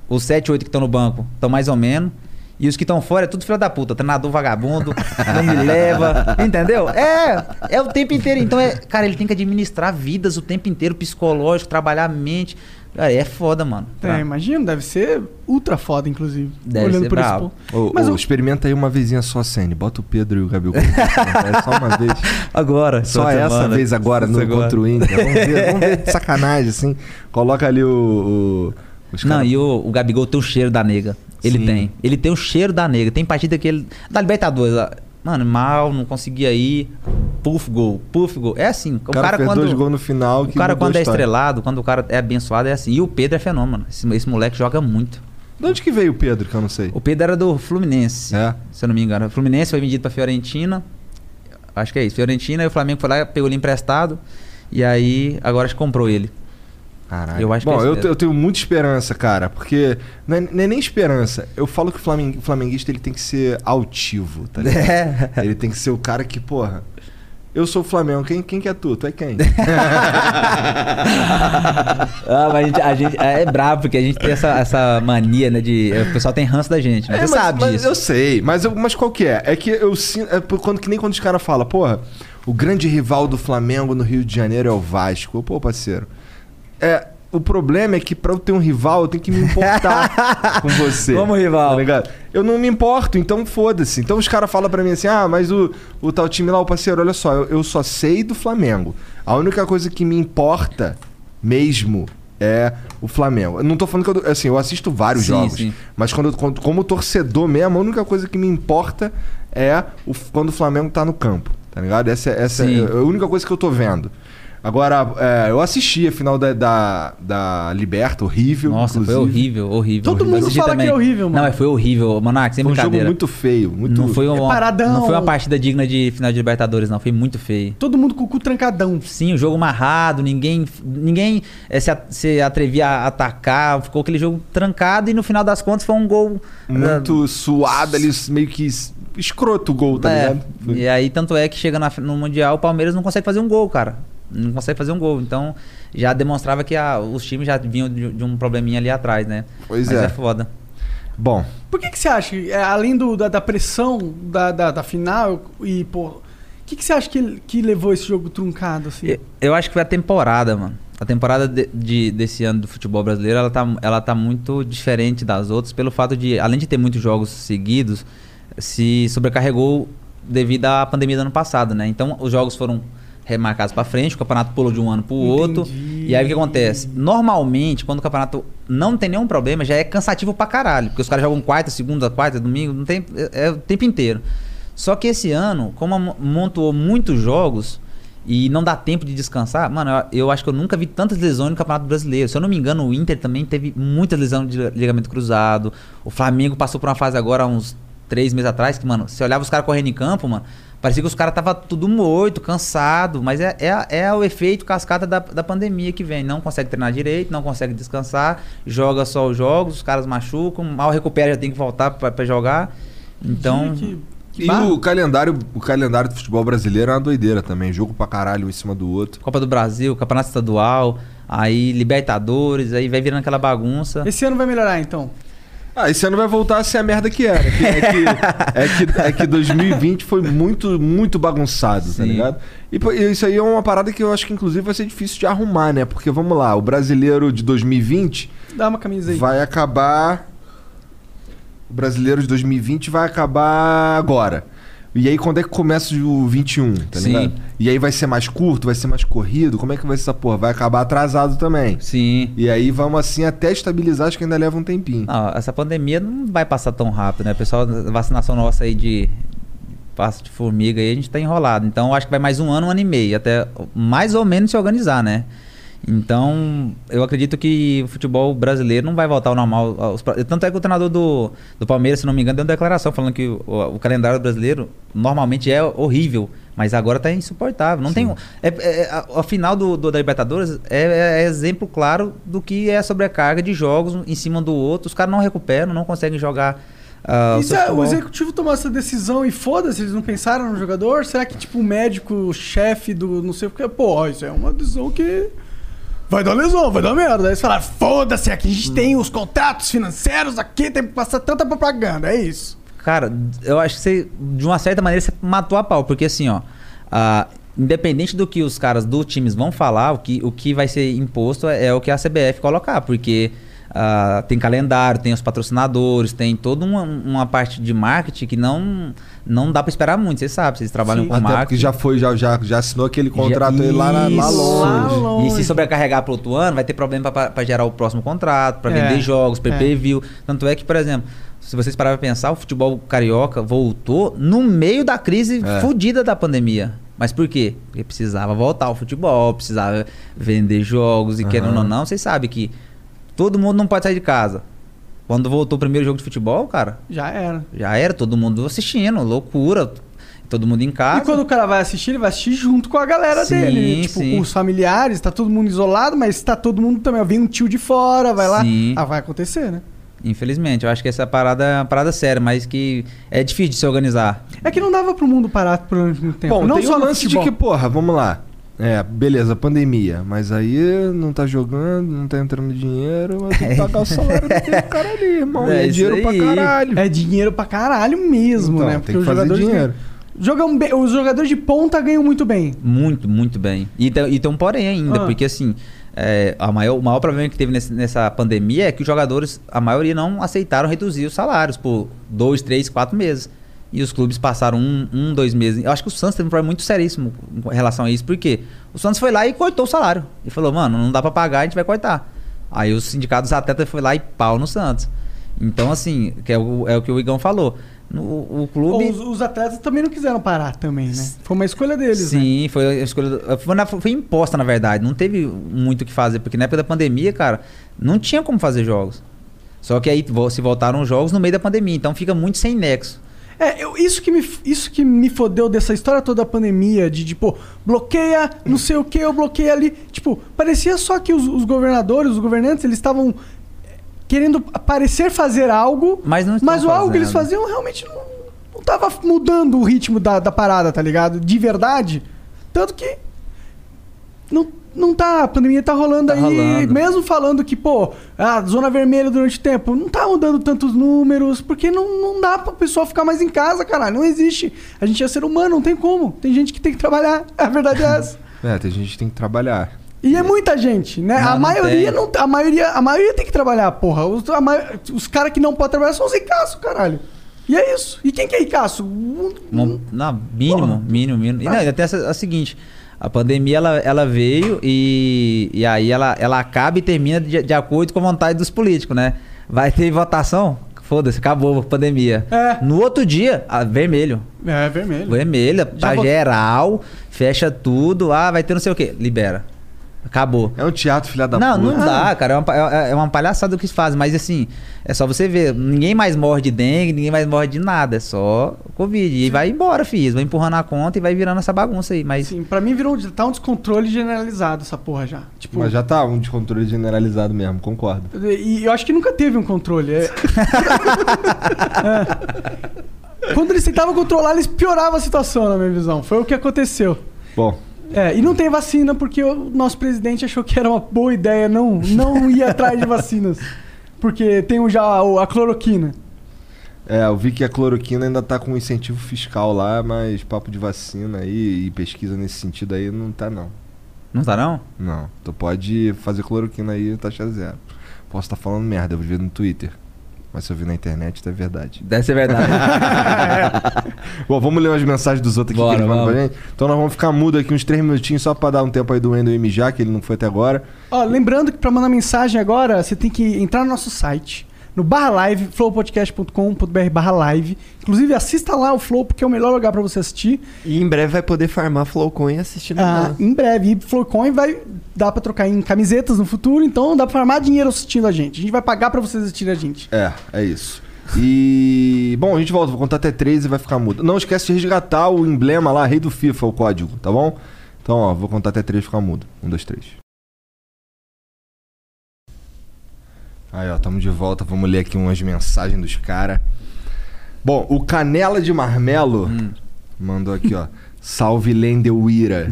Os 7, 8 que estão no banco estão mais ou menos. E os que estão fora é tudo filho da puta. Treinador vagabundo, não me leva. Entendeu? É, é o tempo inteiro. Então, é, cara, ele tem que administrar vidas o tempo inteiro, psicológico, trabalhar a mente. Cara, é foda, mano. É, imagino, deve ser ultra foda, inclusive. Deve olhando ser por esse ponto. Ô, Mas ô, o- experimenta aí uma vezinha só, Sene. Bota o Pedro e o Gabigol. é (laughs) só uma vez. Agora. Só essa vez agora, no, contra o Inter. Vamos ver, vamos ver de sacanagem, assim. Coloca ali o. o os Não, cara- e o, o Gabigol tem o cheiro da nega. Ele Sim. tem. Ele tem o cheiro da nega. Tem partida que ele. Da Libertadores. Mano, mal, não conseguia ir. Puff gol, puff gol. É assim. O cara, cara, fez quando. dois gols no final. O cara quando a é estrelado, quando o cara é abençoado, é assim. E o Pedro é fenômeno. Esse, esse moleque joga muito. De onde que veio o Pedro, que eu não sei? O Pedro era do Fluminense. É. Se eu não me engano. O Fluminense foi vendido pra Fiorentina. Acho que é isso. Fiorentina e o Flamengo foi lá, pegou ele emprestado. E aí, agora acho que comprou ele. Caralho. Eu acho que Bom, é isso eu, eu tenho muita esperança, cara, porque não é, não é nem esperança. Eu falo que o flamen- o flamenguista ele tem que ser altivo, tá (laughs) ligado? É. Ele tem que ser o cara que, porra. Eu sou o Flamengo, quem, quem que é tu? Tu é quem? (laughs) Ah, mas a gente, a gente- é brabo, porque a gente tem essa, essa mania, né? De. O pessoal tem ranço da gente. Né? É, Você mas, sabe mas disso. Eu sei, mas, eu- mas qual que é? É que eu sinto. É quando, que nem quando os caras falam, porra, o grande rival do Flamengo no Rio de Janeiro é o Vasco. Pô, parceiro. É, o problema é que pra eu ter um rival, eu tenho que me importar (laughs) com você. Como rival? Tá ligado? Eu não me importo, então foda-se. Então os caras falam pra mim assim: ah, mas o, o tal time lá, o parceiro, olha só, eu, eu só sei do Flamengo. A única coisa que me importa mesmo é o Flamengo. Eu não tô falando que eu. Assim, eu assisto vários Sim, jogos. sim. Mas quando, quando- como torcedor mesmo, a única coisa que me importa é o, quando o Flamengo tá no campo. Tá ligado? Essa, é- essa Sim. é a única coisa que eu tô vendo. Agora, é, eu assisti a final da, da, da Liberta, horrível. Nossa, foi inclusive. horrível, horrível. Todo horrível. mundo fala também. que é horrível, mano. Não, mas foi horrível. Monark, sem Foi um jogo muito feio. Muito... Não foi, uma, paradão. não foi uma partida digna de final de Libertadores, não. Foi muito feio. Todo mundo com o cu trancadão. Sim, o jogo amarrado, ninguém, ninguém eh, se, se atrevia a atacar, ficou aquele jogo trancado e no final das contas foi um gol. muito suado ali, meio que es- escroto o gol, tá É, ligado? Foi- E aí, tanto é que chega na- no Mundial, o Palmeiras não consegue fazer um gol, cara. Não consegue fazer um gol. Então, já demonstrava que a- os times já vinham de, de um probleminha ali atrás, né? Pois Mas é. é foda. Bom, Por que, que você acha, é, além do, da, da pressão da, da, da final e, pô. O que, que você acha que, que levou esse jogo truncado, assim? Eu, eu acho que foi a temporada, mano. A temporada de, de- desse ano do futebol brasileiro, ela tá, ela tá muito diferente das outras pelo fato de, além de ter muitos jogos seguidos, se sobrecarregou devido à pandemia do ano passado, né? Então, os jogos foram remarcados pra frente, o campeonato pulou de um ano pro outro. Entendi. E aí o que acontece? Normalmente, quando o campeonato não tem nenhum problema, já é cansativo pra caralho. Porque os caras jogam quarta, segunda, quarta, domingo, não tem, é, é o tempo inteiro. Só que esse ano, como montou muitos jogos e não dá tempo de descansar, mano, eu, eu acho que eu nunca vi tantas lesões no Campeonato Brasileiro. Se eu não me engano, o Inter também teve muitas lesões de ligamento cruzado. O Flamengo passou por uma fase agora, uns três meses atrás, que, mano, você olhava os caras correndo em campo, mano, parecia que os caras tava tudo morto, cansado. Mas é, é, é o efeito cascata da, da pandemia que vem. Não consegue treinar direito, não consegue descansar, joga só os jogos, os caras machucam, mal recupera, já tem que voltar pra, pra jogar. Então. Que, que e barra. o calendário, o calendário do futebol brasileiro é uma doideira também. Jogo pra caralho um em cima do outro. Copa do Brasil, Campeonato Estadual, aí Libertadores, aí vai virando aquela bagunça. Esse ano vai melhorar, então. Ah, esse ano vai voltar a ser a merda que era. que- é, que, é, que, é que 2020 foi muito, muito bagunçado, tá Sim. ligado? E isso aí é uma parada que eu acho que inclusive vai ser difícil de arrumar, né? Porque vamos lá, o brasileiro de 2020 Dá uma camisa aí. vai acabar. O brasileiro de 2020 vai acabar agora. E aí, quando é que começa o 21, tá Sim. ligado? E aí vai ser mais curto, vai ser mais corrido? Como é que vai ser essa porra? Vai acabar atrasado também. Sim. E aí vamos assim até estabilizar, acho que ainda leva um tempinho. Não, essa pandemia não vai passar tão rápido, né? Pessoal, a vacinação nossa aí de passo de formiga aí, a gente tá enrolado. Então, acho que vai mais um ano, um ano e meio, até mais ou menos se organizar, né? Então, eu acredito que o futebol brasileiro não vai voltar ao normal. aos Tanto é que o treinador do, do Palmeiras, se não me engano, deu uma declaração falando que o, o calendário brasileiro normalmente é horrível, mas agora tá insuportável. Não tem. um- É, é- a, a final do, do- da Libertadores é, é exemplo claro do que é a sobrecarga de jogos em cima do outro. Os caras não recuperam, não conseguem jogar. ah, o E a- o executivo tomou essa decisão e foda-se, eles não pensaram no jogador? Será que, tipo, o médico, chefe do não sei o que, pô, isso é uma decisão que vai dar lesão, vai dar merda. Aí eles falaram, foda-se, aqui a gente tem os contratos financeiros, aqui tem que passar tanta propaganda, é isso. Cara, eu acho que você, de uma certa maneira, você matou a pau, porque assim, ó, ah, independente do que os caras do times vão falar, o que, o que vai ser imposto é, é o que a CBF colocar, porque ah, tem calendário, tem os patrocinadores, tem toda uma, uma parte de marketing que não, não dá pra esperar muito, vocês sabem, vocês trabalham Sim. com Até marketing. porque já foi, já, já, já assinou aquele contrato Já- aí lá, lá Isso. longe. Lá longe. E se sobrecarregar para outro ano, vai ter problema para gerar o próximo contrato, para É, vender jogos, é. pay-per-view. Tanto é que, por exemplo, se vocês pararem pra pensar, o futebol carioca voltou no meio da crise É. fodida da pandemia. Mas por quê? Porque precisava voltar ao futebol, precisava vender jogos e querendo ou não, vocês sabem que todo mundo não pode sair de casa. Quando voltou o primeiro jogo de futebol, cara, Já era. já era todo mundo assistindo, loucura. Todo mundo em casa. E quando o cara vai assistir, ele vai assistir junto com a galera Sim, dele. Tipo, sim. com os familiares, tá todo mundo isolado, mas tá todo mundo também. Vem um tio de fora, vai lá. Sim. Ah, vai acontecer, né? Infelizmente, eu acho que essa parada é uma parada séria, mas que é difícil de se organizar. É que não dava pro mundo parar por muito tempo. Bom, não tem só no lance de que, porra, vamos lá. É, beleza, pandemia. Mas aí não tá jogando, não tá entrando dinheiro, mas tem que pagar o salário daquele (laughs) cara ali, irmão. É É, dinheiro pra aí. caralho. É dinheiro pra caralho mesmo, Então, né? tem Porque que os fazer jogadores dinheiro. Jogam bem- os jogadores de ponta ganham muito bem. Muito, muito bem. E tem, e tem um porém ainda, Ah. porque assim, é, a maior, o maior problema que teve nesse- nessa pandemia é que os jogadores, a maioria não aceitaram reduzir os salários por dois, três, quatro meses. E os clubes passaram um, um, dois meses. Eu acho que o Santos teve um problema muito seríssimo em relação a isso, porque o Santos foi lá e cortou o salário. E falou, mano, não dá pra pagar, a gente vai cortar. Aí os sindicatos atletas foi lá e pau no Santos. Então, assim, que é o, é o que o Igão falou. No, o clube. Os, os atletas também não quiseram parar também, né? Foi uma escolha deles, né? Sim, foi a escolha. Foi, na- foi imposta, na verdade. Não teve muito o que fazer, porque na época da pandemia, cara, não tinha como fazer jogos. Só que aí se voltaram os jogos no meio da pandemia, então fica muito sem nexo. É, eu- isso, que me, isso que me fodeu dessa história toda da pandemia, de tipo, bloqueia não sei o que, eu bloqueei ali. Tipo, parecia só que os, os governadores, os governantes, eles estavam eh, querendo parecer fazer algo, Mas não mas o algo que eles faziam realmente não, não tava mudando o ritmo da, da parada, tá ligado? De verdade. Tanto que não, não tá, a pandemia tá rolando Tá aí, rolando. mesmo falando que, pô, a zona vermelha durante o tempo, não tá mudando tantos números, porque não, não dá pro pessoal ficar mais em casa, caralho, não existe. A gente é ser humano, não tem como. Tem gente que tem que trabalhar, (laughs) a verdade é essa. É, tem gente que tem que trabalhar. E é muita gente, né? Não, a não maioria tem. não, a maioria, a maioria tem que trabalhar, porra. Os, os caras que não podem trabalhar são os ricaços, caralho. E é isso. E quem que é ricaço? Não, não, mínimo, mínimo, mínimo. E não, tem essa, a seguinte: a pandemia ela, ela veio e, e aí ela, ela acaba e termina de, de acordo com a vontade dos políticos, né? Vai ter votação? Foda-se, acabou a pandemia. É. No outro dia, a vermelho. É vermelho. Vermelha, Já tá vot- geral, fecha tudo, ah, vai ter não sei o quê. Libera. Acabou. É um teatro, filha da não, puta. não dá, cara. É uma, pa- é é uma palhaçada o que eles fazem. Mas assim, é só você ver. Ninguém mais morre de dengue, ninguém mais morre de nada. É só Covid. E vai embora, filho. Vai empurrando a conta e vai virando essa bagunça aí. Mas Sim, pra mim virou tá um descontrole generalizado essa porra já. Tipo, Mas já tá um descontrole generalizado mesmo, concordo. E eu acho que nunca teve um controle. É- (laughs) É. Quando eles tentavam controlar, eles pioravam a situação, na minha visão. Foi o que aconteceu. Bom, É, e não tem vacina porque o nosso presidente achou que era uma boa ideia não, não ir atrás de vacinas. Porque tem o- já a cloroquina. é, eu vi que a cloroquina ainda tá com incentivo fiscal lá, mas papo de vacina aí e pesquisa nesse sentido aí não tá não. não tá não? Não, tu pode fazer cloroquina aí taxa zero. Posso estar falando merda, eu vi no Twitter. Mas se eu vi na internet, tá verdade. Deve ser verdade. (laughs) Bom, vamos ler umas mensagens dos outros aqui Bora, que eles mandam pra gente. Então nós vamos ficar mudo aqui uns três minutinhos só pra dar um tempo aí do Wendel mijar, que ele não foi até agora. Ó, lembrando que pra mandar mensagem agora, você tem que entrar no nosso site, no barra live, flowpodcast.com.br barra live. Inclusive, assista lá o Flow, porque é o melhor lugar pra você assistir. E em breve vai poder farmar Flowcoin assistindo Ah, lá. em breve. E Flowcoin vai dar pra trocar em camisetas no futuro, então dá pra farmar dinheiro assistindo a gente. A gente vai pagar pra vocês assistirem a gente. É, é isso. E. Bom, a gente volta, vou contar até três e vai ficar mudo. Não esquece de resgatar o emblema lá, Rei do FIFA, o código, tá bom? Então, ó, vou contar até três e ficar mudo. Um, dois, três. Aí, ó, tamo de volta. Vamos ler aqui umas mensagens dos caras. Bom, o Canela de Marmelo mandou aqui, ó. Salve Lendeuira.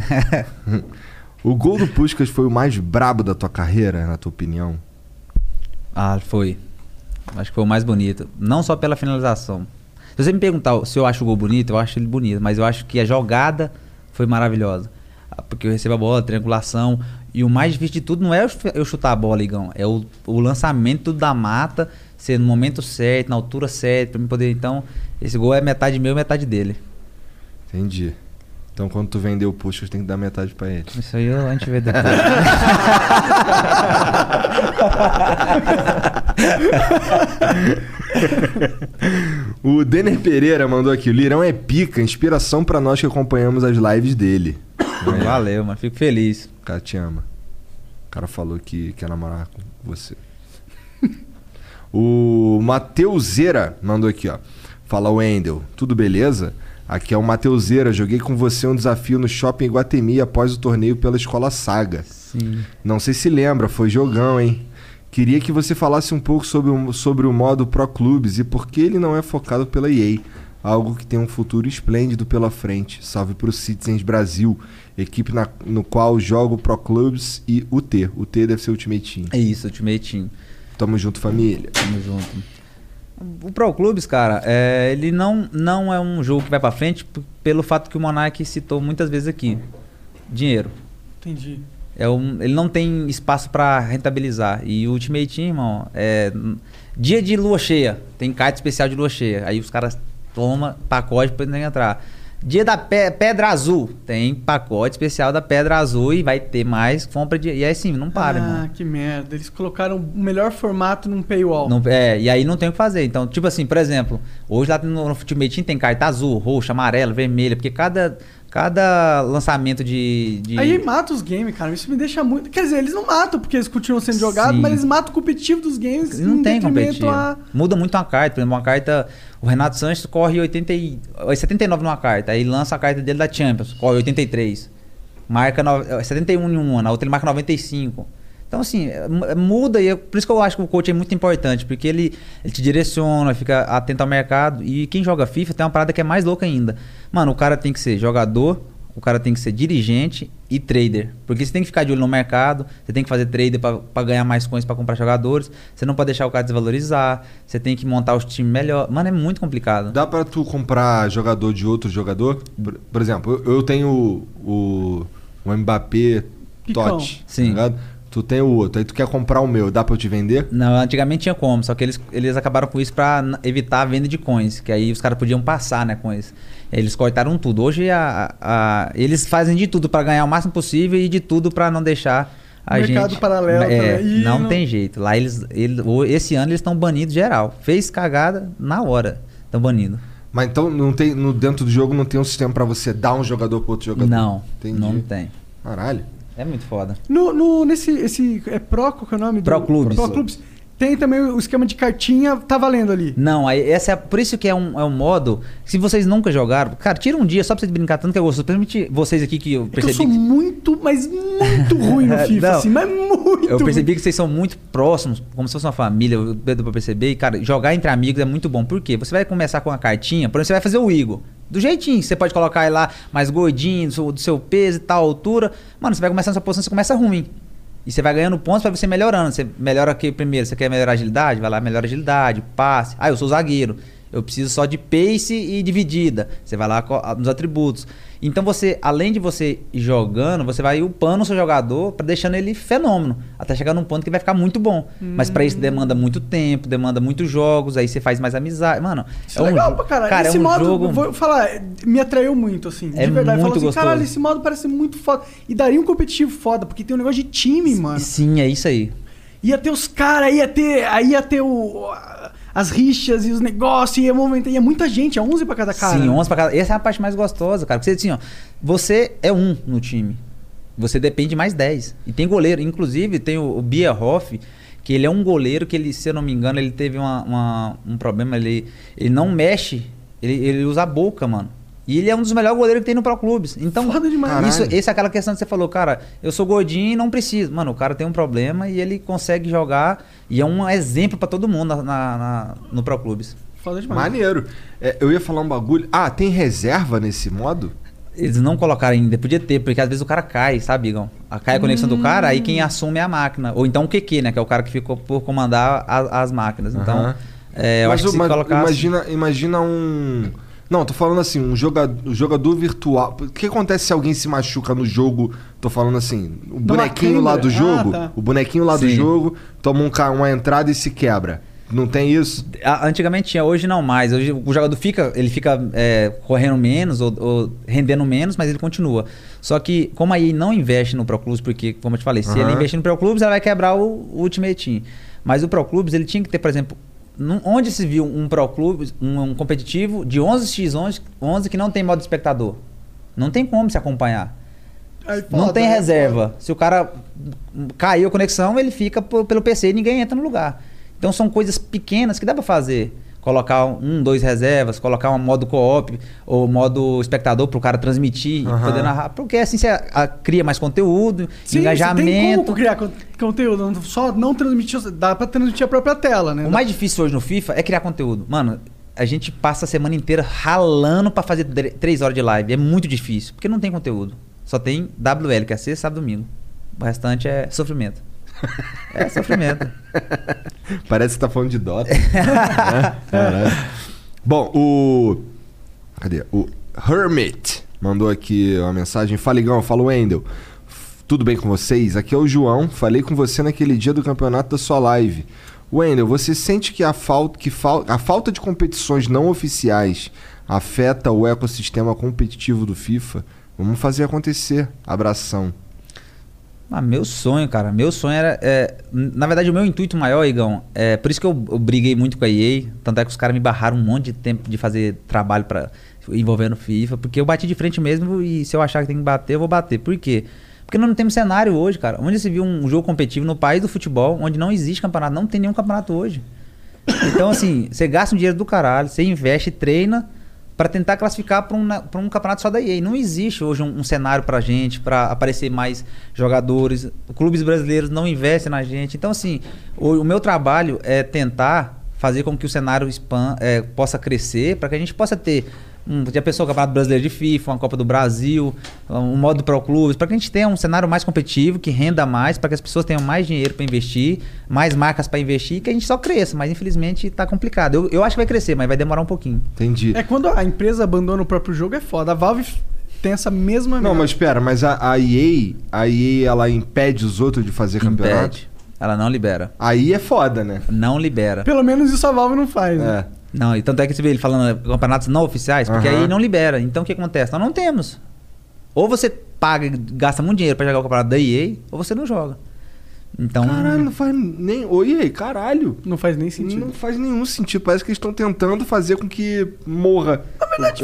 (laughs) o gol do Puskas foi o mais brabo da tua carreira, na tua opinião? ah, foi. Acho que foi o mais bonito. Não só pela finalização. Se você me perguntar se eu acho o gol bonito, eu acho ele bonito. Mas eu acho que a jogada foi maravilhosa. Ah, Porque eu recebo a bola, triangulação. E o mais difícil de tudo não é eu chu- eu chutar a bola, Igão. É o, o lançamento da mata, ser no momento certo, na altura certa, pra mim poder. Então, esse gol é metade meu e metade dele. Entendi. Então quando tu vender o Puskas, tem que dar metade pra ele. Isso aí a gente vê depois. (laughs) O Denner Pereira mandou aqui: o Lirão é pica, inspiração pra nós que acompanhamos as lives dele. Valeu, mano. Fico feliz. O cara te ama. O cara falou que quer namorar com você. (laughs) o Mateuzeira mandou aqui, ó. Fala, Wendel, tudo beleza? Aqui é o Mateuzeira, joguei com você um desafio no Shopping Guatemi após o torneio pela Escola Saga. Sim. Não sei se lembra, foi jogão, hein? Queria que você falasse um pouco sobre o, sobre o modo Pro Clubes e por que ele não é focado pela EA. Algo que tem um futuro esplêndido pela frente. Salve pro Citizens Brasil, equipe na- no qual jogo Pro Clubes e UT. UT deve ser Ultimate Team. É isso, Ultimate Team. Tamo junto, família. Tamo junto. O Pro Clubes, cara, é, ele não, não é um jogo que vai pra frente pelo fato que o Monark citou muitas vezes aqui. Dinheiro. Entendi. É um, ele não tem espaço pra rentabilizar. E o Ultimate Team, irmão, é. Dia de lua cheia. Tem carta especial de lua cheia. Aí os caras tomam pacote pra não entrar. Dia da pe- Pedra Azul. Tem pacote especial da Pedra Azul e vai ter mais compra de. E aí sim, não para, irmão. ah, que merda. Eles colocaram o melhor formato num paywall. Não- é, e aí não tem o que fazer. Então, tipo assim, por exemplo, hoje lá no, no Ultimate tem carta azul, roxa, amarela, vermelha, porque cada, cada lançamento de. de- Aí mata os games, cara. Isso me deixa muito. Quer dizer, eles não matam porque eles continuam sendo jogados, mas eles matam o competitivo dos games não em tem competitivo. a. Muda muito uma carta. Por exemplo, uma carta. O Renato Sanches corre 80 e, 79 numa carta. Aí lança a carta dele da Champions, corre 83. Marca no, 71 em uma, na outra ele marca 95. Então, assim, é, é, muda e é por isso que eu acho que o coach é muito importante, porque ele, ele te direciona, fica atento ao mercado. E quem joga FIFA tem uma parada que é mais louca ainda. Mano, o cara tem que ser jogador, o cara tem que ser dirigente e trader. Porque você tem que ficar de olho no mercado, você tem que fazer trader para ganhar mais coins para comprar jogadores, você não pode deixar o cara desvalorizar, você tem que montar os times melhor. Mano, é muito complicado. Dá pra tu comprar jogador de outro jogador? Por, por exemplo, eu, eu tenho o, o, o Mbappé Picão. Totti, Sim. tá ligado? Tu tem o outro, aí tu quer comprar o meu, dá pra eu te vender? Não, antigamente tinha como, só que eles, eles acabaram com isso pra evitar a venda de coins, que aí os caras podiam passar, né, coins. Eles cortaram tudo. Hoje a, a- eles fazem de tudo pra ganhar o máximo possível e de tudo pra não deixar a Mercado gente paralelo É, também. Não, não- tem jeito. Lá eles, ele- o- esse ano eles estão banidos geral. Fez cagada na hora. Estão banidos. Mas então não tem, no, dentro do jogo não tem um sistema pra você dar um jogador pro outro jogador? Não, Entendi. não tem. Caralho. É muito foda. No, no- nesse esse, é Pro, qual que é o nome? do- Pro Clubes. Pro Clubes. Tem também o esquema de cartinha, tá valendo ali. Não, aí essa é, por isso que é um, é um modo. Se vocês nunca jogaram, cara, tira um dia só pra vocês brincar tanto que é gostoso. Principalmente vocês aqui que eu É que eu percebi. sou muito, mas muito (laughs) ruim no FIFA, Não. assim, mas muito Eu ruim. percebi que vocês são muito próximos, como se fosse uma família, eu- deu pra perceber. E, cara, jogar entre amigos é muito bom. Por quê? Você vai começar com uma cartinha, por exemplo, você vai fazer o Igor. Do jeitinho, você pode colocar ele lá mais gordinho, do seu, do seu peso e tal altura. Mano, você vai começar nessa posição, você começa ruim. E você vai ganhando pontos pra você melhorando. Você melhora aqui primeiro, você quer melhorar agilidade? Vai lá, melhora agilidade, passe. Ah, eu sou zagueiro. Eu preciso só de pace e dividida. Você vai lá nos atributos. Então você, além de você ir jogando, você vai upando o seu jogador para deixando ele fenômeno, até chegar num ponto que vai ficar muito bom. Mas para isso demanda muito tempo, demanda muitos jogos, aí você faz mais amizade. Mano, Isso é legal jo- pra caralho. Cara, esse é um modo, jogo vou falar, me atraiu muito, assim. É de verdade. muito Falou assim, caralho, esse modo parece muito foda. E daria um competitivo foda, porque tem um negócio de time, mano. Sim, é isso aí. Ia ter os caras, ia ter. Aí ia ter o. As rixas e os negócios, ia movimentar. Ia muita gente, é 11 pra cada cara. Sim, né? 11 pra cada. Essa é a parte mais gostosa, cara. Porque você, assim, ó, você é um no time. Você depende de mais 10. E tem goleiro. Inclusive, tem o, o Bierhoff, que ele é um goleiro que ele, se eu não me engano, ele teve uma, uma- um problema. Ele, ele não mexe, ele, ele usa a boca, mano. E ele é um dos melhores goleiros que tem no Pro Clubes. Então, Foda demais. isso, Caralho. essa é aquela questão que você falou, cara, eu sou gordinho e não preciso. Mano, o cara tem um problema e ele consegue jogar. E é um exemplo pra todo mundo na, na- na- no Pro Clubes. Foda demais. Maneiro. É, eu ia falar um bagulho. Ah, tem reserva nesse modo? Eles não colocaram ainda, podia ter, porque às vezes o cara cai, sabe, Igão? A- Cai a conexão do cara, aí quem assume é a máquina. Ou então o QQ, né? Que é o cara que ficou por comandar a- as máquinas. Então, Aham. é, eu Mas acho que se colocasse... imagina, imagina um. Não, tô falando assim, um jogador, um jogador virtual. O que acontece se alguém se machuca no jogo? Tô falando assim, o bonequinho lá do câmera? jogo, Ah, tá. o bonequinho lá do Sim. jogo toma um uma entrada e se quebra. Não tem isso? Antigamente tinha, hoje não mais. Hoje o jogador fica, ele fica é, correndo menos ou, ou rendendo menos, mas ele continua. Só que, como aí não investe no Pro Clubes, porque, como eu te falei, se ele investir no Pro Clubes, ela vai quebrar o, o Ultimate Team. Mas o Pro Clubes, ele tinha que ter, por exemplo, onde se viu um Pro Clubes, um, um competitivo de 11x11 11 que não tem modo espectador. Não tem como se acompanhar. Aí, Não tem né? reserva. Se o cara caiu a conexão, ele fica pelo PC e ninguém entra no lugar. Então são coisas pequenas que dá pra fazer. Colocar um, dois reservas, colocar um modo co-op ou modo espectador pro cara transmitir Aham. e poder narrar. Porque assim você a- cria mais conteúdo, Sim, engajamento. Tem como criar con- conteúdo, só não transmitir, dá pra transmitir a própria tela, né? O mais difícil hoje no FIFA é criar conteúdo. Mano, a gente passa a semana inteira ralando pra fazer três horas de live. É muito difícil, porque não tem conteúdo. Só tem WL, que é sexta, sábado e domingo. O restante é sofrimento. É sofrimento. (laughs) Parece que tá falando de Dota. (laughs) né? Caralho. Bom, o. Cadê? O Hermit mandou aqui uma mensagem. Fala, Igão. Fala, Wendel. Tudo bem com vocês? Aqui é o João. Falei com você naquele dia do campeonato da sua live. Wendel, você sente que a falta, que fal- a falta de competições não oficiais afeta o ecossistema competitivo do FIFA? Vamos fazer acontecer. Abração. Ah, meu sonho, cara. Meu sonho era. é, na verdade, o meu intuito maior, Igão, é por isso que eu, eu briguei muito com a EA. Tanto é que os caras me barraram um monte de tempo de fazer trabalho para envolvendo FIFA. Porque eu bati de frente mesmo e se eu achar que tem que bater, eu vou bater. Por quê? Porque nós não temos cenário hoje, cara. Onde se viu um jogo competitivo no país do futebol, onde não existe campeonato, não tem nenhum campeonato hoje. Então, assim, você gasta um dinheiro do caralho, você investe, treina pra tentar classificar pra um, um campeonato só da EA. Não existe hoje um, um cenário pra gente, pra aparecer mais jogadores. Clubes brasileiros não investem na gente. Então, assim, o, o meu trabalho é tentar fazer com que o cenário expan, é, possa crescer, pra que a gente possa ter. Um, já pensou o Campeonato Brasileiro de FIFA, uma Copa do Brasil, um modo Pro Clubes, para que a gente tenha um cenário mais competitivo, que renda mais, para que as pessoas tenham mais dinheiro para investir, mais marcas para investir, e que a gente só cresça. Mas infelizmente tá complicado. Eu, eu acho que vai crescer, mas vai demorar um pouquinho. Entendi. É quando a empresa abandona o próprio jogo é foda. A Valve tem essa mesma Não, mas espera, mas a, a EA, a EA ela impede os outros de fazer campeonato? Impede. Ela não libera. Aí é foda, né? Não libera. Pelo menos isso a Valve não faz. né? É. Não, e tanto é que você vê ele falando eh, campeonatos não oficiais, porque Aham. aí não libera. Então o que acontece? Nós não temos. Ou você paga, e gasta muito dinheiro pra jogar o campeonato da EA, ou você não joga. Então. Caralho, não faz nem. Oi, EA, caralho. Não faz nem sentido. Não faz nenhum sentido. Parece que eles estão tentando fazer com que morra.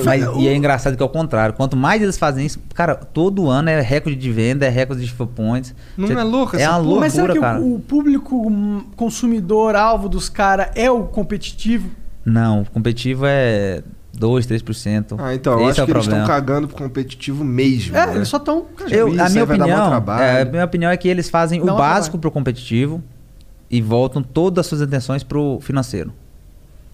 Mas, e é engraçado que é o contrário. Quanto mais eles fazem isso, cara, todo ano é recorde de venda, é recorde de FIFA Points. Não Você- é louco É uma loucura, Mas será que cara. o, o público hum, consumidor alvo dos caras é o competitivo? Não, o competitivo é 2, 3%. Ah, então, eu Esse acho é que eles estão problema. cagando pro competitivo mesmo. É, né? eles só estão. Eu, Isso a minha opinião, é, a minha opinião é que eles fazem Dá o básico trabalho. pro competitivo e voltam todas as suas atenções pro financeiro.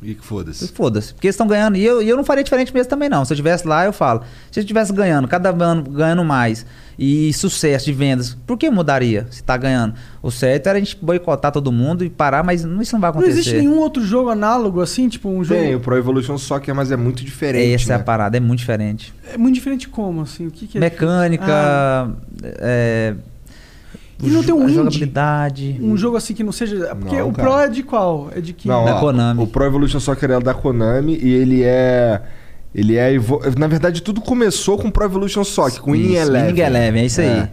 E que foda-se. Foda-se. Porque eles estão ganhando. E eu, e eu não faria diferente mesmo também, não. Se eu estivesse lá, eu falo. Se eu estivesse ganhando, cada ano ganhando mais, e sucesso de vendas, por que mudaria se tá ganhando? O certo era a gente boicotar todo mundo e parar, mas não- isso não vai Não acontecer. existe nenhum outro jogo análogo assim, tipo um jogo. Tem o Pro Evolution Soccer, mas é muito diferente. Essa é né? a parada, é muito diferente. É muito diferente como, assim? O que, que é Mecânica, Ah, é, E não tem um jogabilidade. um jogo assim que não seja. Porque Não, o cara. Pro é de qual? É de que? Não, Da ó, Konami. O Pro Evolution Soccer é da Konami e ele é. Ele é. Na verdade, tudo começou com o Pro Evolution Soccer, com o Winning Isso, Eleven. Winning Eleven, é isso aí. É.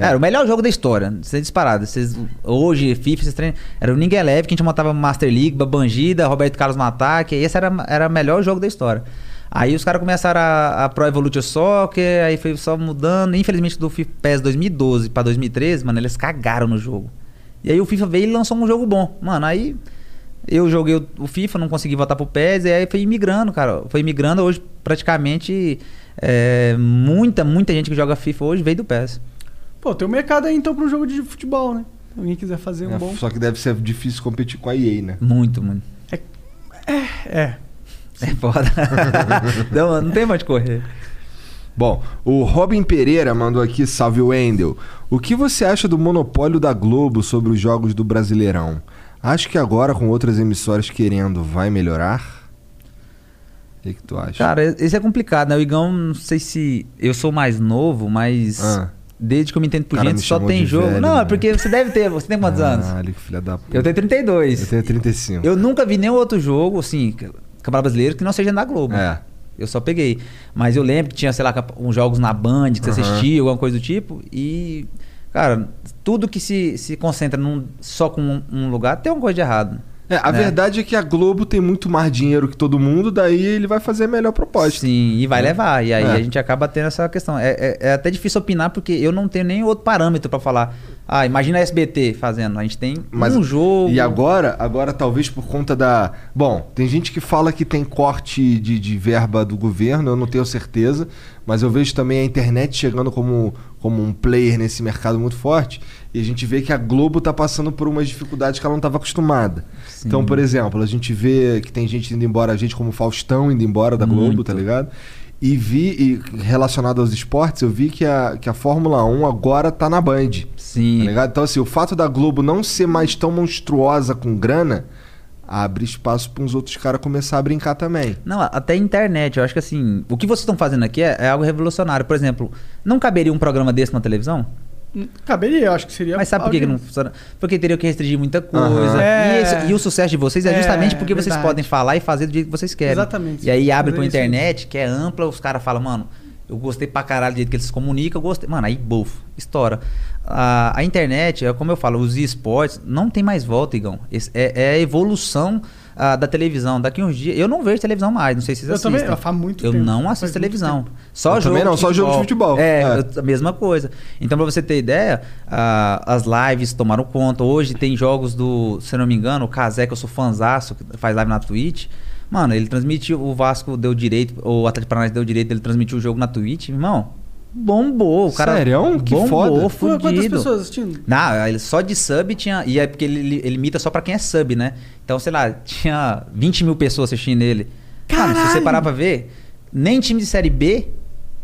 Era o melhor jogo da história, sem disparado. Vocês, hoje, FIFA, vocês treinam. Era o Winning Eleven, que a gente montava Master League, Babangida, Roberto Carlos no ataque. Esse era, era o melhor jogo da história. Aí os caras começaram a, a Pro Evolution Soccer, aí foi só mudando. Infelizmente, do FIFA PES 2012 pra 2013, mano, eles cagaram no jogo. E aí o FIFA veio e lançou um jogo bom. Mano, aí eu joguei o- o FIFA, não consegui voltar pro PES, e aí foi imigrando, cara. Foi imigrando hoje, praticamente, é, muita, muita gente que joga FIFA hoje veio do PES. Pô, tem um mercado aí então pra um jogo de futebol, né? Se alguém quiser fazer um É, bom. Só que deve ser difícil competir com a EA, né? Muito, muito. É. É foda. (laughs) não, não tem mais de correr. Bom, o Robin Pereira mandou aqui, salve Wendel. O que você acha do monopólio da Globo sobre os jogos do Brasileirão? Acho que agora, com outras emissoras querendo, vai melhorar? O que, que tu acha? Cara, esse é complicado, né? O Igão, não sei se. Eu sou mais novo, mas. Ah. Desde que eu me entendo por Cara, gente, só tem jogo. velho, não, é porque você deve ter. Você tem quantos (laughs) anos? Caralho, filha da puta. Eu tenho 32. Eu tenho 35. Eu nunca vi nenhum outro jogo, assim, Campeonato Brasileiro, que não seja da Globo. É. Eu só peguei. Mas eu lembro que tinha, sei lá, uns jogos na Band que você Aham. assistia, alguma coisa do tipo. E, cara, tudo que se, se concentra num, só com um, um lugar tem alguma coisa de errado. É, a né? verdade é que a Globo tem muito mais dinheiro que todo mundo, daí ele vai fazer a melhor proposta. Sim, e vai levar. E aí É. a gente acaba tendo essa questão. É, é- é até difícil opinar porque eu não tenho nem outro parâmetro pra falar. Ah, imagina a SBT fazendo. A gente tem Mas um jogo. E agora, agora talvez por conta da. Bom, tem gente que fala que tem corte de, de verba do governo, eu não tenho certeza, mas eu vejo também a internet chegando como, como um player nesse mercado muito forte, e a gente vê que a Globo tá passando por umas dificuldades que ela não estava acostumada. Sim. Então, por exemplo, a gente vê que tem gente indo embora, gente como Faustão indo embora da Globo, Muito. tá ligado? E vi, e relacionado aos esportes, eu vi que a, que a Fórmula 1 agora tá na Band. Sim. Tá? Então, assim, o fato da Globo não ser mais tão monstruosa com grana abre espaço para uns outros caras começar a brincar também. Não, até a internet. Eu acho que assim, o que vocês estão fazendo aqui é, é algo revolucionário. Por exemplo, não caberia um programa desse na televisão? Caberia, eu acho que seria. Mas sabe por que, que não funciona? Porque teria que restringir muita coisa. Aham. É. E, esse- e o sucesso de vocês é É, justamente porque vocês podem falar e fazer do jeito que vocês querem. Exatamente. E aí abre pra é internet, que é ampla, os caras falam, mano, eu gostei pra caralho do jeito que eles se comunicam, eu gostei. Mano, aí, bufo, estoura. A, a internet, é como eu falo, os esportes não tem mais volta, Igão. Esse- é, é a evolução ah, da televisão. Daqui uns dias. Eu não vejo televisão mais, não sei se vocês Eu assistem. também, faz muito Eu tempo. não assisto televisão. tempo. Só Eu jogo também não, só jogo de futebol. É, É. eu- a mesma coisa. Então, pra você ter ideia, ah, as lives tomaram conta. Hoje tem jogos do, se eu não me engano, o Kazé, que eu sou fãzaço, que faz live na Twitch. Mano, ele transmitiu, o Vasco deu direito, o Atlético Paranaense deu direito, ele transmitiu o jogo na Twitch. Irmão, bombou. O cara Sério? Que bombou, foda. Fudido. Quantas pessoas assistindo? Não, ele só de sub tinha. E é porque ele, ele, ele imita só pra quem é sub, né? Então, sei lá, tinha 20 mil pessoas assistindo ele. Mano, se você parar pra ver, nem time de série B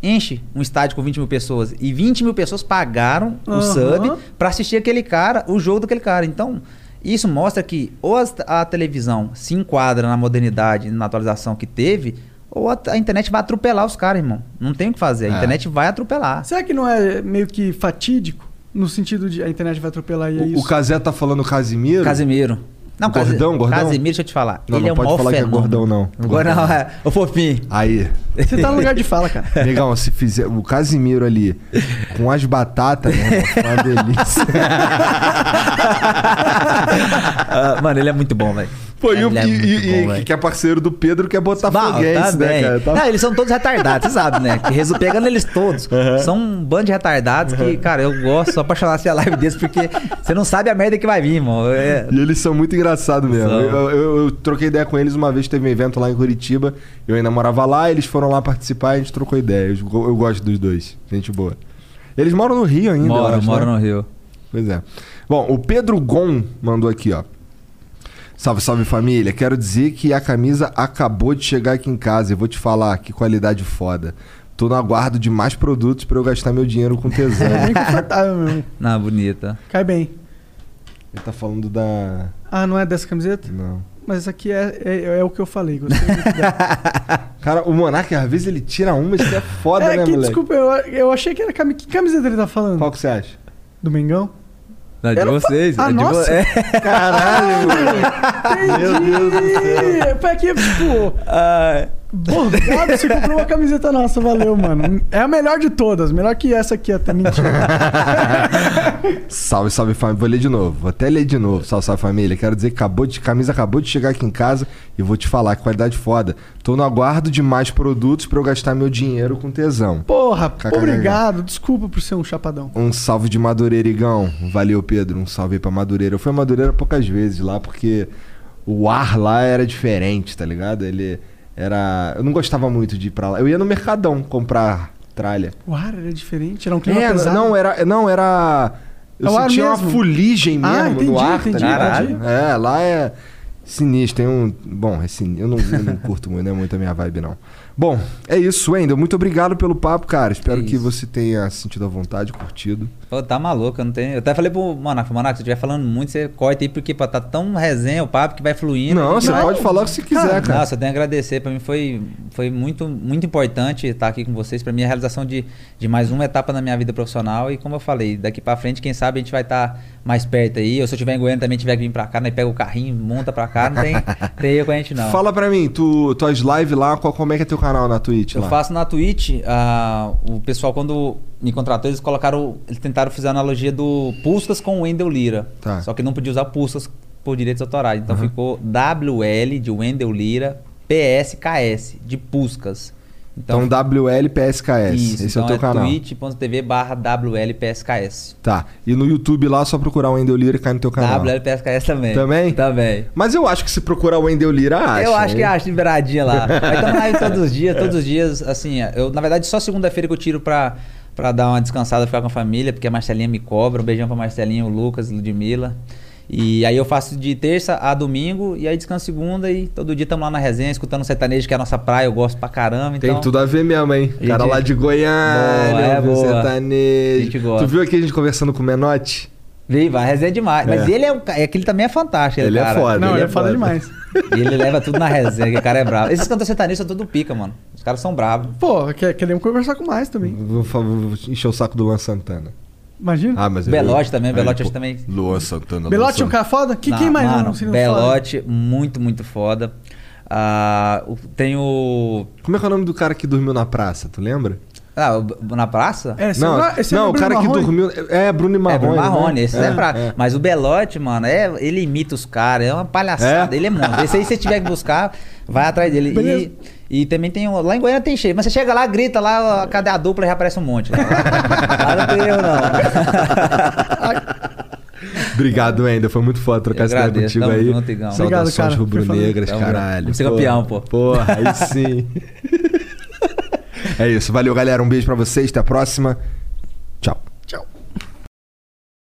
enche um estádio com 20 mil pessoas. E 20 mil pessoas pagaram o sub pra assistir aquele cara, o jogo daquele cara. Então, isso mostra que ou a, televisão se enquadra na modernidade, na atualização que teve, ou a, a internet vai atropelar os caras, irmão. Não tem o que fazer. A É. internet vai atropelar. Será que não é meio que fatídico? No sentido de a internet vai atropelar e é O, isso? o Casé tá falando Casimiro? Casimiro. Não, Gordão, gordão? Casimiro, deixa eu te falar. Não, ele não é um pode maior falar que é fenômeno. gordão, não. Gordão, Gordão. é. O fofinho. Aí. Você tá no lugar de fala, cara. Negão, se fizer o Casimiro ali com as batatas, fica uma delícia. (laughs) Ah, mano, ele é muito bom, velho. Pô, e, o- é e- e- bom, e- que é parceiro do Pedro, que é botafoguense, né, também. cara? Tá- Não, eles são todos retardados, você sabe, né? Que Pegando eles todos. São um bando de retardados que, cara, eu gosto, sou apaixonado pela live deles, porque você não sabe a merda que vai vir, irmão. É- E eles são muito engraçados mesmo. Eu, eu- eu troquei ideia com eles uma vez, teve um evento lá em Curitiba. Eu ainda morava lá, eles foram lá participar e a gente trocou ideia. Eu, eu gosto dos dois. Gente boa. Eles moram no Rio ainda, eu Mora, acho, mora né? no Rio. Pois é. Bom, o Pedro Gon mandou aqui, ó. Salve, salve família. Quero dizer que a camisa acabou de chegar aqui em casa e vou te falar que qualidade foda. Tô no aguardo de mais produtos pra eu gastar meu dinheiro com tesão. É bem confortável mesmo. (laughs) Não, bonita. Cai bem. Ele tá falando da. Ah, não é dessa camiseta? Não. Mas essa aqui é, é, é o que eu falei. Gostei muito dela. (laughs) Cara, o Monark às vezes ele tira uma, isso é foda, é né, que, moleque? desculpa, eu, eu achei que era cami... Que camiseta ele tá falando? Qual que você acha? Do Mengão? Não, de vocês. Ah, é de vo- nossa. (laughs) é. Caralho, mano. (laughs) Entendi! Foi aqui, tipo... Ah, Pô, obrigado, você comprou uma camiseta nossa, valeu, mano. É a melhor de todas, melhor que essa aqui até, mentira. (laughs) Salve, salve família. Vou ler de novo. Vou até ler de novo. Salve, salve família. Quero dizer que acabou de, camisa acabou de chegar aqui em casa e vou te falar que qualidade foda. Tô no aguardo de mais produtos pra eu gastar meu dinheiro com tesão. Porra, KKK. obrigado. Desculpa por ser um chapadão. Um salve de Madureira, Igão. Valeu, Pedro. Um salve aí pra Madureira. Eu fui a Madureira poucas vezes lá porque o ar lá era diferente, tá ligado? Ele era. Eu não gostava muito de ir pra lá. Eu ia no Mercadão comprar tralha. O ar era diferente, era um clima É, pesado. não, era. Não, era. Eu É sentia uma fuligem mesmo Ah, no entendi, ar, entendi, tá entendi. É, lá é sinistro. Tem um. Bom, é sinistro. Eu não, eu não curto muito, não é muito a minha vibe, não. Bom, é isso, Wendel. Muito obrigado pelo papo, cara. Espero Que que, isso. você tenha sentido à vontade, curtido. Pô, tá maluco, eu não tenho. Eu até falei pro Manaco, Manaco, se estiver falando muito, você corta aí, porque pô, tá tão resenha o papo que vai fluindo. Não, você Não, pode falar o que você quiser, cara. Nossa, eu tenho a agradecer. Pra mim foi, foi muito, muito importante estar aqui com vocês. Pra mim, é a realização de, de mais uma etapa na minha vida profissional. E como eu falei, daqui pra frente, quem sabe a gente vai estar mais perto aí. Ou se eu estiver em Goiânia também tiver que vir pra cá, nós pega o carrinho, monta pra cá. Não tem, (laughs) tem erro com a gente, não. Fala pra mim, tu, tuas lives lá, qual, como é que é teu canal na Twitch Eu lá? faço na Twitch, ah, o pessoal quando me contratou, eles colocaram, eles tentaram fazer a analogia do Puskas com o Wendel Lira. Tá. Só que não podia usar Puskas por direitos autorais. Então ficou WL de Wendel Lira, PSKS de Puskas. Então, WLPSKS. isso, Esse é o então teu canal. twitch.tv barra WLPSKS. Tá. E no YouTube lá, só procurar o Wendel Lira e cai no teu canal. WLPSKS também. Também? Também. Mas eu acho que se procurar o Wendel Lira, acha. eu acho que hein? acho liberadinha lá. (laughs) Aí estamos live todos os dias, todos os dias, assim, eu, na verdade, só segunda-feira que eu tiro pra, pra dar uma descansada, ficar com a família, porque a Marcelinha me cobra. Um beijão pra Marcelinha, o Lucas, Ludmilla. E aí eu faço de terça a domingo, e aí descanso segunda e todo dia estamos lá na resenha, escutando o sertanejo, que é a nossa praia, eu gosto pra caramba. Tem Então, tudo a ver mesmo, hein? Gente- Cara lá de Goiânia, Boa, é, sertanejo. Gente gosta. Tu viu aqui a gente conversando com o Menotti? Vem, vai, resenha demais. Mas É. ele é um é que ele também é fantástico. Ele é cara. foda. Não, ele ele é é foda foda. demais. E ele leva tudo na resenha, que o cara é bravo. Esses cantores sertanejos são tudo pica, mano. Os caras são bravos. Pô, que- queremos conversar com mais também. Vou, vou encher o saco do Luan Santana. Imagina. Ah, mas Belote também, Aí, Belote pô, acho também. Luan Santana. Belote é um cara foda? Que, Não, quem mais mano, não não? Belote, muito, muito foda. Ah, o- tem o. Como é que é o nome do cara que dormiu na praça? Tu lembra? Ah, o- na praça? É, esse não, é, esse é não o o Bruno cara que dormiu. É, Bruno e Marrone. é, Bruno Marrone, né? esse é, pra. é. Mas o Belote, mano, é, ele imita os caras, é uma palhaçada. É? Ele é monstro. Esse aí, se você tiver que buscar, vai atrás dele. Beleza. E, e também tem. Lá em Goiânia tem cheio. Mas você chega lá, grita lá, cadê a dupla? Já aparece um monte. Lá, (laughs) lá não tem erro, não. Obrigado, ainda. Foi muito foda trocar essa ideia contigo aí. junto, Igão. Saudações cara. rubro-negras, caralho. Vamos ser campeão, pô. Porra, aí sim. (laughs) é isso. Valeu, galera. Um beijo pra vocês. Até a próxima.